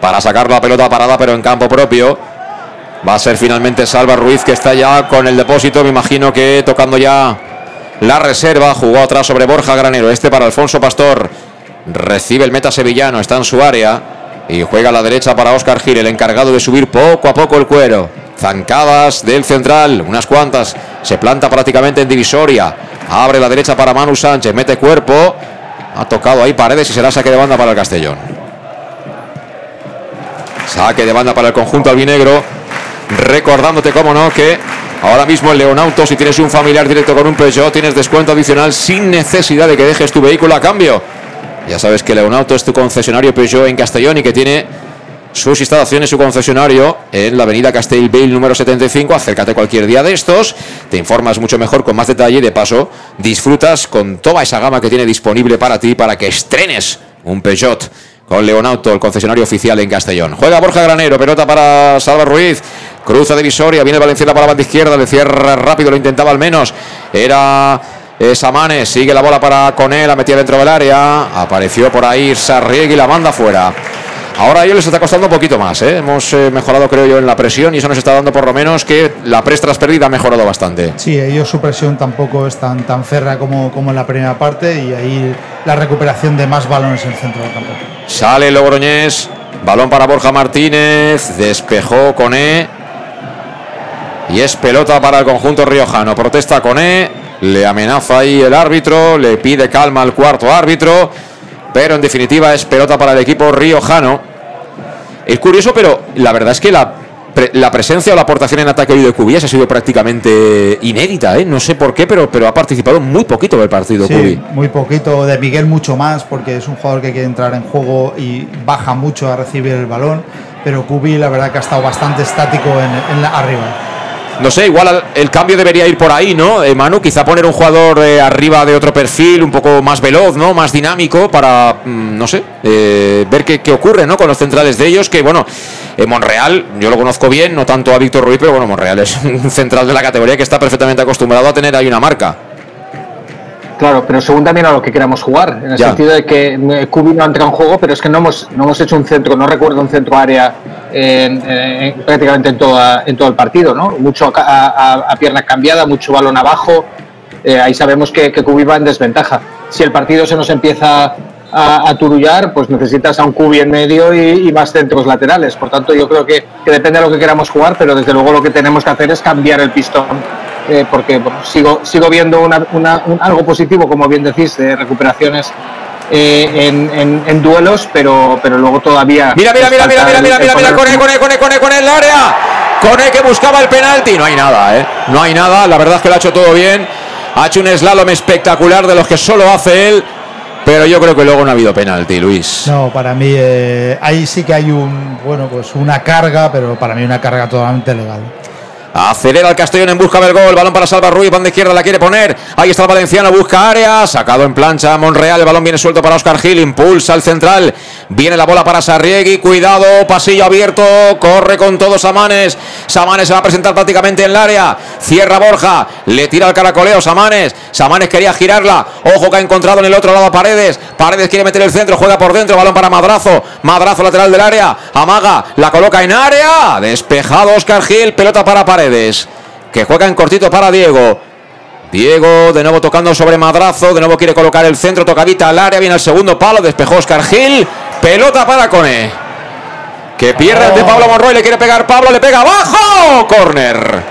para sacar la pelota parada, pero en campo propio. Va a ser finalmente Salva Ruiz que está ya con el depósito. Me imagino que tocando ya la reserva. Jugó atrás sobre Borja Granero. Este para Alfonso Pastor. Recibe el meta sevillano. Está en su área. Y juega a la derecha para Oscar Gil, el encargado de subir poco a poco el cuero. Zancadas del central, unas cuantas. Se planta prácticamente en divisoria. Abre la derecha para Manu Sánchez, mete cuerpo. Ha tocado ahí paredes y será saque de banda para el Castellón. Saque de banda para el conjunto albinegro. Recordándote, cómo no, que ahora mismo en Leonauto, si tienes un familiar directo con un Peugeot, tienes descuento adicional sin necesidad de que dejes tu vehículo a cambio. Ya sabes que Leonauto es tu concesionario Peugeot en Castellón y que tiene sus instalaciones, su concesionario en la avenida Castellbell número 75. Acércate cualquier día de estos, te informas mucho mejor con más detalle y de paso disfrutas con toda esa gama que tiene disponible para ti para que estrenes un Peugeot con Leonauto, el concesionario oficial en Castellón. Juega Borja Granero, pelota para Salva Ruiz, cruza de Visoria, viene Valenciana para la banda izquierda, le cierra rápido, lo intentaba al menos, era Samanes, sigue la bola para Conel, la metía dentro del área, apareció por ahí Sarriegui, la manda fuera. Ahora a ellos les está costando un poquito más. ¿eh? Hemos eh, mejorado, creo yo, en la presión y eso nos está dando por lo menos que la press tras pérdida ha mejorado bastante. Sí, ellos su presión tampoco es tan, tan ferra como, como en la primera parte y ahí la recuperación de más balones en el centro del campo. Sale Logroñés, balón para Borja Martínez, despejó Coné y es pelota para el conjunto riojano. Protesta Coné, le amenaza ahí el árbitro, le pide calma al cuarto árbitro pero en definitiva es pelota para el equipo riojano. Es curioso, pero la verdad es que la, la presencia o la aportación en ataque de Cubillas ha sido prácticamente inédita, ¿eh? no sé por qué, pero, pero ha participado muy poquito del partido sí, Muy poquito, de Miguel mucho más, porque es un jugador que quiere entrar en juego y baja mucho a recibir el balón, pero Cubi la verdad que ha estado bastante estático en, en la, arriba. No sé, igual el cambio debería ir por ahí, ¿no? Eh, Manu, quizá poner un jugador eh, arriba de otro perfil, un poco más veloz, ¿no? Más dinámico para, mm, no sé, eh, ver qué, ocurre, ¿no? Con los centrales de ellos, que bueno, en Monreal, yo lo conozco bien, no tanto a Víctor Ruiz, pero bueno, Monreal es un central de la categoría que está perfectamente acostumbrado a tener ahí una marca. Claro, pero según también a lo que queramos jugar, en el sentido de que Cubi no entra en juego, pero es que no hemos, no hemos hecho un centro, no recuerdo un centro área en, prácticamente en, toda, en todo el partido, ¿no? Mucho a, pierna cambiada, mucho balón abajo, eh, ahí sabemos que, que va en desventaja. Si el partido se nos empieza a, turullar, pues necesitas a un Cubi en medio y, más centros laterales. Por tanto, yo creo que, que depende de lo que queramos jugar, pero desde luego lo que tenemos que hacer es cambiar el pistón eh, porque sigo, sigo viendo algo positivo, como bien decís, de recuperaciones eh, en, duelos, pero, pero luego todavía. Mira, mira, mira, mira, mira, mira, mira, mira, con él, con él, con él, con él, con el área. Con él que buscaba el penalti. No hay nada, ¿eh? No hay nada. La verdad es que lo ha hecho todo bien. Ha hecho un slalom espectacular de los que solo hace él. Pero yo creo que luego no ha habido penalti, Luis. No, para mí eh, ahí sí que hay un, bueno, pues una carga, pero para mí una carga totalmente legal. Acelera el Castellón en busca del gol. Balón para Salva Ruiz. Banda izquierda la quiere poner. Ahí está el Valenciano. Busca área. Sacado en plancha Monreal. El balón viene suelto para Oscar Gil. Impulsa al central. Viene la bola para Sarriegui. Cuidado. Pasillo abierto. Corre con todo Samanes. Samanes se va a presentar prácticamente en el área. Cierra Borja. Le tira el caracoleo Samanes. Samanes quería girarla. Ojo que ha encontrado en el otro lado a Paredes. Paredes quiere meter el centro. Juega por dentro. Balón para Madrazo. Madrazo lateral del área. Amaga. La coloca en área. Despejado Oscar Gil. Pelota para Paredes que juega en cortito para Diego. Diego de nuevo tocando sobre Madrazo, de nuevo quiere colocar el centro, tocadita al área, viene el segundo palo, despejó Oscar Gil, pelota para Cone. Que pierde de Pablo Monroy, le quiere pegar Pablo, le pega abajo, corner.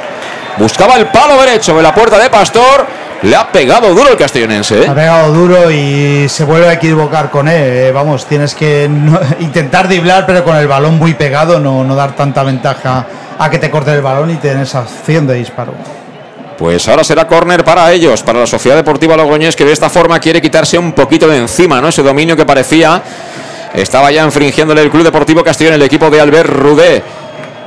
Buscaba el palo derecho de la puerta de Pastor, le ha pegado duro el castellonense. ¿eh? Ha pegado duro y se vuelve a equivocar con él. Eh. Vamos, tienes que intentar driblar, pero con el balón muy pegado, no, no dar tanta ventaja a que te corte el balón y tienes esa acción de disparo. Pues ahora será córner para ellos, para la Sociedad Deportiva Logroñés, que de esta forma quiere quitarse un poquito de encima, ¿no? Ese dominio que parecía estaba ya infringiéndole el Club Deportivo Castellón, el equipo de Albert Rudé,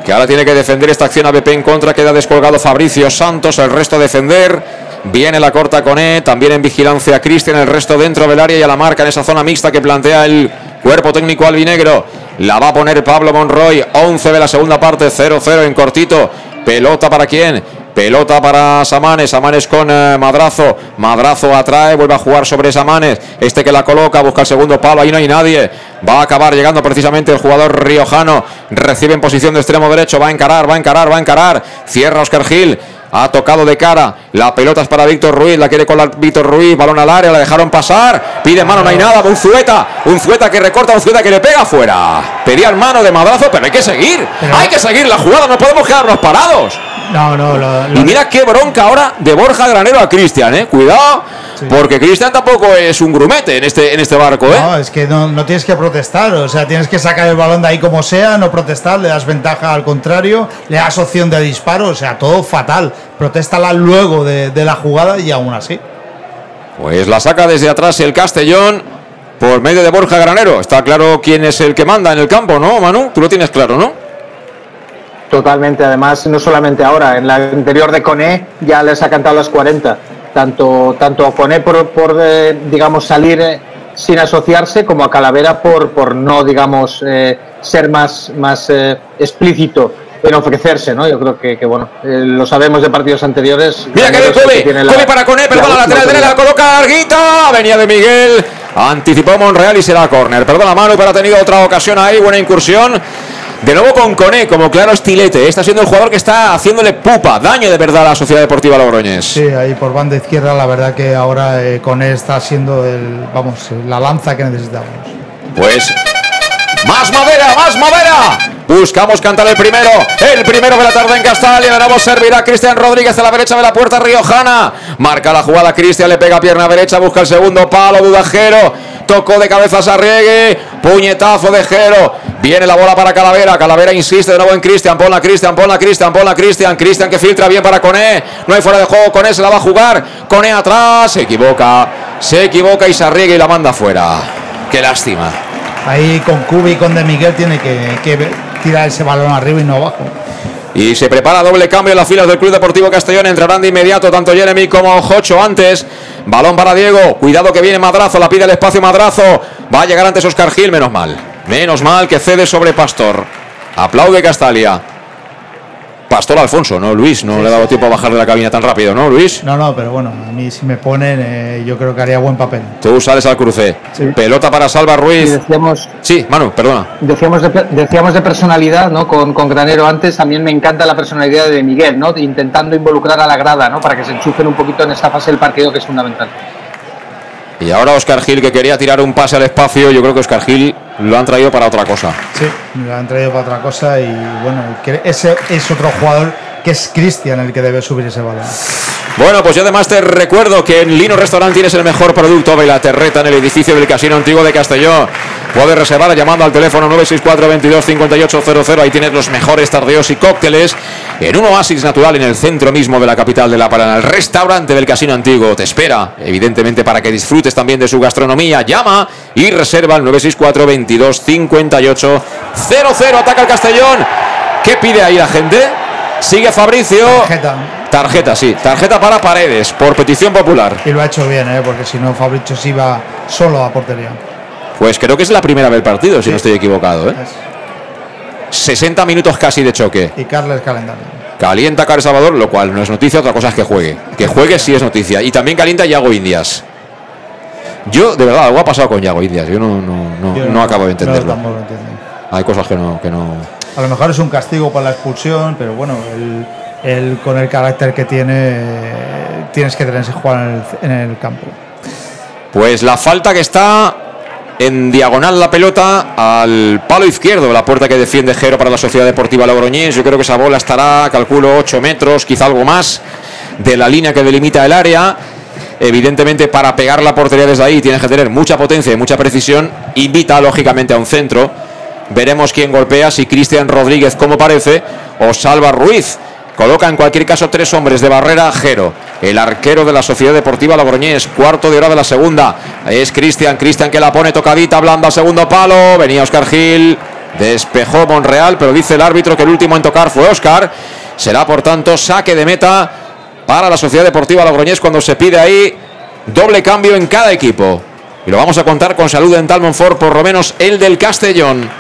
que ahora tiene que defender esta acción a BP en contra, queda descolgado Fabricio Santos, el resto a defender. Viene la corta con E, también en vigilancia Cristian, el resto dentro del área y a la marca en esa zona mixta que plantea el cuerpo técnico albinegro. La va a poner Pablo Monroy, 11 de la segunda parte, 0-0 en cortito. Pelota para quién? Pelota para Samanes, Samanes con eh, Madrazo, Madrazo atrae, vuelve a jugar sobre Samanes, este que la coloca, busca el segundo palo, ahí no hay nadie, va a acabar llegando precisamente el jugador riojano, recibe en posición de extremo derecho, va a encarar, va a encarar, va a encarar, cierra Oscar Gil, ha tocado de cara. La pelota es para Víctor Ruiz. La quiere colar Víctor Ruiz. Balón al área. La dejaron pasar. Pide mano. No hay nada. Un Zueta. Un Zueta que recorta. Un Zueta que le pega fuera. Pedía mano de madrazo. Pero hay que seguir. Hay que seguir la jugada. No podemos quedarnos parados. No, no. y mira qué bronca ahora de Borja Granero a Cristian. ¿eh? Cuidado. Porque Cristian tampoco es un grumete en este, en este barco, ¿eh? No, es que no, tienes que protestar, o sea, tienes que sacar el balón de ahí como sea, no protestar, le das ventaja al contrario, le das opción de disparo, o sea, todo fatal. Protéstala luego de, la jugada y aún así. Pues la saca desde atrás el Castellón. por medio de Borja Granero. Está claro quién es el que manda en el campo, ¿no, Manu? Tú lo tienes claro, ¿no? Totalmente, además, no solamente ahora, en la anterior de Coné ya les ha cantado las 40. Tanto, tanto a Coné por, por eh, digamos, salir eh, sin asociarse, como a Calavera por, por no, digamos, eh, ser más, más eh, explícito en ofrecerse, ¿no? Yo creo que, que, bueno, eh, lo sabemos de partidos anteriores. Mira que Kobe, Kobe para Coné, perdona, la lateral derecha, la coloca larguita, venía de Miguel, anticipó Monreal y será córner. Perdona Manu, pero ha tenido otra ocasión ahí, buena incursión. De nuevo con Coné, como claro estilete. Está siendo el jugador que está haciéndole pupa, daño de verdad a la Sociedad Deportiva Logroñés. Sí, ahí por banda izquierda, la verdad que ahora eh, Coné está siendo el, vamos, la lanza que necesitamos. Pues más madera, más madera. Buscamos cantar el primero, el primero de la tarde en Castalia. De nuevo servirá Cristian Rodríguez a la derecha de la puerta riojana. Marca la jugada Cristian, le pega pierna derecha, busca el segundo palo, Dudajero. Tocó de cabeza Sarriegue, puñetazo de Jero. Viene la bola para Calavera. Calavera insiste de nuevo en Cristian. Ponla Cristian, ponla Cristian, ponla Cristian. Cristian que filtra bien para Coné. No hay fuera de juego. Coné se la va a jugar. Coné atrás. Se equivoca. Se equivoca y Sarriegue y la manda fuera. Qué lástima. Ahí con Cubi y con De Miguel tiene que, que tirar ese balón arriba y no abajo. Y se prepara doble cambio en las filas del Club Deportivo Castellón. Entrarán de inmediato tanto Jeremy como Jocho antes. Balón para Diego. Cuidado que viene Madrazo. La pide el espacio Madrazo. Va a llegar antes Oscar Gil. Menos mal. Menos mal que cede sobre Pastor. Aplaude Castalia. Pastor Alfonso, ¿no? Luis, no le ha dado tiempo a bajar de la cabina tan rápido, ¿no, Luis? No, no, pero bueno, a mí si me ponen, eh, yo creo que haría buen papel. Tú sales al cruce. Pelota para Salva Ruiz. Y decíamos, Sí, Manu, perdona. decíamos, de, decíamos de personalidad, ¿no? Con, con Granero antes, también me encanta la personalidad de Miguel, ¿no? Intentando involucrar a la grada, ¿no? Para que se enchufen un poquito en esta fase del partido que es fundamental. Y ahora Oscar Gil que quería tirar un pase al espacio. Yo creo que Oscar Gil lo han traído para otra cosa. Sí, lo han traído para otra cosa y bueno, ese es otro jugador que es Cristian el que debe subir ese balón. Bueno, pues yo además te recuerdo que en Lino Restaurant tienes el mejor producto de la terreta en el edificio del Casino Antiguo de Castelló. Puedes reservar llamando al teléfono 964 22 5800. Ahí tienes los mejores tardeos y cócteles en un oasis natural en el centro mismo de la capital de La Parana. El restaurante del Casino Antiguo te espera, evidentemente, para que disfrutes también de su gastronomía. Llama y reserva al 964 22 58 00. Ataca el Castellón. ¿Qué pide ahí la gente? Sigue Fabricio. Tarjeta. Tarjeta, sí. Tarjeta para Paredes, por petición popular. Y lo ha hecho bien, ¿eh? porque si no, Fabricio se iba solo a portería. Pues creo que es la primera del partido, si no estoy equivocado. ¿eh? 60 minutos casi de choque. Y Carles calendario. Calienta Carlos Salvador, lo cual no es noticia, otra cosa es que juegue. Que juegue sí es noticia. Y también calienta Yago Indias. Yo, de verdad, algo ha pasado con Yago Indias. Yo no, no, no, Yo no acabo de entenderlo. Hay cosas que no, que no. A lo mejor es un castigo por la expulsión, pero bueno, él, él con el carácter que tiene, tienes que tenerse jugar en el, en el campo. Pues la falta que está en diagonal la pelota al palo izquierdo la puerta que defiende Jero para la Sociedad Deportiva Logroñés. Yo creo que esa bola estará, calculo, 8 metros, quizá algo más, de la línea que delimita el área. Evidentemente, para pegar la portería desde ahí tienes que tener mucha potencia y mucha precisión. Invita, lógicamente, a un centro. Veremos quién golpea, si Cristian Rodríguez, como parece, o Salva Ruiz. Coloca en cualquier caso tres hombres de barrera Jero, el arquero de la Sociedad Deportiva Logroñés, cuarto de hora de la segunda. Es Cristian, Cristian que la pone tocadita, blanda, segundo palo. Venía Oscar Gil, despejó Monreal, pero dice el árbitro que el último en tocar fue Oscar. Será por tanto saque de meta para la Sociedad Deportiva Logroñés cuando se pide ahí doble cambio en cada equipo. Y lo vamos a contar con salud dental Monfort, por lo menos el del Castellón.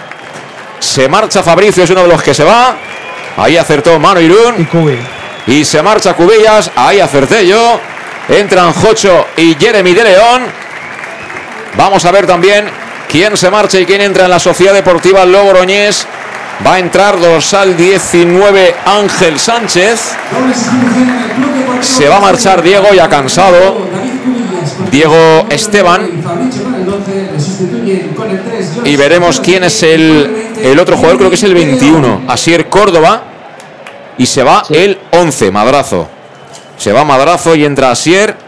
Se marcha Fabricio, es uno de los que se va. Ahí acertó Mano Irún. Y. Y se marcha Cubillas. Ahí acerté yo. Entran Jocho y Jeremy de León. Vamos a ver también quién se marcha y quién entra en la Sociedad Deportiva Logroñés. Va a entrar dorsal 19 Ángel Sánchez. Se va a marchar Diego ya cansado. Diego Esteban. Y veremos quién es el, el otro jugador, creo que es el 21, Asier Córdoba. Y se va el 11, Madrazo. Se va Madrazo y entra Asier.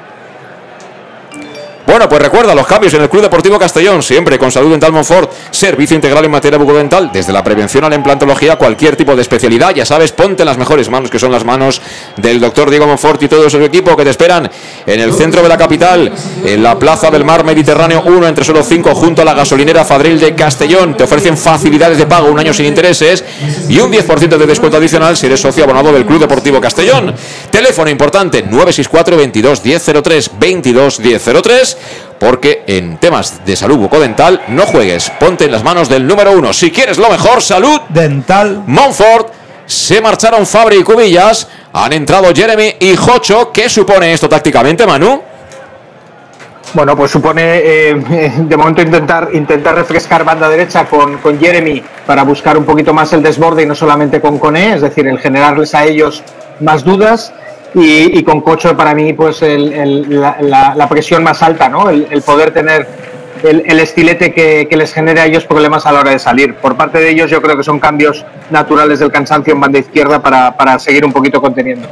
Bueno, pues recuerda los cambios en el Club Deportivo Castellón, siempre con salud dental Monfort, servicio integral en materia bucodental, desde la prevención a la implantología, cualquier tipo de especialidad, ya sabes, ponte las mejores manos, que son las manos del doctor Diego Monfort y todo su equipo que te esperan en el centro de la capital, en la Plaza del Mar Mediterráneo 1, entre solo 5, junto a la gasolinera Fadril de Castellón. Te ofrecen facilidades de pago, un año sin intereses y un 10% de descuento adicional si eres socio abonado del Club Deportivo Castellón. Teléfono importante 964 22 1003 22 1003 porque en temas de salud bucodental no juegues, ponte en las manos del número uno. Si quieres lo mejor, salud dental. Montfort, se marcharon Fabri y Cubillas, han entrado Jeremy y Jocho. ¿Qué supone esto tácticamente, Manu? Bueno, pues supone eh, de momento intentar, intentar refrescar banda derecha con, con, Jeremy para buscar un poquito más el desborde y no solamente con Cone, es decir, el generarles a ellos más dudas y, con Cocho para mí pues la, presión más alta, ¿no? el, poder tener el, estilete que, les genere a ellos problemas a la hora de salir. Por parte de ellos yo creo que son cambios naturales del cansancio en banda izquierda para, para seguir un poquito conteniendo.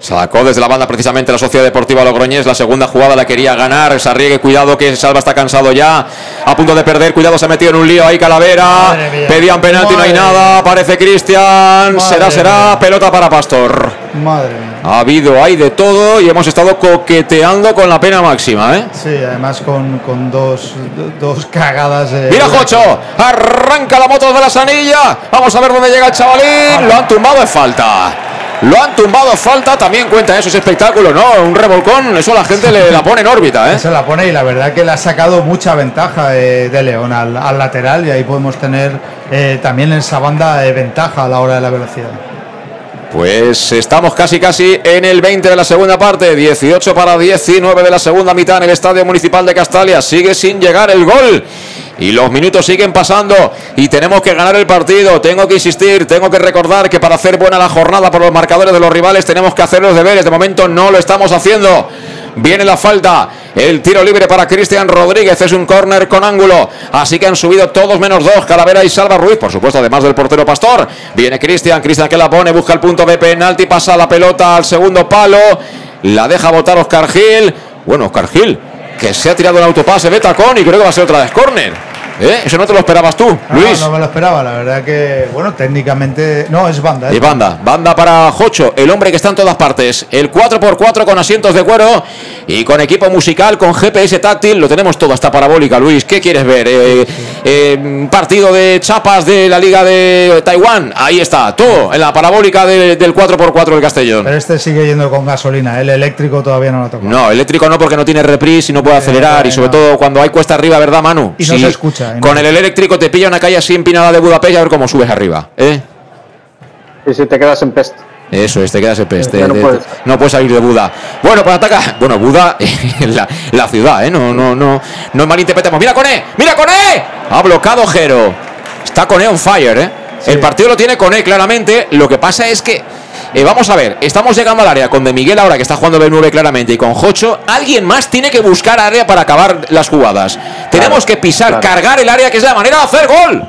Sacó desde la banda precisamente la Sociedad Deportiva Logroñés. La segunda jugada la quería ganar. Sarriegue, cuidado que Salva está cansado ya. A punto de perder. Cuidado, se ha metido en un lío ahí Calavera. Pedían penalti, no hay nada. Aparece Cristian. Será, será. Pelota para Pastor. Madre Ha habido, hay de todo y hemos estado coqueteando con la pena máxima, ¿eh? Sí, además con, dos, dos cagadas. Mira, Jocho. Arranca la moto de la sanilla. Vamos a ver dónde llega el chavalín. Lo han tumbado en falta. Lo han tumbado falta, también cuenta eso, es espectáculo, ¿no? Un revolcón, eso la gente le la pone en órbita, ¿eh? Se la pone y la verdad que le ha sacado mucha ventaja eh, de León al, lateral y ahí podemos tener eh, también en esa banda eh, ventaja a la hora de la velocidad. Pues estamos casi casi en el 20 de la segunda parte, 18 para 19 de la segunda mitad en el Estadio Municipal de Castalia. Sigue sin llegar el gol. Y los minutos siguen pasando y tenemos que ganar el partido. Tengo que insistir, tengo que recordar que para hacer buena la jornada por los marcadores de los rivales tenemos que hacer los deberes. De momento no lo estamos haciendo. Viene la falta. El tiro libre para Cristian Rodríguez. Es un córner con ángulo. Así que han subido todos menos dos. Calavera y Salva Ruiz. Por supuesto, además del portero Pastor. Viene Cristian. Cristian que la pone. Busca el punto de penalti. Pasa la pelota al segundo palo. La deja botar Oscar Gil. Bueno, Oscar Gil. Que se ha tirado el autopase de tacón y creo que va a ser otra vez córner. ¿Eh? Eso no te lo esperabas tú, Luis. No, me lo esperaba, la verdad que, bueno, técnicamente. No, es banda. Es, banda. banda. para Jocho, el hombre que está en todas partes. El 4x4 con asientos de cuero y con equipo musical, con GPS táctil. Lo tenemos todo hasta parabólica, Luis. ¿Qué quieres ver? Eh, eh, partido de chapas de la Liga de Taiwán. Ahí está, todo en la parabólica del 4x4 del Castellón. Pero este sigue yendo con gasolina. El eléctrico todavía no lo toca. No, eléctrico no, porque no tiene reprise y no puede acelerar. y sobre todo cuando hay cuesta arriba, ¿verdad, Manu? Y no se escucha. Con el eléctrico te pilla una calle así empinada de Budapest y a ver cómo subes arriba. ¿eh? Y si te quedas en peste. Eso es, te quedas en peste. no, puedes. salir de Buda. Bueno, pues ataca. Bueno, Buda la, la, ciudad, ¿eh? No, no, no. No malinterpretemos. ¡Mira Cone! ¡Mira Cone! Ha bloqueado Jero. Está Cone on fire, ¿eh? El partido lo tiene Cone, claramente. Lo que pasa es que eh, vamos a ver, estamos llegando al área con De Miguel ahora que está jugando B9 claramente y con Jocho. Alguien más tiene que buscar área para acabar las jugadas. Tenemos que pisar, cargar el área, que es la manera de hacer gol.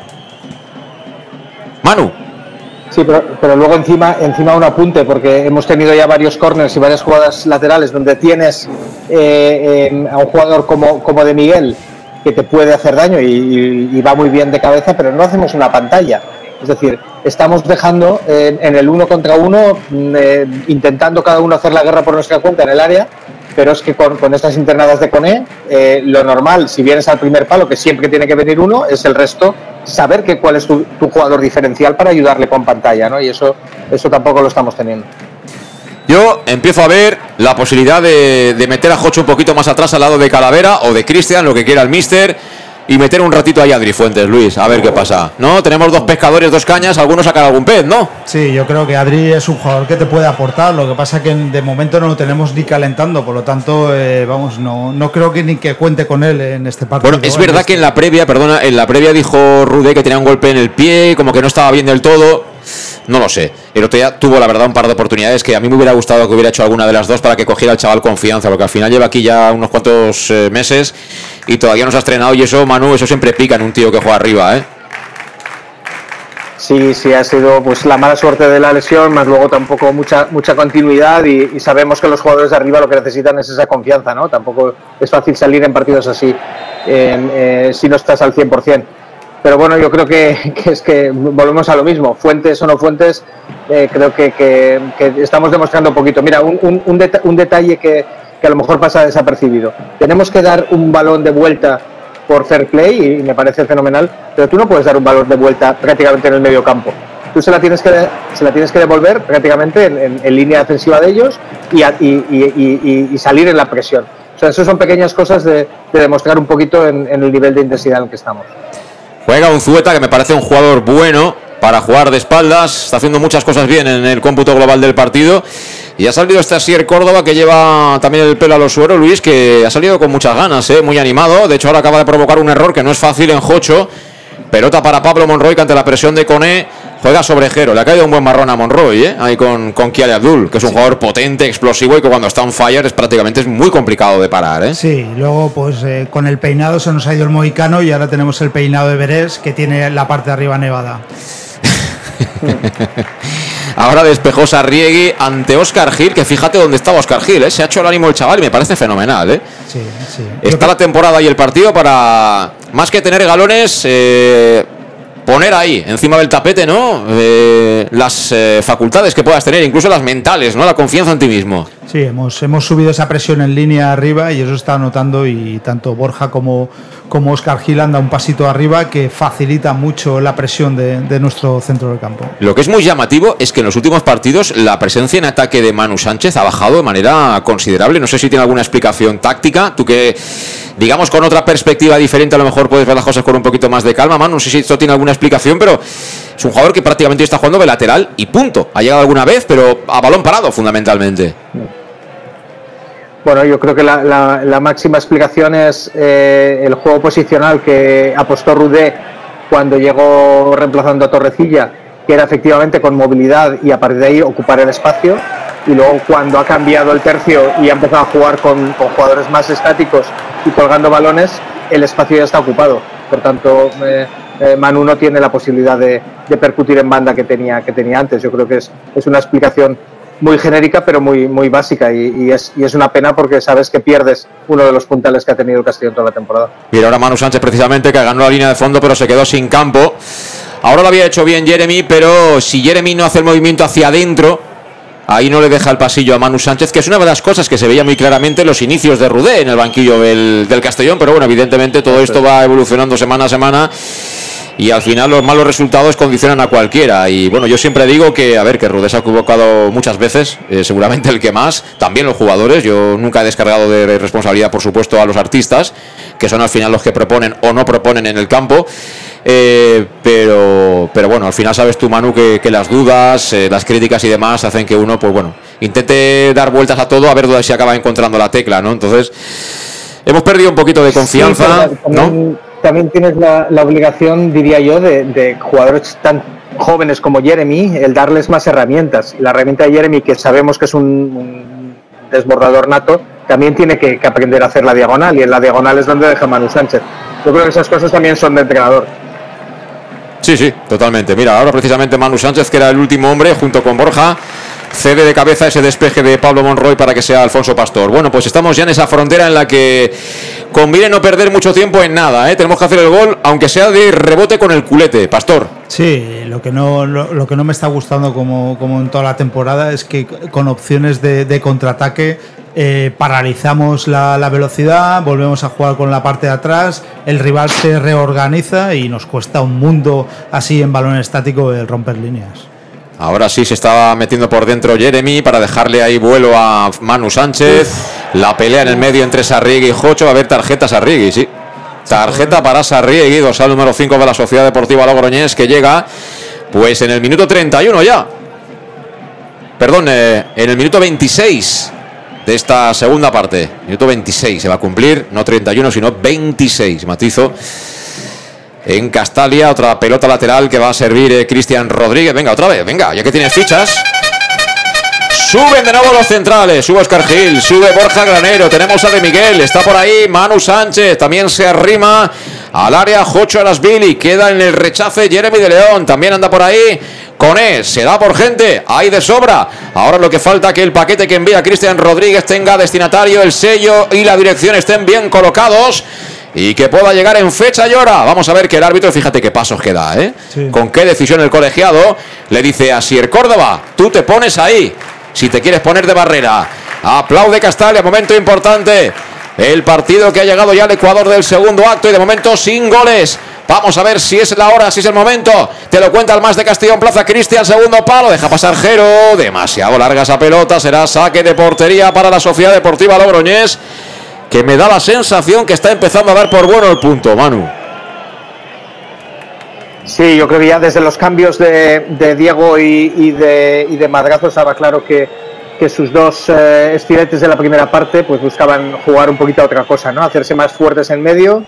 Manu. Sí, pero, luego encima, encima un apunte, porque hemos tenido ya varios corners y varias jugadas laterales donde tienes eh, a un jugador como, como De Miguel que te puede hacer daño y va muy bien de cabeza, pero no hacemos una pantalla. Es decir, estamos dejando en el uno contra uno, mm, eh, intentando cada uno hacer la guerra por nuestra cuenta en el área, pero es que con, estas internadas de Cone, eh, lo normal, si vienes al primer palo, que siempre tiene que venir uno, es el resto saber que cuál es tu, jugador diferencial para ayudarle con pantalla, ¿no? Y eso, eso tampoco lo estamos teniendo. Yo empiezo a ver la posibilidad de, de meter a Jocho un poquito más atrás al lado de Calavera o de Cristian, lo que quiera el Mister y meter un ratito ahí a Adri Fuentes, Luis, a ver qué pasa. ¿No? Tenemos dos pescadores, dos cañas, algunos sacan algún pez, ¿no? Sí, yo creo que Adri es un jugador que te puede aportar, lo que pasa que de momento no lo tenemos ni calentando, por lo tanto, eh, vamos, no, no creo que ni que cuente con él en este partido. Bueno, es verdad que en la previa, perdona, en la previa dijo Rude que tenía un golpe en el pie, como que no estaba bien del todo. No lo sé. El otro día tuvo, la verdad, un par de oportunidades que a mí me hubiera gustado que hubiera hecho alguna de las dos para que cogiera el chaval confianza, porque al final lleva aquí ya unos cuantos eh, meses y todavía no se ha estrenado. Y eso, Manu, eso siempre pica en un tío que juega arriba, ¿eh? Sí, sí, ha sido pues la mala suerte de la lesión, más luego tampoco mucha mucha continuidad y, sabemos que los jugadores de arriba lo que necesitan es esa confianza, ¿no? Tampoco es fácil salir en partidos así eh, si no estás al 100%. Pero bueno, yo creo que, es que volvemos a lo mismo, fuentes o no fuentes, eh, creo que, estamos demostrando un poquito. Mira, un, detalle que, a lo mejor pasa desapercibido. Tenemos que dar un balón de vuelta por fair play y me parece fenomenal, pero tú no puedes dar un valor de vuelta prácticamente en el medio campo. Tú se la tienes que, se la tienes que devolver prácticamente en, línea defensiva de ellos y, y, salir en la presión. O sea, eso son pequeñas cosas de, demostrar un poquito en, en, el nivel de intensidad en el que estamos. Juega un Zueta que me parece un jugador bueno para jugar de espaldas, está haciendo muchas cosas bien en el cómputo global del partido y ha salido este Asier Córdoba que lleva también el pelo a los sueros, Luis, que ha salido con muchas ganas, ¿eh? muy animado. De hecho, ahora acaba de provocar un error que no es fácil en Jocho. Pelota para Pablo Monroy que ante la presión de Cone juega sobre Jero. Le ha caído un buen marrón a Monroy, ¿eh? ahí con, con Kiale Abdul, que es un jugador potente, explosivo y que cuando está on fire es prácticamente es muy complicado de parar. ¿eh? Sí, luego pues eh, con el peinado se nos ha ido el mohicano y ahora tenemos el peinado de Beres que tiene la parte de arriba nevada. Ahora despejó Sarriegui ante Oscar Gil, que fíjate dónde estaba Oscar Gil, ¿eh? se ha hecho el ánimo el chaval y me parece fenomenal. ¿eh? Está la temporada y el partido para, más que tener galones, eh, poner ahí, encima del tapete, ¿no? Eh, las facultades que puedas tener, incluso las mentales, ¿no? La confianza en ti mismo. Sí, hemos, hemos subido esa presión en línea arriba y eso está notando y tanto Borja como, como Oscar Gil anda un pasito arriba que facilita mucho la presión de, nuestro centro del campo. Lo que es muy llamativo es que en los últimos partidos la presencia en ataque de Manu Sánchez ha bajado de manera considerable. No sé si tiene alguna explicación táctica. Tú que, digamos, con otra perspectiva diferente a lo mejor puedes ver las cosas con un poquito más de calma, Manu. No sé si esto tiene alguna explicación, pero es un jugador que prácticamente está jugando de lateral y punto. Ha llegado alguna vez, pero a balón parado fundamentalmente. Bueno, yo creo que la, máxima explicación es eh, el juego posicional que apostó Rudé cuando llegó reemplazando a Torrecilla, que era efectivamente con movilidad y a partir de ahí ocupar el espacio. Y luego cuando ha cambiado el tercio y ha empezado a jugar con, jugadores más estáticos y colgando balones, el espacio ya está ocupado. Por tanto, eh, eh, Manu no tiene la posibilidad de, percutir en banda que tenía, que tenía antes. Yo creo que es, es una explicación muy genérica, pero muy, muy básica. Y, es, y, es, una pena porque sabes que pierdes uno de los puntales que ha tenido el Castillo toda la temporada. Y ahora Manu Sánchez, precisamente, que ganó la línea de fondo, pero se quedó sin campo. Ahora lo había hecho bien Jeremy, pero si Jeremy no hace el movimiento hacia adentro, ahí no le deja el pasillo a Manu Sánchez, que es una de las cosas que se veía muy claramente en los inicios de Rudé en el banquillo del, del Castellón. Pero bueno, evidentemente todo esto va evolucionando semana a semana y al final los malos resultados condicionan a cualquiera. Y bueno, yo siempre digo que, a ver, que Rudés ha equivocado muchas veces, eh, seguramente el que más, también los jugadores. Yo nunca he descargado de responsabilidad, por supuesto, a los artistas, que son al final los que proponen o no proponen en el campo. Eh, pero, pero bueno, al final sabes tú, Manu, que, las dudas, eh, las críticas y demás hacen que uno, pues bueno, intente dar vueltas a todo a ver dónde se acaba encontrando la tecla, ¿no? Entonces, hemos perdido un poquito de confianza, ¿no? También tienes la, obligación, diría yo, de, jugadores tan jóvenes como Jeremy, el darles más herramientas. La herramienta de Jeremy, que sabemos que es un, desbordador nato, también tiene que, aprender a hacer la diagonal, y en la diagonal es donde deja Manu Sánchez. Yo creo que esas cosas también son de entrenador. Sí, sí, totalmente. Mira, ahora precisamente Manu Sánchez, que era el último hombre, junto con Borja, cede de cabeza ese despeje de Pablo Monroy para que sea Alfonso Pastor. Bueno, pues estamos ya en esa frontera en la que conviene no perder mucho tiempo en nada. ¿eh? Tenemos que hacer el gol, aunque sea de rebote con el culete, Pastor. Sí, lo que no, lo, que no me está gustando como, como, en toda la temporada es que con opciones de, contraataque eh, paralizamos la, la, velocidad, volvemos a jugar con la parte de atrás, el rival se reorganiza y nos cuesta un mundo así en balón estático el romper líneas. Ahora sí se estaba metiendo por dentro Jeremy para dejarle ahí vuelo a Manu Sánchez. La pelea en el medio entre Sarriegui y Jocho. Va a haber tarjeta Sarriegui, sí. Tarjeta para Sarriegui, dosal número 5 de la Sociedad Deportiva Logroñés, que llega pues en el minuto 31 ya. Perdón, eh, en el minuto 26 de esta segunda parte. Minuto 26 se va a cumplir, no 31, sino 26. Matizo en Castalia. Otra pelota lateral que va a servir eh, Cristian Rodríguez. Venga, otra vez, venga, ya que tienes fichas. Suben de nuevo los centrales. Sube Oscar Gil, sube Borja Granero. Tenemos a De Miguel, está por ahí Manu Sánchez. También se arrima al área Jocho Arasvili. Queda en el rechace Jeremy de León. También anda por ahí. Coné, se da por gente, hay de sobra. Ahora lo que falta que el paquete que envía Cristian Rodríguez tenga destinatario, el sello y la dirección estén bien colocados y que pueda llegar en fecha y hora. Vamos a ver que el árbitro, fíjate qué pasos que da, ¿eh? Con qué decisión el colegiado le dice a Sier Córdoba, tú te pones ahí, si te quieres poner de barrera. Aplaude Castalia, momento importante. El partido que ha llegado ya al Ecuador del segundo acto y de momento sin goles. Vamos a ver si es la hora, si es el momento. Te lo cuenta el más de Castellón Plaza Cristian, segundo palo. Deja pasar Jero. Demasiado larga esa pelota. Será saque de portería para la Sociedad Deportiva Logroñés. Que me da la sensación que está empezando a dar por bueno el punto, Manu. Sí, yo creo que ya desde los cambios de, Diego y, de, Madrazo estaba claro que, que sus dos eh, estiletes de la primera parte pues buscaban jugar un poquito a otra cosa, ¿no? Hacerse más fuertes en medio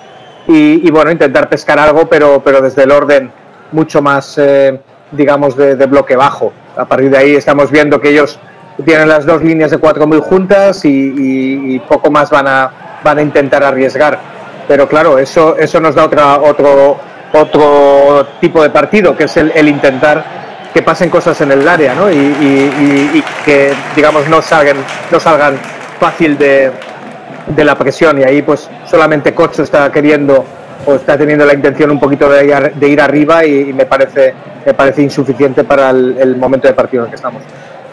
y, bueno, intentar pescar algo, pero, pero desde el orden mucho más, eh, digamos, de, bloque bajo. A partir de ahí estamos viendo que ellos tienen las dos líneas de cuatro muy juntas y, poco más van a, van a intentar arriesgar. Pero claro, eso, eso nos da otra, otro, otro tipo de partido, que es el, intentar que pasen cosas en el área ¿no? y, que, digamos, no salgan, no salgan fácil de, de la presión y ahí pues solamente Cocho está queriendo o está teniendo la intención un poquito de ir, arriba y, me parece me parece insuficiente para el, momento de partido en el que estamos.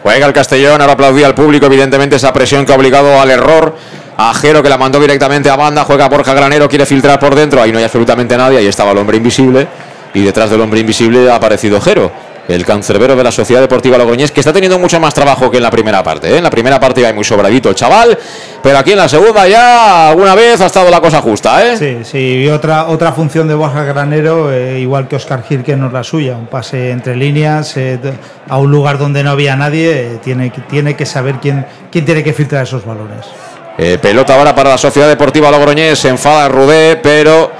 Juega el Castellón, ahora aplaudía al público, evidentemente esa presión que ha obligado al error. A Jero que la mandó directamente a banda, juega Borja Granero, quiere filtrar por dentro, ahí no hay absolutamente nadie, ahí estaba el hombre invisible y detrás del hombre invisible ha aparecido Jero el cancerbero de la Sociedad Deportiva Logroñés, que está teniendo mucho más trabajo que en la primera parte. ¿eh? En la primera parte iba muy sobradito el chaval, pero aquí en la segunda ya alguna vez ha estado la cosa justa. ¿eh? Sí, sí, y otra, otra función de Borja Granero, eh, igual que Oscar Gil, que no es la suya, un pase entre líneas eh, a un lugar donde no había nadie, tiene, tiene que saber quién, quién tiene que filtrar esos balones. pelota ahora para la Sociedad Deportiva Logroñés, se enfada Rudé, pero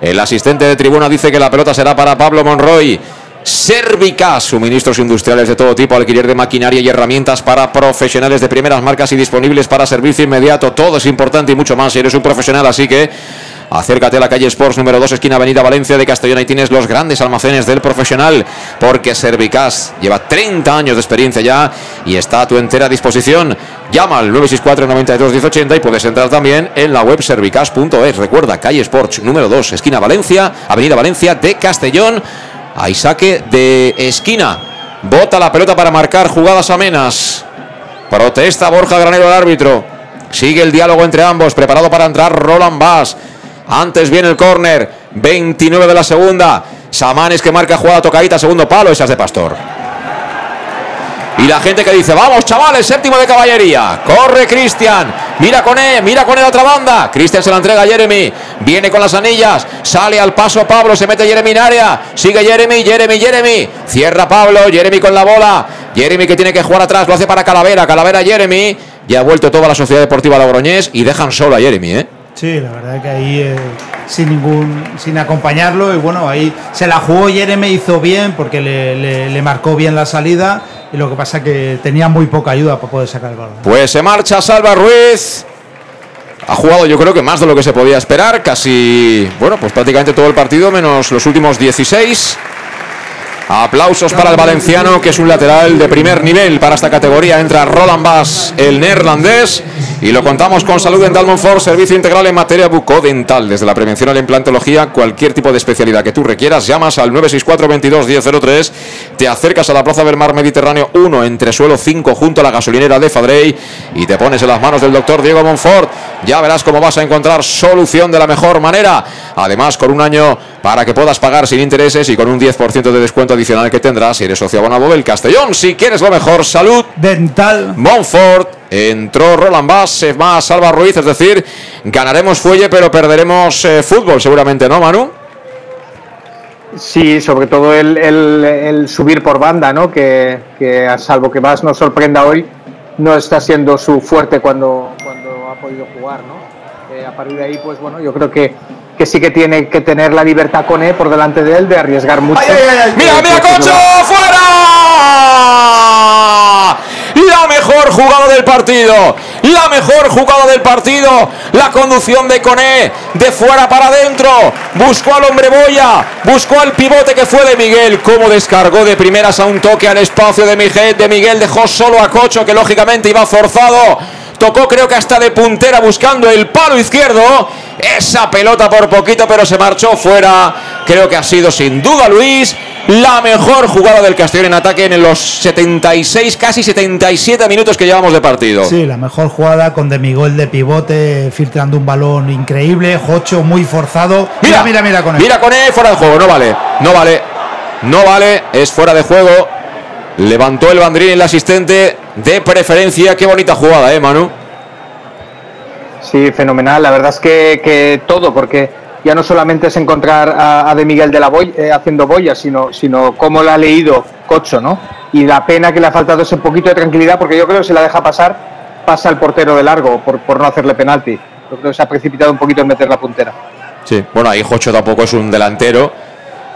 el asistente de tribuna dice que la pelota será para Pablo Monroy. Servicas, suministros industriales de todo tipo, alquiler de maquinaria y herramientas para profesionales de primeras marcas y disponibles para servicio inmediato. Todo es importante y mucho más si eres un profesional, así que Acércate a la calle Sports número 2, esquina Avenida Valencia de Castellón. Ahí tienes los grandes almacenes del profesional, porque Servicas lleva 30 años de experiencia ya y está a tu entera disposición. Llama al 964 92 1080 y puedes entrar también en la web servicas.es. Recuerda, calle Sports número 2, esquina Valencia, Avenida Valencia de Castellón. Hay saque de esquina. Bota la pelota para marcar jugadas amenas. Protesta Borja Granero al árbitro. Sigue el diálogo entre ambos. Preparado para entrar Roland Bass. Antes viene el córner. 29 de la segunda. Samanes que marca jugada tocadita. Segundo palo. Esas de Pastor. Y la gente que dice, vamos chavales, séptimo de caballería. Corre Cristian. Mira con él, mira con él otra banda. Cristian se la entrega a Jeremy. Viene con las anillas. Sale al paso Pablo. Se mete Jeremy en área. Sigue Jeremy, Jeremy, Jeremy. Cierra Pablo. Jeremy con la bola. Jeremy que tiene que jugar atrás. Lo hace para Calavera. Calavera Jeremy. Ya ha vuelto toda la Sociedad Deportiva Logroñés. Y dejan solo a Jeremy, ¿eh? Sí, la verdad que ahí eh, sin ningún, sin acompañarlo y bueno, ahí se la jugó Jeremy, hizo bien porque le, le marcó bien la salida y lo que pasa que tenía muy poca ayuda para poder sacar el balón. Pues se marcha Salva Ruiz. Ha jugado yo creo que más de lo que se podía esperar, casi, bueno, pues prácticamente todo el partido, menos los últimos 16. Aplausos para el valenciano, que es un lateral de primer nivel para esta categoría. Entra Roland Bass, el neerlandés. Y lo contamos con Salud Dental Monfort, servicio integral en materia bucodental. Desde la prevención a la implantología, cualquier tipo de especialidad que tú requieras, llamas al 964 22 1003 te acercas a la Plaza del Mar Mediterráneo 1, entre suelo 5, junto a la gasolinera de Fadrey, y te pones en las manos del doctor Diego Monfort. Ya verás cómo vas a encontrar solución de la mejor manera. Además, con un año para que puedas pagar sin intereses y con un 10% de descuento adicional que tendrás si eres socio abonado del Castellón. Si quieres lo mejor, salud. Dental. Monfort. Entró Roland Bass, se va Salva Ruiz, es decir, ganaremos fuelle pero perderemos eh, fútbol seguramente, ¿no, Manu? Sí, sobre todo el, subir por banda, ¿no? Que, que, a salvo que más nos sorprenda hoy, no está siendo su fuerte cuando, cuando ha podido jugar, ¿no? Eh, a partir de ahí, pues bueno, yo creo que, que sí que tiene que tener la libertad con él por delante de él de arriesgar mucho. ¡Mira, mira, Cocho! ¡Fuera! La mejor jugada del partido. La mejor jugada del partido. La conducción de Coné de fuera para adentro. Buscó al hombre Boya. Buscó al pivote que fue de Miguel. Cómo descargó de primeras a un toque al espacio de Miguel. De Miguel dejó solo a Cocho que lógicamente iba forzado. Tocó creo que hasta de puntera buscando el palo izquierdo. Esa pelota por poquito pero se marchó fuera. Creo que ha sido sin duda Luis la mejor jugada del Castellón en ataque en los 76, casi 77 minutos que llevamos de partido. Sí, la mejor jugada con De Miguel de pivote, filtrando un balón increíble, Jocho muy forzado. Mira, mira, mira con él. Mira con él, fuera de juego, no vale, no vale, no vale, es fuera de juego. Levantó el banderín el asistente de preferencia. Qué bonita jugada, ¿eh, Manu? Sí, fenomenal. La verdad es que, que todo, porque ya no solamente es encontrar a, De Miguel de la Boy, eh, haciendo boya, sino, sino cómo la ha leído Cocho, ¿no? Y la pena que le ha faltado ese poquito de tranquilidad, porque yo creo que si la deja pasar, pasa el portero de largo por, por no hacerle penalti. Yo creo que se ha precipitado un poquito en meter la puntera. Sí, bueno, ahí Jocho tampoco es un delantero,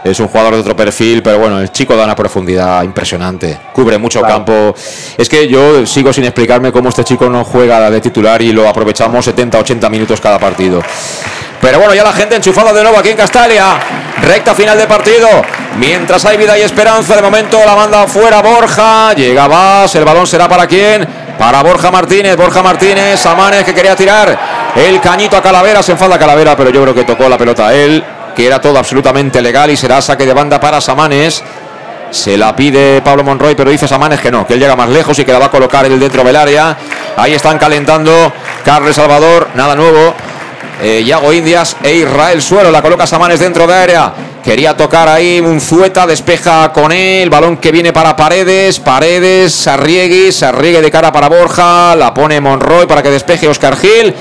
es un jugador de otro perfil, pero bueno, el chico da una profundidad impresionante, cubre mucho campo. Es que yo sigo sin explicarme cómo este chico no juega de titular y lo aprovechamos 70, 80 minutos cada partido. Pero bueno, ya la gente enchufada de nuevo aquí en Castalia. Recta final de partido. Mientras hay vida y esperanza, de momento la manda fuera Borja. Llega Vas, el balón será para quién? Para Borja Martínez. Borja Martínez, Samanes que quería tirar el cañito a Calavera. Se enfada Calavera, pero yo creo que tocó la pelota a él. Era todo absolutamente legal y será saque de banda para Samanes. Se la pide Pablo Monroy, pero dice Samanes que no, que él llega más lejos y que la va a colocar el dentro del área. Ahí están calentando Carles Salvador, nada nuevo. Eh, Yago Indias e Israel Suero. La coloca Samanes dentro de área. Quería tocar ahí Unzueta, despeja con él. Balón que viene para Paredes. Paredes, Sarriegui, Sarriegue de cara para Borja. La pone Monroy para que despeje Oscar Gil.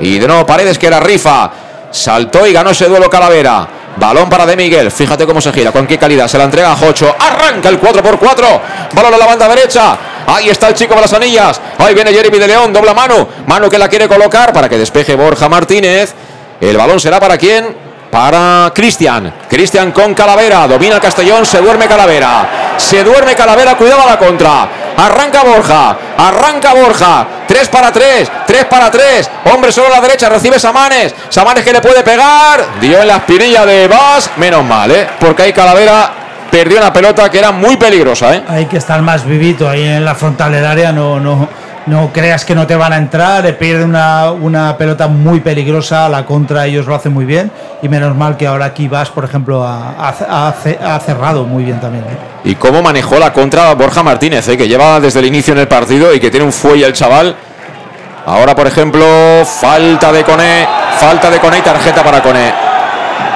Y de nuevo Paredes que era rifa. Saltó y ganó ese duelo Calavera. Balón para De Miguel. Fíjate cómo se gira, con qué calidad. Se la entrega a Jocho. Arranca el 4x4. Balón a la banda derecha. Ahí está el chico de las anillas. Ahí viene Jeremy de León. Dobla mano. Mano que la quiere colocar para que despeje Borja Martínez. El balón será para quién? Para Cristian. Cristian con Calavera. Domina el Castellón. Se duerme Calavera. Se duerme Calavera. Cuidado a la contra. Arranca Borja. Arranca Borja. 3 para 3. 3 para 3. Hombre solo a la derecha. Recibe Samanes. Samanes que le puede pegar. Dio en la espinilla de Vas. Menos mal, ¿eh? Porque hay Calavera perdió una pelota que era muy peligrosa. ¿eh? Hay que estar más vivito ahí en la frontal del área, no, no, no creas que no te van a entrar, pierde una, una pelota muy peligrosa, a la contra ellos lo hacen muy bien y menos mal que ahora aquí vas, por ejemplo, ha, cerrado muy bien también. ¿eh? Y cómo manejó la contra Borja Martínez, ¿eh? que lleva desde el inicio en el partido y que tiene un fuelle el chaval. Ahora, por ejemplo, falta de Cone, falta de Cone y tarjeta para Cone.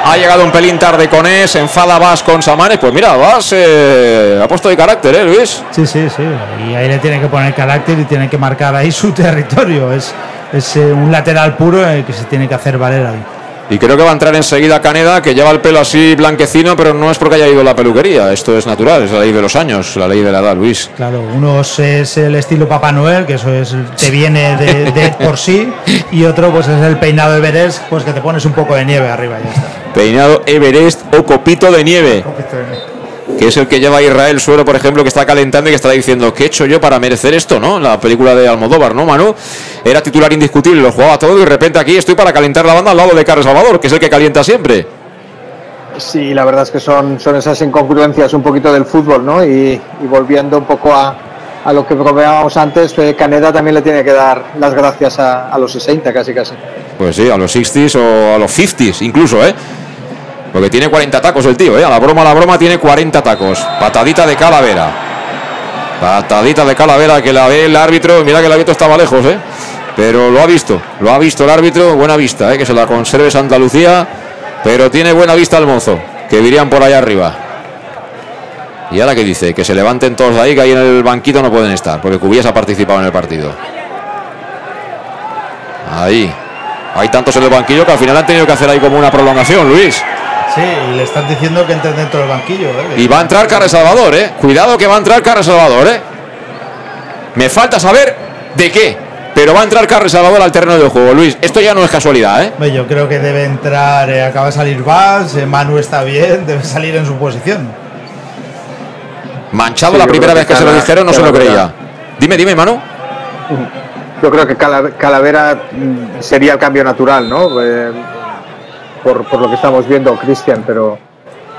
Ha llegado un pelín tarde con él, se enfada Vas con Samanes. Pues mira, Vas eh, ha puesto de carácter, ¿eh, Luis? Sí, sí, sí. Y ahí le tiene que poner carácter y tiene que marcar ahí su territorio. Es, es eh, un lateral puro que se tiene que hacer valer ahí. Y creo que va a entrar enseguida Caneda, que lleva el pelo así blanquecino, pero no es porque haya ido a la peluquería. Esto es natural, es la ley de los años, la ley de la edad, Luis. Claro, uno es el estilo Papá Noel, que eso es te viene de, por sí, y otro pues es el peinado Everest, pues que te pones un poco de nieve arriba y ya está. Peinado Everest o copito de nieve. Copito de nieve que es el que lleva a Israel Suero, por ejemplo, que está calentando y que está diciendo, ¿qué he hecho yo para merecer esto, no? La película de Almodóvar, ¿no, Manu? Era titular indiscutible, lo jugaba todo y de repente aquí estoy para calentar la banda al lado de Carlos Salvador, que es el que calienta siempre. Sí, la verdad es que son, son esas incongruencias un poquito del fútbol, ¿no? Y, volviendo un poco a, a lo que probábamos antes, eh, Caneda también le tiene que dar las gracias a, a los 60 casi casi. Pues sí, a los 60s o a los 50s incluso, ¿eh? Porque tiene 40 tacos el tío, ¿eh? A la broma, a la broma tiene 40 tacos. Patadita de calavera. Patadita de calavera que la ve el árbitro. Mira que el árbitro estaba lejos, ¿eh? Pero lo ha visto. Lo ha visto el árbitro. Buena vista, ¿eh? Que se la conserve Santa Lucía. Pero tiene buena vista el mozo. Que dirían por allá arriba. ¿Y ahora qué dice? Que se levanten todos de ahí, que ahí en el banquito no pueden estar. Porque Cubillas ha participado en el partido. Ahí. Hay tantos en el banquillo que al final han tenido que hacer ahí como una prolongación, Luis. Sí, y le están diciendo que entre dentro del banquillo. ¿eh? Y va a entrar Carles Salvador, ¿eh? Cuidado que va a entrar Carles Salvador, ¿eh? Me falta saber de qué. Pero va a entrar Carles Salvador al terreno del juego, Luis. Esto ya no es casualidad, ¿eh? Yo creo que debe entrar, eh, acaba de salir Vaz, eh, Manu está bien, debe salir en su posición. Manchado la primera vez que, se lo dijeron, no se lo creía. Dime, dime, Manu. Yo creo que Calavera sería el cambio natural, ¿no? Eh, por, por, lo que estamos viendo, Cristian, pero,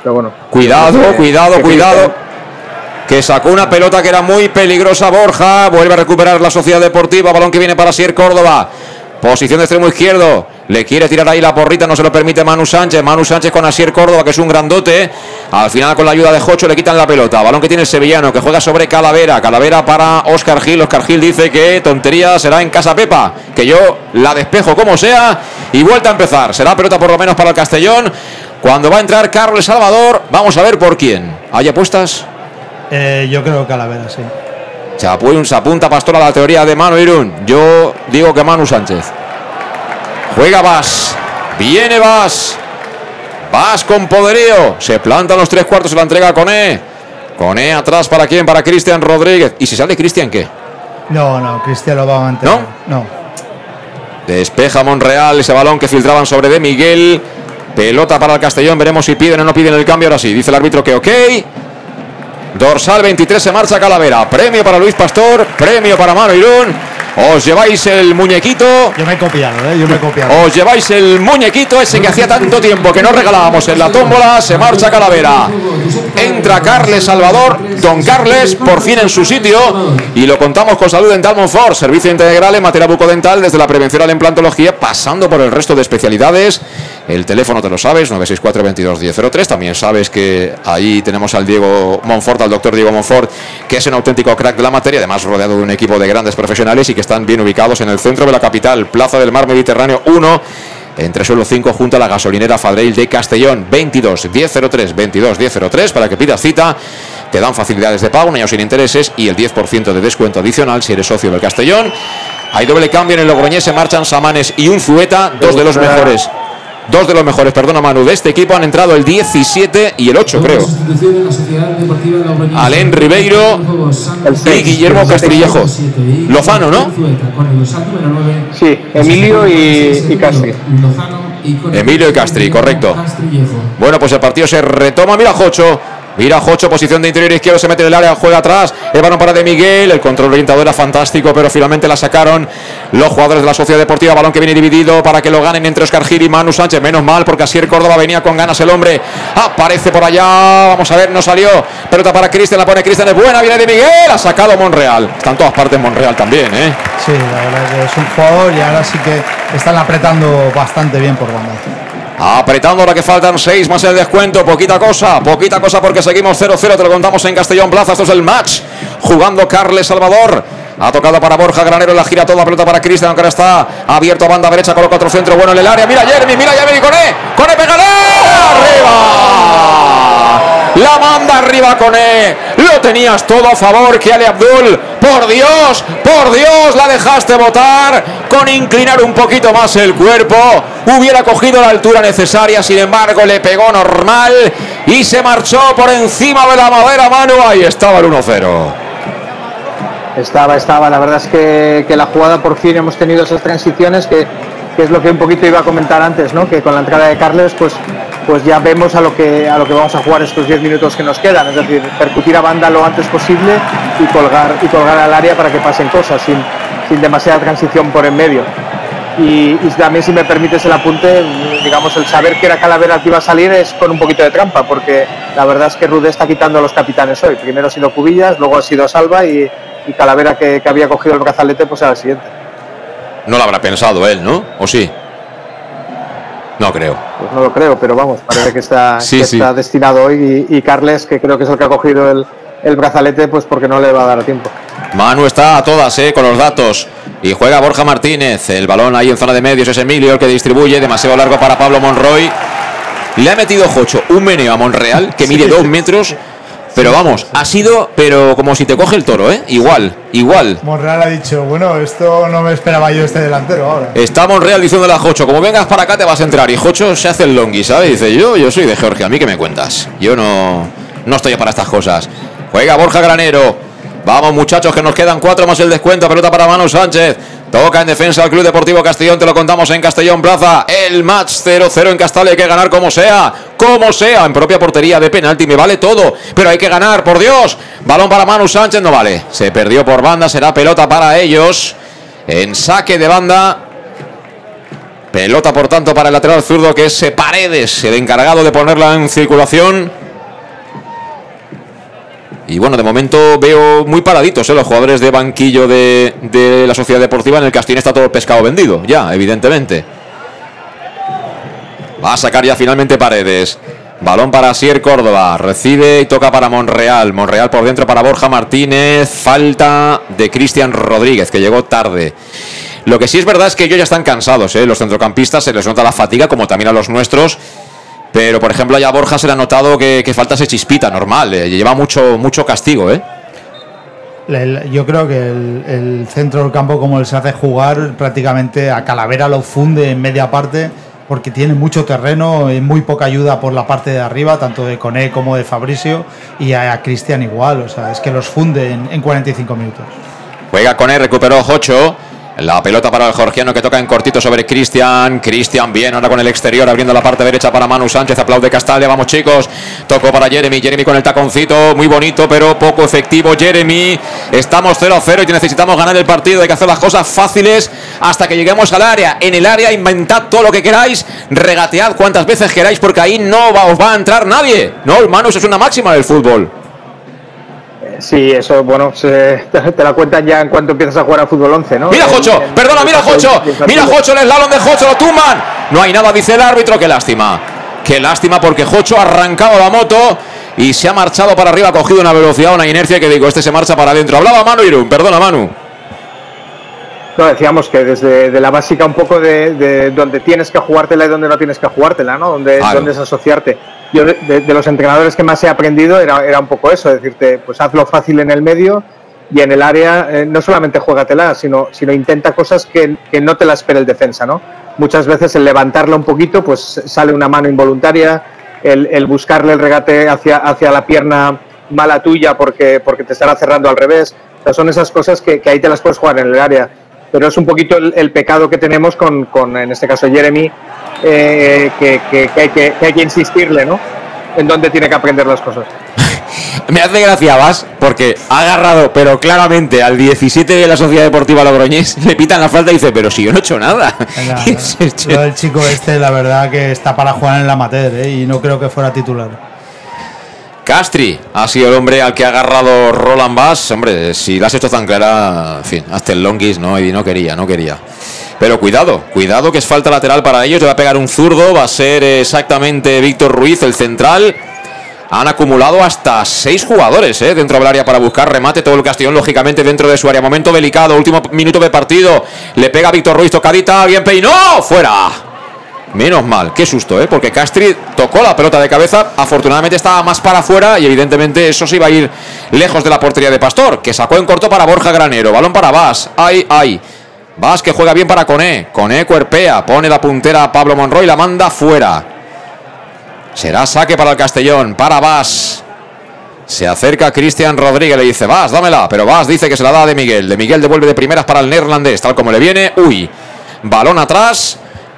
pero, bueno. Cuidado, cuidado, cuidado. Que sacó una pelota que era muy peligrosa Borja. Vuelve a recuperar la Sociedad Deportiva. Balón que viene para Sier Córdoba. Posición de extremo izquierdo. Le quiere tirar ahí la porrita, no se lo permite Manu Sánchez. Manu Sánchez con Asier Córdoba, que es un grandote. Al final, con la ayuda de Jocho, le quitan la pelota. Balón que tiene el sevillano, que juega sobre Calavera. Calavera para Oscar Gil. Oscar Gil dice que tontería será en casa Pepa. Que yo la despejo como sea. Y vuelta a empezar. Será pelota por lo menos para el Castellón. Cuando va a entrar Carlos Salvador, vamos a ver por quién. ¿Hay apuestas? Eh, yo creo que Calavera, sí. Se, apunta Pastor a la teoría de Manu Irún. Yo digo que Manu Sánchez. Juega Vas. Viene Vas. Vas con poderío. Se plantan los tres cuartos. Se la entrega con E. Con E atrás para quién? Para Cristian Rodríguez. ¿Y si sale Cristian qué? No, no. Cristian lo va a mantener. ¿No? No. Despeja Monreal ese balón que filtraban sobre De Miguel. Pelota para el Castellón. Veremos si piden o no piden el cambio. Ahora sí. Dice el árbitro que ok. Dorsal 23 se marcha Calavera. Premio para Luis Pastor. Premio para Mano Irún. Os lleváis el muñequito. Yo me he copiado, ¿eh? Yo me he copiado. Os lleváis el muñequito ese que hacía tanto tiempo que no regalábamos en la tómbola. Se marcha Calavera. Entra Carles Salvador. Don Carles, por fin en su sitio. Y lo contamos con Salud Dental Monfort. Servicio integral en materia bucodental desde la prevención a la implantología, pasando por el resto de especialidades. El teléfono te lo sabes, 964 22 1003. También sabes que ahí tenemos al Diego Monfort, al doctor Diego Monfort, que es un auténtico crack de la materia, además rodeado de un equipo de grandes profesionales y que están bien ubicados en el centro de la capital, Plaza del Mar Mediterráneo 1 entre suelo 5 junto a la gasolinera Fadreil de Castellón 22 1003 22 1003 para que pidas cita. Te dan facilidades de pago un año sin intereses y el 10% de descuento adicional si eres socio del Castellón. Hay doble cambio en el Logroñés se marchan Samanes y un Zueta dos de los mejores Dos de los mejores, perdona Manu, de este equipo han entrado el 17 y el 8, creo. Alén Ribeiro y Guillermo Castillejo. Lozano, ¿no? Sí, Emilio y, Castri. Emilio y Castri, correcto. Bueno, pues el partido se retoma. Mira, Jocho. Mira Jocho, posición de interior izquierdo, se mete en el área, juega atrás. El balón para de Miguel. El control orientador era fantástico, pero finalmente la sacaron los jugadores de la Sociedad Deportiva. Balón que viene dividido para que lo ganen entre Oscar Gil y Manu Sánchez. Menos mal, porque así el Córdoba venía con ganas el hombre. Aparece por allá. Vamos a ver, no salió. Pelota para Cristian, la pone Cristian. Es buena, viene de Miguel. Ha sacado Monreal. Está en todas partes Monreal también, ¿eh? Sí, la verdad que es un jugador y ahora sí que están apretando bastante bien por banda. Apretando ahora que faltan 6 más el descuento. Poquita cosa, poquita cosa porque seguimos 0-0. Te lo contamos en Castellón Plaza. Esto es el match. Jugando Carles Salvador. Ha tocado para Borja Granero. La gira toda pelota para Cristian. Aunque ahora está abierto a banda derecha. Coloca otro centro bueno en el área. Mira Jeremy, mira Jeremy. Con E. Con E, pégale. Arriba. La manda arriba con E. Lo tenías todo a favor, que Ale Abdul. Por Dios, por Dios, la dejaste votar. Con inclinar un poquito más el cuerpo. Hubiera cogido la altura necesaria. Sin embargo, le pegó normal. Y se marchó por encima de la madera mano. Ahí estaba el 1-0. Estaba, estaba. La verdad es que, que, la jugada por fin hemos tenido esas transiciones que, que, es lo que un poquito iba a comentar antes, ¿no? Que con la entrada de Carles, pues pues ya vemos a lo que a lo que vamos a jugar estos 10 minutos que nos quedan, es decir, percutir a banda lo antes posible y colgar y colgar al área para que pasen cosas sin, sin demasiada transición por en medio. Y, también si me permites el apunte, digamos, el saber que era Calavera que iba a salir es con un poquito de trampa, porque la verdad es que Rude está quitando a los capitanes hoy. Primero ha sido Cubillas, luego ha sido Salva y, Calavera que, que, había cogido el brazalete, pues era el siguiente. No lo habrá pensado él, ¿no? ¿O sí? No creo. Pues no lo creo, pero vamos, parece que está, está destinado hoy y, Carles, que creo que es el que ha cogido el, el, brazalete, pues porque no le va a dar tiempo. Manu está a todas, eh, con los datos. Y juega Borja Martínez. El balón ahí en zona de medios es Emilio el que distribuye. Demasiado largo para Pablo Monroy. Le ha metido Jocho un meneo a Monreal que mide dos metros pero vamos, ha sido, pero como si te coge el toro, ¿eh? Igual, igual. Monreal ha dicho, bueno, esto no me esperaba yo este delantero ahora. Está Monreal diciéndole a Jocho, como vengas para acá te vas a entrar. Y Jocho se hace el longi, ¿sabes? Dice, yo, yo soy de Georgia, ¿a mí qué me cuentas? Yo no, no estoy para estas cosas. Juega Borja Granero. Vamos muchachos, que nos quedan cuatro más el descuento. Pelota para Manu Sánchez. Toca en defensa al Club Deportivo Castellón, te lo contamos en Castellón Plaza. El match 0-0 en Castalia, hay que ganar como sea, como sea, en propia portería de penalti, me vale todo, pero hay que ganar, por Dios. Balón para Manu Sánchez, no vale. Se perdió por banda, será pelota para ellos. En saque de banda. Pelota, por tanto, para el lateral zurdo, que es Paredes, el encargado de ponerla en circulación. Y bueno, de momento veo muy paraditos ¿eh? los jugadores de banquillo de, la Sociedad Deportiva. En el Castín está todo el pescado vendido, ya, evidentemente. Va a sacar ya finalmente Paredes. Balón para Sier Córdoba. Recibe y toca para Monreal. Monreal por dentro para Borja Martínez. Falta de Cristian Rodríguez, que llegó tarde. Lo que sí es verdad es que ellos ya están cansados, ¿eh? los centrocampistas, se les nota la fatiga, como también a los nuestros. Pero, por ejemplo, ya Borja se le ha notado que, que falta ese chispita normal. Eh, lleva mucho, mucho castigo, ¿eh? Yo creo que el, el, centro del campo, como se hace jugar, prácticamente a Calavera lo funde en media parte, porque tiene mucho terreno y muy poca ayuda por la parte de arriba, tanto de Coné como de Fabricio, y a, a Cristian igual. O sea, es que los funde en, en 45 minutos. Juega Coné, recuperó Jocho. La pelota para el georgiano que toca en cortito sobre Cristian. Cristian bien, ahora con el exterior abriendo la parte derecha para Manu Sánchez. Aplaude Castalia. Vamos chicos. Tocó para Jeremy. Jeremy con el taconcito. Muy bonito, pero poco efectivo. Jeremy. Estamos 0-0 y necesitamos ganar el partido. Hay que hacer las cosas fáciles hasta que lleguemos al área. En el área inventad todo lo que queráis. Regatead cuantas veces queráis porque ahí no os va a entrar nadie. No, hermanos, es una máxima del fútbol. Sí, eso, bueno, se, te la cuentan ya en cuanto empiezas a jugar a fútbol 11, ¿no? Mira Jocho, perdona, mira Jocho, mira Jocho, el slalom de Jocho, lo tumban. No hay nada, dice el árbitro, qué lástima. Qué lástima porque Jocho ha arrancado la moto y se ha marchado para arriba, ha cogido una velocidad, una inercia que digo, este se marcha para adentro. Hablaba Manu Irún, perdona Manu. No, decíamos que desde de la básica un poco de, de donde tienes que jugártela y donde no tienes que jugártela, ¿no? Donde, Claro. donde es asociarte. Yo de, de- los entrenadores que más he aprendido era, era un poco eso, decirte, pues hazlo fácil en el medio y en el área eh, no solamente juégatela, sino, sino intenta cosas que, que no te la espere el defensa, ¿no? Muchas veces el levantarla un poquito, pues sale una mano involuntaria, el, el buscarle el regate hacia, hacia la pierna mala tuya porque, porque te estará cerrando al revés. O sea, son esas cosas que, que ahí te las puedes jugar en el área. Pero es un poquito el, el pecado que tenemos con, con, en este caso, Jeremy, eh, que, que- que hay que, que hay que insistirle, ¿no? En dónde tiene que aprender las cosas. Me hace gracia Vas porque ha agarrado, pero claramente al 17 de la Sociedad Deportiva Logroñés le pitan la falta y dice, pero si yo no he hecho nada. Del chico este, la verdad que está para jugar en el amateur ¿eh? y no creo que fuera titular. Castri ha sido el hombre al que ha agarrado Roland Bass. Hombre, si la has hecho tan clara, en fin, hasta el longis, no, y no quería, no quería. Pero cuidado, cuidado que es falta lateral para ellos. Le va a pegar un zurdo, va a ser exactamente Víctor Ruiz, el central. Han acumulado hasta seis jugadores ¿eh? dentro del área para buscar remate. Todo el Castellón, lógicamente, dentro de su área. Momento delicado, último minuto de partido. Le pega Víctor Ruiz, tocadita, bien peinó, fuera. Menos mal, qué susto, ¿eh? Porque Castri tocó la pelota de cabeza, afortunadamente estaba más para afuera y evidentemente eso se iba a ir lejos de la portería de Pastor, que sacó en corto para Borja Granero, balón para Vas, ay, ay. Vas que juega bien para Coné, Coné cuerpea, pone la puntera a Pablo Monroy, la manda fuera. Será saque para el Castellón, para Vas. Se acerca Cristian Rodríguez, le dice, Vas, dámela, pero Vas dice que se la da de Miguel. De Miguel devuelve de primeras para el neerlandés, tal como le viene. Uy, balón atrás.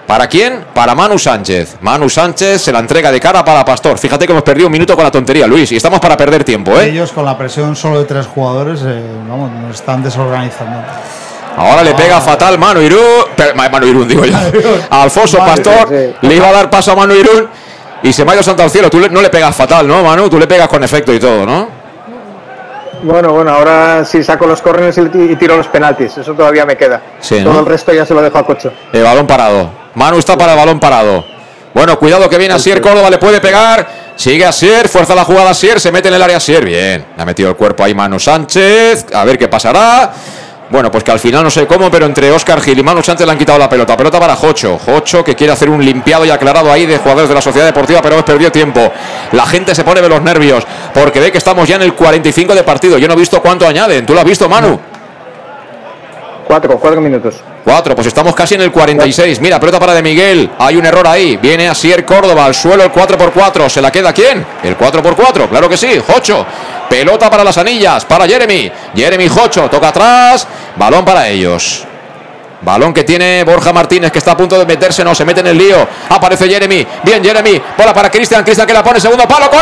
¿Para quién? Para Manu Sánchez. Manu Sánchez se la entrega de cara para Pastor. Fíjate que hemos perdido un minuto con la tontería, Luis, y estamos para perder tiempo, ¿eh? Ellos con la presión solo de tres jugadores, eh, vamos, nos están desorganizando. Ahora le pega fatal Manu Irún. Manu Irún, digo yo. Alfonso Pastor sí. le iba a dar paso a Manu Irún y se me ha ido santo al cielo. Tú no le pegas fatal, ¿no, Manu? Tú le pegas con efecto y todo, ¿no? Bueno, bueno, ahora sí saco los córneres y, tiro los penaltis. Eso todavía me queda. Sí, ¿no? Todo el resto ya se lo dejo a Cocho. El balón parado. Manu está para el balón parado. Bueno, cuidado que viene Asier Córdoba, le puede pegar. Sigue Asier, fuerza la jugada Asier, se mete en el área Asier. Bien, le ha metido el cuerpo ahí Manu Sánchez. A ver qué pasará. Bueno, pues que al final no sé cómo, pero entre Oscar Gil y Manu Sánchez le han quitado la pelota. Pelota para Jocho. Jocho que quiere hacer un limpiado y aclarado ahí de jugadores de la Sociedad Deportiva, pero perdido tiempo. La gente se pone de los nervios porque ve que estamos ya en el 45 de partido. Yo no he visto cuánto añaden. ¿Tú lo has visto, Manu? Cuatro, cuatro minutos. Cuatro, pues estamos casi en el 46. Mira, pelota para de Miguel. Hay un error ahí. Viene Asier Córdoba al suelo el 4x4. ¿Se la queda quién? El 4x4, claro que sí. Jocho. Pelota para las anillas, para Jeremy. Jeremy Jocho, toca atrás. Balón para ellos. Balón que tiene Borja Martínez, que está a punto de meterse, no, se mete en el lío. Aparece Jeremy. Bien, Jeremy. Bola para Cristian. Cristian que la pone, segundo palo. ¡Con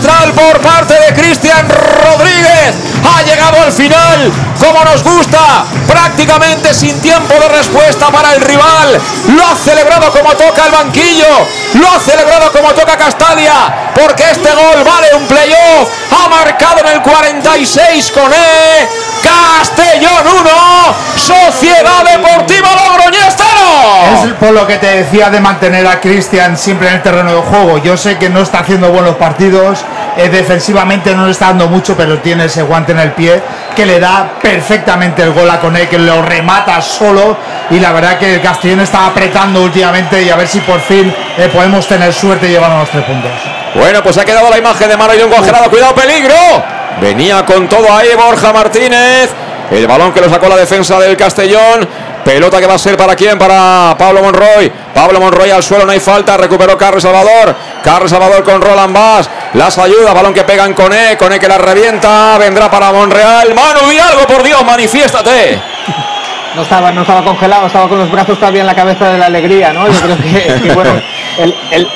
Por parte de Cristian Rodríguez. Ha llegado al final, como nos gusta, prácticamente sin tiempo de respuesta para el rival. Lo ha celebrado como toca el banquillo. Lo ha celebrado como toca Castalia. Porque este gol vale un playoff. Ha marcado en el 46 con E. Castellón 1, Sociedad Deportiva Logroñés 0. Es por lo que te decía de mantener a Cristian siempre en el terreno de juego. Yo sé que no está haciendo buenos partidos, eh, defensivamente no le está dando mucho, pero tiene ese guante en el pie que le da perfectamente el gol a Cone, que lo remata solo. Y la verdad que el Castellón está apretando últimamente y a ver si por fin eh, podemos tener suerte y llevarnos los tres puntos. Bueno, pues ha quedado la imagen de Mano y un congelado. Cuidado, peligro. Venía con todo ahí Borja Martínez. El balón que lo sacó la defensa del Castellón. Pelota que va a ser para quién? Para Pablo Monroy. Pablo Monroy al suelo, no hay falta. Recuperó Carlos Salvador. Carlos Salvador con Roland Bass. Las ayuda. Balón que pegan con E. Con E que la revienta. Vendrá para Monreal. Manu, di algo, por Dios, manifiéstate. No estaba, no estaba congelado, estaba con los brazos todavía en la cabeza de la alegría, ¿no? Yo creo que, que, bueno, el, el,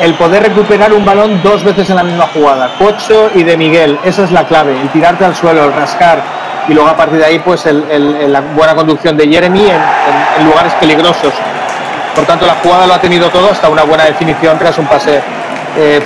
el, poder recuperar un balón dos veces en la misma jugada, Pocho y de Miguel, esa es la clave, el tirarte al suelo, el rascar y luego a partir de ahí pues la buena conducción de Jeremy en, lugares peligrosos. Por tanto, la jugada lo ha tenido todo hasta una buena definición tras un pase, eh,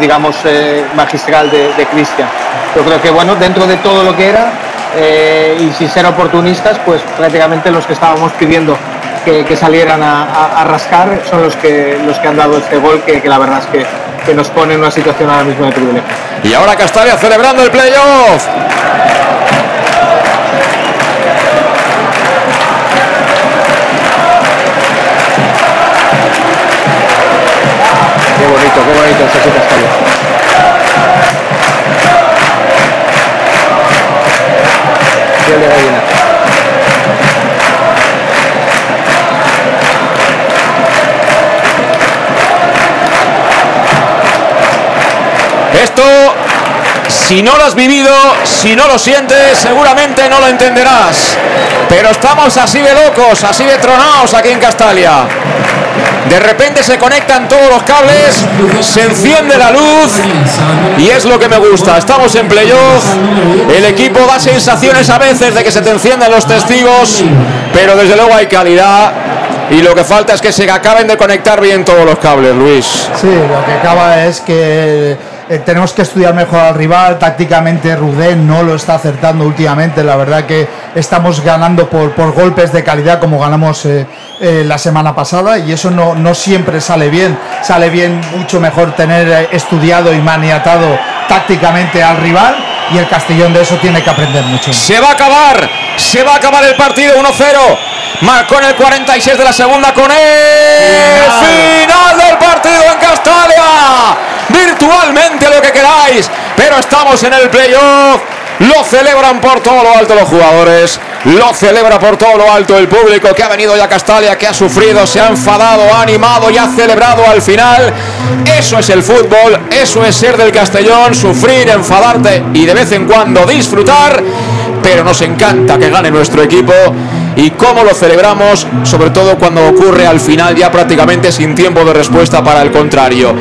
digamos, eh, magistral de, de Cristian. Yo creo que, bueno, dentro de todo lo que era, eh, y sin ser oportunistas, pues prácticamente los que estábamos pidiendo que, que salieran a, a, a, rascar son los que, los que han dado este gol, que, que la verdad es que, que, nos pone en una situación ahora mismo de privilegio. Y ahora Castalia celebrando el playoff. Qué bonito, qué bonito ese Castalia. de gallina. Esto, si no lo has vivido, si no lo sientes, seguramente no lo entenderás. Pero estamos así de locos, así de tronados aquí en Castalia. De repente se conectan todos los cables, se enciende la luz y es lo que me gusta. Estamos en playoff, el equipo da sensaciones a veces de que se te encienden los testigos, pero desde luego hay calidad y lo que falta es que se acaben de conectar bien todos los cables, Luis. Sí, lo que acaba es que eh, tenemos que estudiar mejor al rival. Tácticamente Rudén no lo está acertando últimamente. La verdad que estamos ganando por, por golpes de calidad como ganamos eh, eh, la semana pasada y eso no, no, siempre sale bien. Sale bien mucho mejor tener estudiado y maniatado tácticamente al rival y el Castellón de eso tiene que aprender mucho. Se va a acabar, se va a acabar el partido 1-0. Marcó en el 46 de la segunda con el final partido en Castalia. Pero estamos en el playoff. Lo celebran por todo lo alto los jugadores, lo celebra por todo lo alto el público que ha venido ya a Castalia, que ha sufrido, se ha enfadado, ha animado y ha celebrado al final. Eso es el fútbol, eso es ser del Castellón, sufrir, enfadarte y de vez en cuando disfrutar, pero nos encanta que gane nuestro equipo y cómo lo celebramos, sobre todo cuando ocurre al final ya prácticamente sin tiempo de respuesta para el contrario.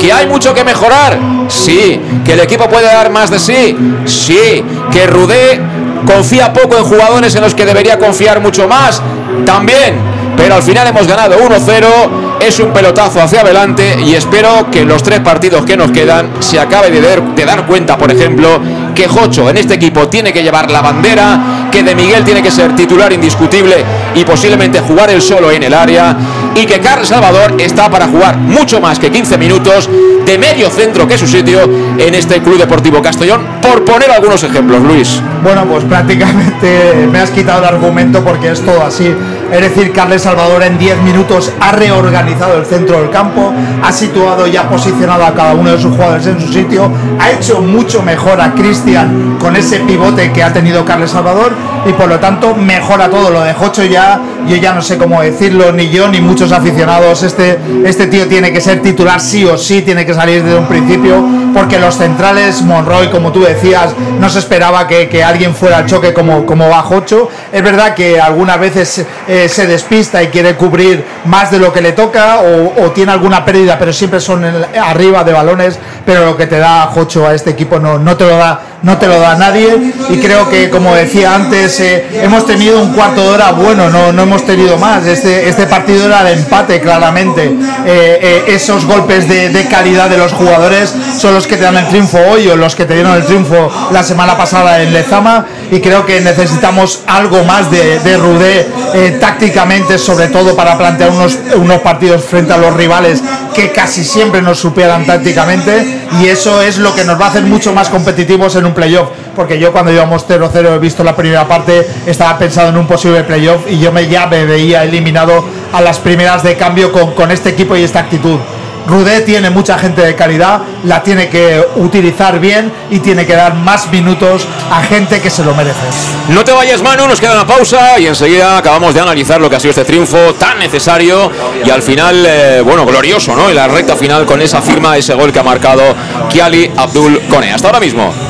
¿Que hay mucho que mejorar? Sí. ¿Que el equipo puede dar más de sí? Sí. ¿Que Rudé confía poco en jugadores en los que debería confiar mucho más? También. Pero al final hemos ganado 1-0, es un pelotazo hacia adelante y espero que en los tres partidos que nos quedan se acabe de, de dar cuenta, por ejemplo, que Jocho en este equipo tiene que llevar la bandera, que De Miguel tiene que ser titular indiscutible y posiblemente jugar el solo en el área y que Carlos Salvador está para jugar mucho más que 15 minutos de medio centro que su sitio en este Club Deportivo Castellón, por poner algunos ejemplos, Luis. Bueno, pues prácticamente me has quitado el argumento porque es todo así. Es decir, Carles Salvador en 10 minutos ha reorganizado el centro del campo, ha situado y ha posicionado a cada uno de sus jugadores en su sitio, ha hecho mucho mejor a Cristian con ese pivote que ha tenido Carles Salvador y por lo tanto mejora todo. Lo de Jocho ya, yo ya no sé cómo decirlo, ni yo ni muchos aficionados. Este, este tío tiene que ser titular sí o sí, tiene que salir desde un principio, porque los centrales, Monroy, como tú decías, no se esperaba que, que alguien fuera al choque como, como va Jocho. Es verdad que algunas veces eh, se despista y quiere cubrir más de lo que le toca o, tiene alguna pérdida, pero siempre son en- arriba de balones. Pero lo que te da Jocho a este equipo no, no te lo da no te lo da nadie. Y creo que como decía antes eh, hemos tenido un cuarto de hora bueno no, no hemos tenido más. Este, este partido era de empate claramente. Eh, eh, esos golpes de, de calidad de los jugadores son los que te dan el triunfo hoy o los que te dieron el triunfo la semana pasada en Lezama. Y creo que necesitamos algo más de, de Rudé tácticamente sobre todo para plantear unos, unos partidos frente a los rivales que casi siempre nos superan tácticamente. Y eso es lo que nos va a hacer mucho más competitivos en un playoff porque yo cuando íbamos 0-0 he visto la primera parte estaba pensado en un posible playoff y yo me ya me veía eliminado a las primeras de cambio con, este equipo y esta actitud Rudé tiene mucha gente de calidad, la tiene que utilizar bien y tiene que dar más minutos a gente que se lo merece. No te vayas, Manu, nos queda una pausa y enseguida acabamos de analizar lo que ha sido este triunfo tan necesario y al final, eh, bueno, glorioso, ¿no? En la recta final con esa firma, ese gol que ha marcado Kiali Abdul Kone. Hasta ahora mismo.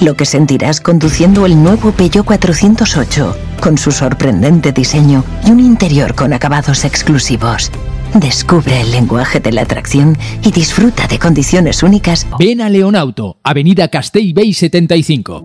Lo que sentirás conduciendo el nuevo Peugeot 408, con su sorprendente diseño y un interior con acabados exclusivos. Descubre el lenguaje de la atracción y disfruta de condiciones únicas. Ven a Leonauto, Avenida Castell Bay 75.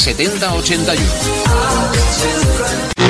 70 81.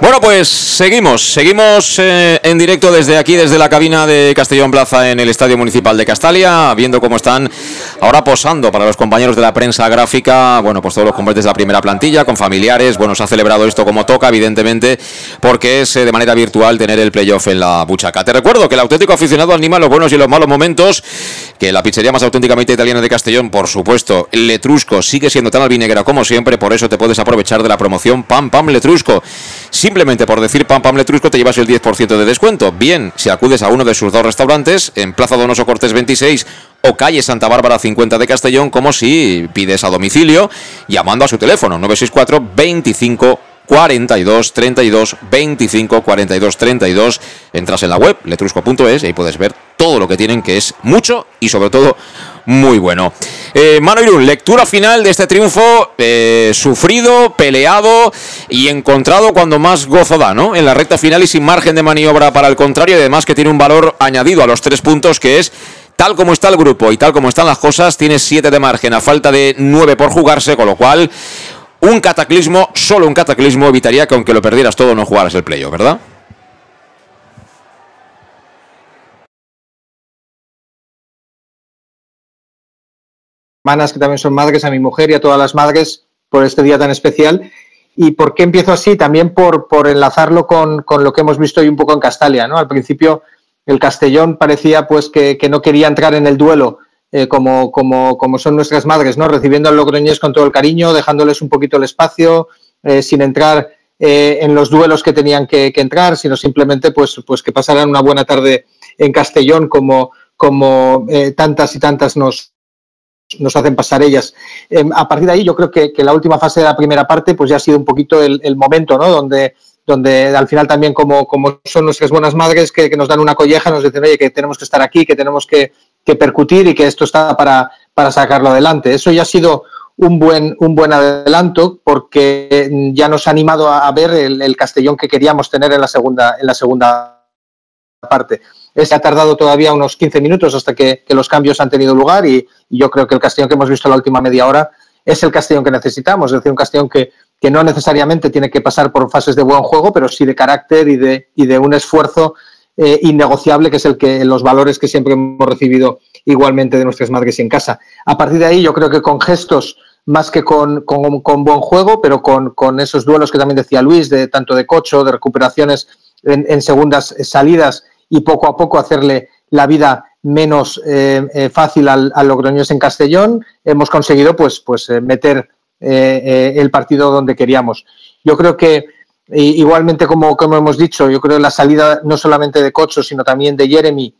Bueno, pues seguimos, seguimos eh, en directo desde aquí, desde la cabina de Castellón Plaza en el Estadio Municipal de Castalia, viendo cómo están ahora posando para los compañeros de la prensa gráfica, bueno, pues todos los componentes de la primera plantilla, con familiares, bueno, se ha celebrado esto como toca, evidentemente, porque es eh, de manera virtual tener el playoff en la buchaca. Te recuerdo que el auténtico aficionado anima los buenos y los malos momentos, que la pizzería más auténticamente italiana de Castellón, por supuesto, Letrusco, sigue siendo tan albinegra como siempre, por eso te puedes aprovechar de la promoción Pam Pam Letrusco. Simplemente por decir Pam Pam Letrusco te llevas el 10% de descuento. Bien, si acudes a uno de sus dos restaurantes, en Plaza Donoso Cortés 26 o calle Santa Bárbara 50 de Castellón, como si pides a domicilio, llamando a su teléfono 964 25 42 32 25 42 32. Entras en la web letrusco.es y ahí puedes ver todo lo que tienen, que es mucho y sobre todo muy bueno. Eh, Mano Irún, lectura final de este triunfo eh, sufrido, peleado y encontrado cuando más gozo da, ¿no? En la recta final y sin margen de maniobra para el contrario, y además que tiene un valor añadido a los tres puntos que es tal como está el grupo y tal como están las cosas, tiene siete de margen a falta de nueve por jugarse, con lo cual un cataclismo, solo un cataclismo evitaría que aunque lo perdieras todo no jugaras el playo, ¿verdad? Hermanas que también son madres, a mi mujer y a todas las madres por este día tan especial. ¿Y por qué empiezo así? También por, por enlazarlo con, con, lo que hemos visto hoy un poco en Castalia. ¿no? Al principio el Castellón parecía pues que, que no quería entrar en el duelo eh, como, como, como, son nuestras madres, ¿no? recibiendo al Logroñés con todo el cariño, dejándoles un poquito el espacio, eh, sin entrar eh, en los duelos que tenían que, que, entrar, sino simplemente pues, pues que pasaran una buena tarde en Castellón como, como eh, tantas y tantas nos, nos hacen pasar ellas. Eh, a partir de ahí, yo creo que, que, la última fase de la primera parte, pues ya ha sido un poquito el, el momento, ¿no? Donde, donde al final también, como, como son nuestras buenas madres que, que, nos dan una colleja, nos dicen, oye, que tenemos que estar aquí, que tenemos que, que percutir y que esto está para, para sacarlo adelante. Eso ya ha sido un buen, un buen adelanto porque ya nos ha animado a, a ver el, el, Castellón que queríamos tener en la segunda, en la segunda parte. Se ha tardado todavía unos 15 minutos hasta que, los cambios han tenido lugar y, y, yo creo que el Castellón que hemos visto la última media hora es el Castellón que necesitamos, es decir, un Castellón que, que no necesariamente tiene que pasar por fases de buen juego, pero sí de carácter y de, y de un esfuerzo eh, innegociable, que es el que los valores que siempre hemos recibido igualmente de nuestras madres en casa. A partir de ahí, yo creo que con gestos más que con, con, con buen juego, pero con, con, esos duelos que también decía Luis, de tanto de cocho, de recuperaciones en segundas salidas y poco a poco hacerle la vida menos eh, eh, fácil al, al, Logroñés en Castellón, hemos conseguido pues, pues eh, meter eh, el partido donde queríamos. Yo creo que igualmente como, como hemos dicho, yo creo que la salida no solamente de Cocho, sino también de Jeremy,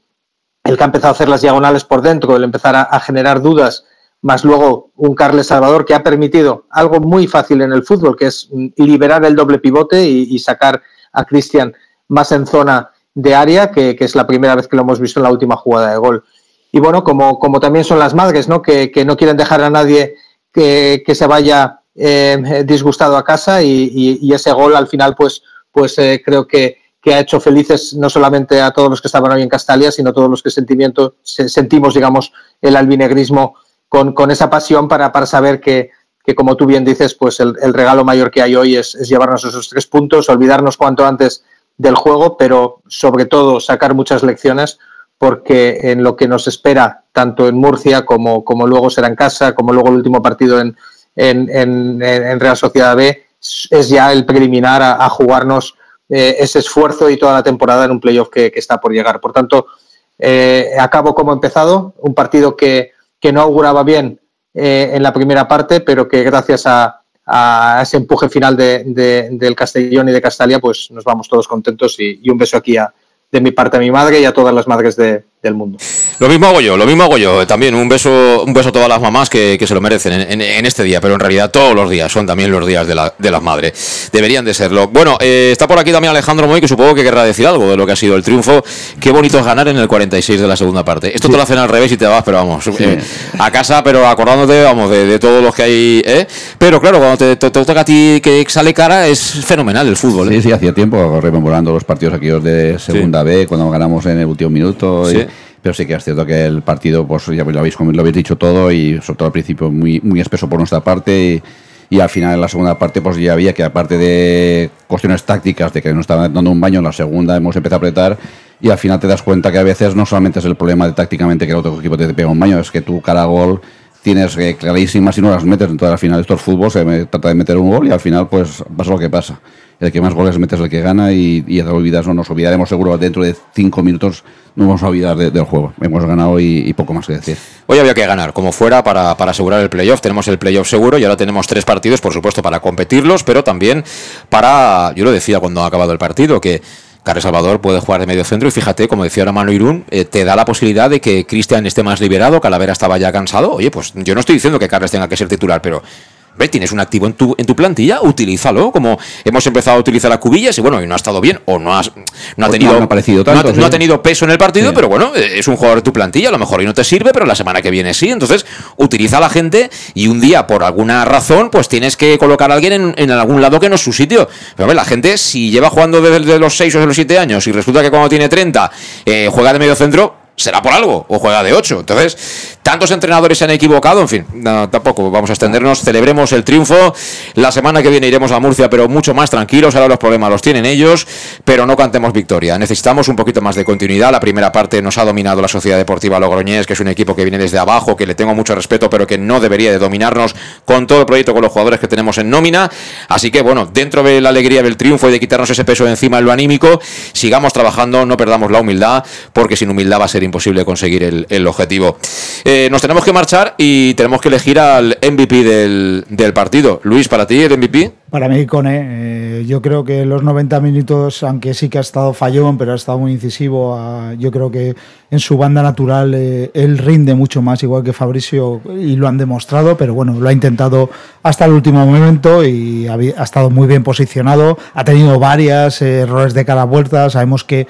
el que ha empezado a hacer las diagonales por dentro, el empezar a, generar dudas, más luego un Carles Salvador que ha permitido algo muy fácil en el fútbol, que es liberar el doble pivote y, y sacar a Cristian más en zona de área, que, que, es la primera vez que lo hemos visto en la última jugada de gol. Y bueno, como, como también son las madres, ¿no? Que, que no quieren dejar a nadie que, que se vaya eh, disgustado a casa y, y, ese gol al final, pues, pues eh, creo que, que, ha hecho felices no solamente a todos los que estaban hoy en Castalia, sino a todos los que sentimiento, sentimos, digamos, el albinegrismo con, con esa pasión para, para saber que, que, como tú bien dices, pues el, regalo mayor que hay hoy es llevarnos esos tres puntos, olvidarnos cuanto antes del juego, pero sobre todo sacar muchas lecciones porque en lo que nos espera, tanto en Murcia como, como luego será en casa, como luego el último partido en, en, en, en Real Sociedad B, es ya el preliminar a, jugarnos eh, ese esfuerzo y toda la temporada en un playoff que, que está por llegar. Por tanto, eh, acabo como empezado, un partido que, que no auguraba bien eh, en la primera parte, pero que gracias a, a ese empuje final de, de, del Castellón y de Castalia, pues nos vamos todos contentos y, y un beso aquí a, de mi parte a mi madre y a todas las madres de, del mundo. Lo mismo hago yo, lo mismo hago yo. También un beso, un beso a todas las mamás que, que se lo merecen en, en, en, este día, pero en realidad todos los días son también los días de, la, de las madres. Deberían de serlo. Bueno, eh, está por aquí también Alejandro Moy, que supongo que querrá decir algo de lo que ha sido el triunfo. Qué bonito es ganar en el 46 de la segunda parte. Esto sí. te lo hacen al revés y te vas, pero vamos, sí. eh, a casa, pero acordándote, vamos, de, de todos los que hay. ¿eh? Pero claro, cuando te, te, te, toca a ti que sale cara, es fenomenal el fútbol. Sí, sí, hacía tiempo rememorando los partidos aquellos de segunda B, cuando ganamos en el último minuto. Y, pero sí que es cierto que el partido, pues ya lo habéis, lo habéis dicho todo y sobre todo al principio muy, muy espeso por nuestra parte y, al final en la segunda parte pues ya había que aparte de cuestiones tácticas de que nos estaban dando un baño en la segunda hemos empezado a apretar y al final te das cuenta que a veces no solamente es el problema de tácticamente que el otro equipo te pega un baño, es que tú cada gol tienes eh, clarísimas y no las metes, entonces al final estos fútbol se trata de meter un gol y al final pues pasa lo que pasa el que más goles metes es el que gana y, y olvidas, no nos olvidaremos seguro dentro de cinco minutos no vamos a olvidar de, del juego. Hemos ganado y, y, poco más que decir. Hoy había que ganar, como fuera, para, para asegurar el playoff. Tenemos el playoff seguro y ahora tenemos tres partidos, por supuesto, para competirlos, pero también para, yo lo decía cuando ha acabado el partido, que Carles Salvador puede jugar de medio centro y fíjate, como decía ahora Manu Irún, eh, te da la posibilidad de que Cristian esté más liberado, Calavera estaba ya cansado. Oye, pues yo no estoy diciendo que Carles tenga que ser titular, pero Tienes un activo en tu, en tu plantilla, utilízalo, como hemos empezado a utilizar a Cubillas y bueno, y no ha estado bien, o no, has, no ha Pues tenido no ha parecido no ha- tanto, no ha sí. tenido peso en el partido, Sí. pero bueno, eh, es un jugador de tu plantilla, a lo mejor hoy no te sirve, pero la semana que viene sí. Entonces, utiliza a la gente y un día, por alguna razón, pues tienes que colocar a alguien en, en algún lado que no es su sitio. Pero a ver, la gente, si lleva jugando desde desde los 6 o de los 7 años y resulta que cuando tiene 30 eh, juega de medio centro, será por algo, o juega de 8. Entonces, tantos entrenadores se han equivocado, en fin, tampoco vamos a extendernos, celebremos el triunfo. La semana que viene iremos a Murcia, pero mucho más tranquilos, ahora los problemas los tienen ellos, pero no cantemos victoria. Necesitamos un poquito más de continuidad. La primera parte nos ha dominado la Sociedad Deportiva Logroñés, que es un equipo que viene desde abajo, que le tengo mucho respeto, pero que no debería de dominarnos con todo el proyecto, con los jugadores que tenemos en nómina. Así que, bueno, dentro de la alegría del triunfo y de quitarnos ese peso encima en lo anímico, sigamos trabajando, no perdamos la humildad, porque sin humildad va a ser imposible conseguir el, objetivo. Eh, nos tenemos que marchar y tenemos que elegir al MVP del, del partido. Luis, para ti, el MVP. Para mí, Cone, eh, yo creo que los 90 minutos, aunque sí que ha estado fallón, pero ha estado muy incisivo, ah, yo creo que en su banda natural eh, él rinde mucho más, igual que Fabricio, y lo han demostrado, pero bueno, lo ha intentado hasta el último momento y ha, estado muy bien posicionado, ha tenido varias errores de cada vuelta, sabemos que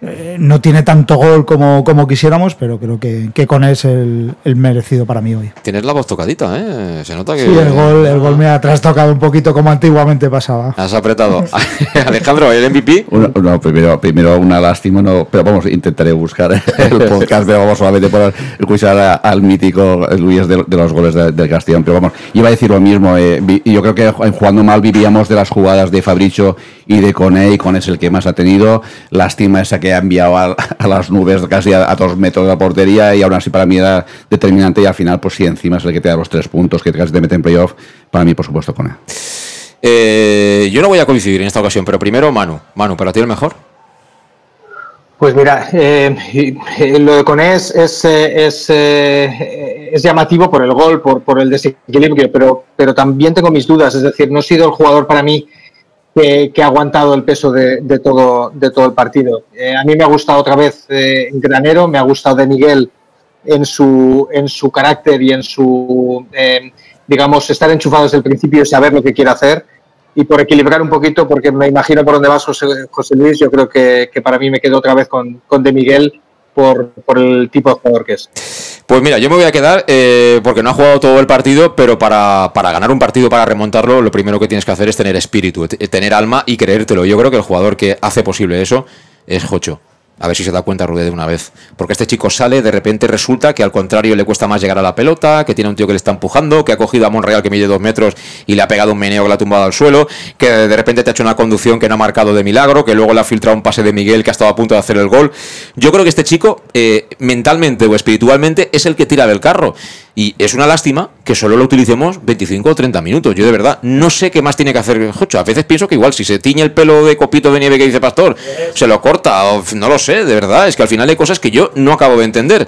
eh, no tiene tanto gol como, como quisiéramos, pero creo que, que Cone es el, el merecido para mí hoy. Tienes la voz tocadita, ¿eh? Se nota que... Sí, el gol, el gol me ha trastocado un poquito como antiguamente pasaba. Has apretado. Alejandro, el MVP. Uno- no, primero, primero una lástima, no, pero vamos, intentaré buscar el podcast, pero vamos solamente por escuchar a- al mítico Luis de, de los goles de- del Castellón. Pero vamos, iba a decir lo mismo, eh, vi- yo creo que en jugando mal vivíamos de las jugadas de Fabricio y de Cone, y Cone es el que más ha tenido. Lástima esa que ha enviado a, a las nubes casi a, a dos metros de la portería, y aún así para mí era determinante, y al final, pues sí, encima es el que te da los tres puntos, que casi te mete en playoff, para mí, por supuesto, Cone. Eh, yo no voy a coincidir en esta ocasión, pero primero Manu. Manu, ¿para ti el mejor? Pues mira, eh, lo de Coné es, es, eh, es, eh, es llamativo por el gol, por, por el desequilibrio, pero, pero también tengo mis dudas. Es decir, no ha sido el jugador para mí que, ha aguantado el peso de, todo, el partido. Eh, a mí me ha gustado otra vez eh, Granero, me ha gustado de Miguel en su, carácter y en su, eh, digamos, estar enchufado desde el principio y saber lo que quiere hacer. Y por equilibrar un poquito, porque me imagino por dónde vas, José, Luis, yo creo que, para mí me quedo otra vez con De Miguel por, por el tipo de jugador que es. Pues mira, yo me voy a quedar eh, porque no ha jugado todo el partido, pero para, para ganar un partido, para remontarlo, lo primero que tienes que hacer es tener espíritu, t- tener alma y creértelo. Yo creo que el jugador que hace posible eso es Jocho. A ver si se da cuenta Rude de una vez. Porque este chico sale, de repente resulta que al contrario le cuesta más llegar a la pelota, que tiene un tío que le está empujando, que ha cogido a Monreal que mide dos metros y le ha pegado un meneo que la ha tumbado al suelo, que de repente te ha hecho una conducción que no ha marcado de milagro, que luego le ha filtrado un pase de Miguel que ha estado a punto de hacer el gol. Yo creo que este chico, eh, mentalmente o espiritualmente, es el que tira del carro. Y es una lástima que solo lo utilicemos 25 o 30 minutos. Yo de verdad no sé qué más tiene que hacer Jocho. A veces pienso que igual si se tiñe el pelo de copito de nieve que dice Pastor, se lo corta, o no lo sé, de verdad. Es que al final hay cosas que yo no acabo de entender.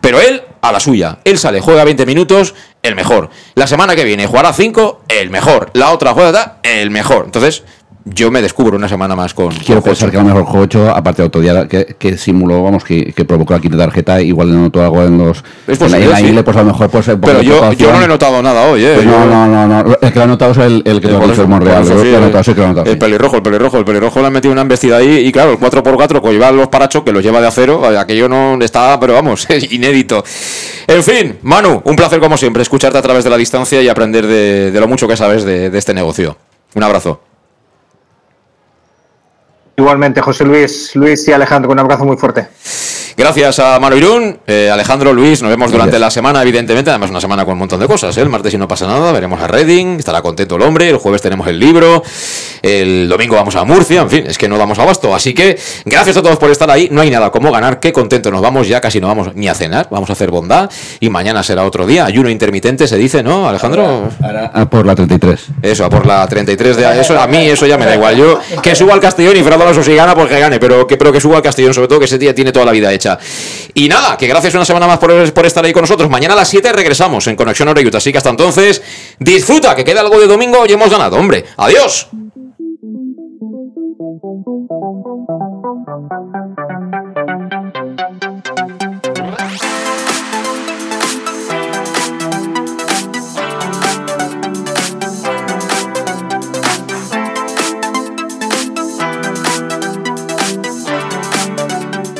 Pero él, a la suya. Él sale, juega 20 minutos, el mejor. La semana que viene jugará 5, el mejor. La otra juega el mejor. Entonces, yo me descubro una semana más con. Quiero con pensar que a lo mejor Jocho, aparte de otro día que, que simuló, vamos, que, que provocó la quinta tarjeta, igual le notó algo en los. Es en la- en posible, la sí. ingle, pues a lo mejor pues, poco Pero yo, yo no le he notado nada hoy, ¿eh? Pues no, no, no, no. El que lo ha notado es el, el que Sí, lo ha dicho el Monreal. eso, sí, notado, sí notado. El pelirrojo, el pelirrojo, el pelirrojo le ha metido una embestida ahí y claro, el 4x4 que lleva los parachos que los lleva de acero, aquello no está, pero vamos, es inédito. En fin, Manu, un placer como siempre escucharte a través de la distancia y aprender de, de lo mucho que sabes de, de este negocio. Un abrazo. Igualmente, José Luis, Luis y Alejandro, un abrazo muy fuerte. Gracias a Manu Irún, eh, Alejandro, Luis, nos vemos durante Gracias. la semana, evidentemente, además una semana con un montón de cosas, ¿eh? el martes si no pasa nada, veremos a Reading, estará contento el hombre, el jueves tenemos el libro, el domingo vamos a Murcia, en fin, es que no damos abasto, así que gracias a todos por estar ahí, no hay nada como ganar, qué contento nos vamos, ya casi no vamos ni a cenar, vamos a hacer bondad y mañana será otro día, ayuno intermitente se dice, ¿no, Alejandro? Ah, por la 33. Eso, a por la 33 de eso, a mí eso ya me da igual. Yo que suba al Castellón y Fernando Alonso si gana, pues que gane, pero que, pero que suba al Castellón, sobre todo que ese día tiene toda la vida hecha. Y nada, que gracias una semana más por, estar ahí con nosotros. Mañana a las 7 regresamos en Conexión Oreyuta, así que hasta entonces, disfruta, que queda algo de domingo y hemos ganado, hombre. Adiós.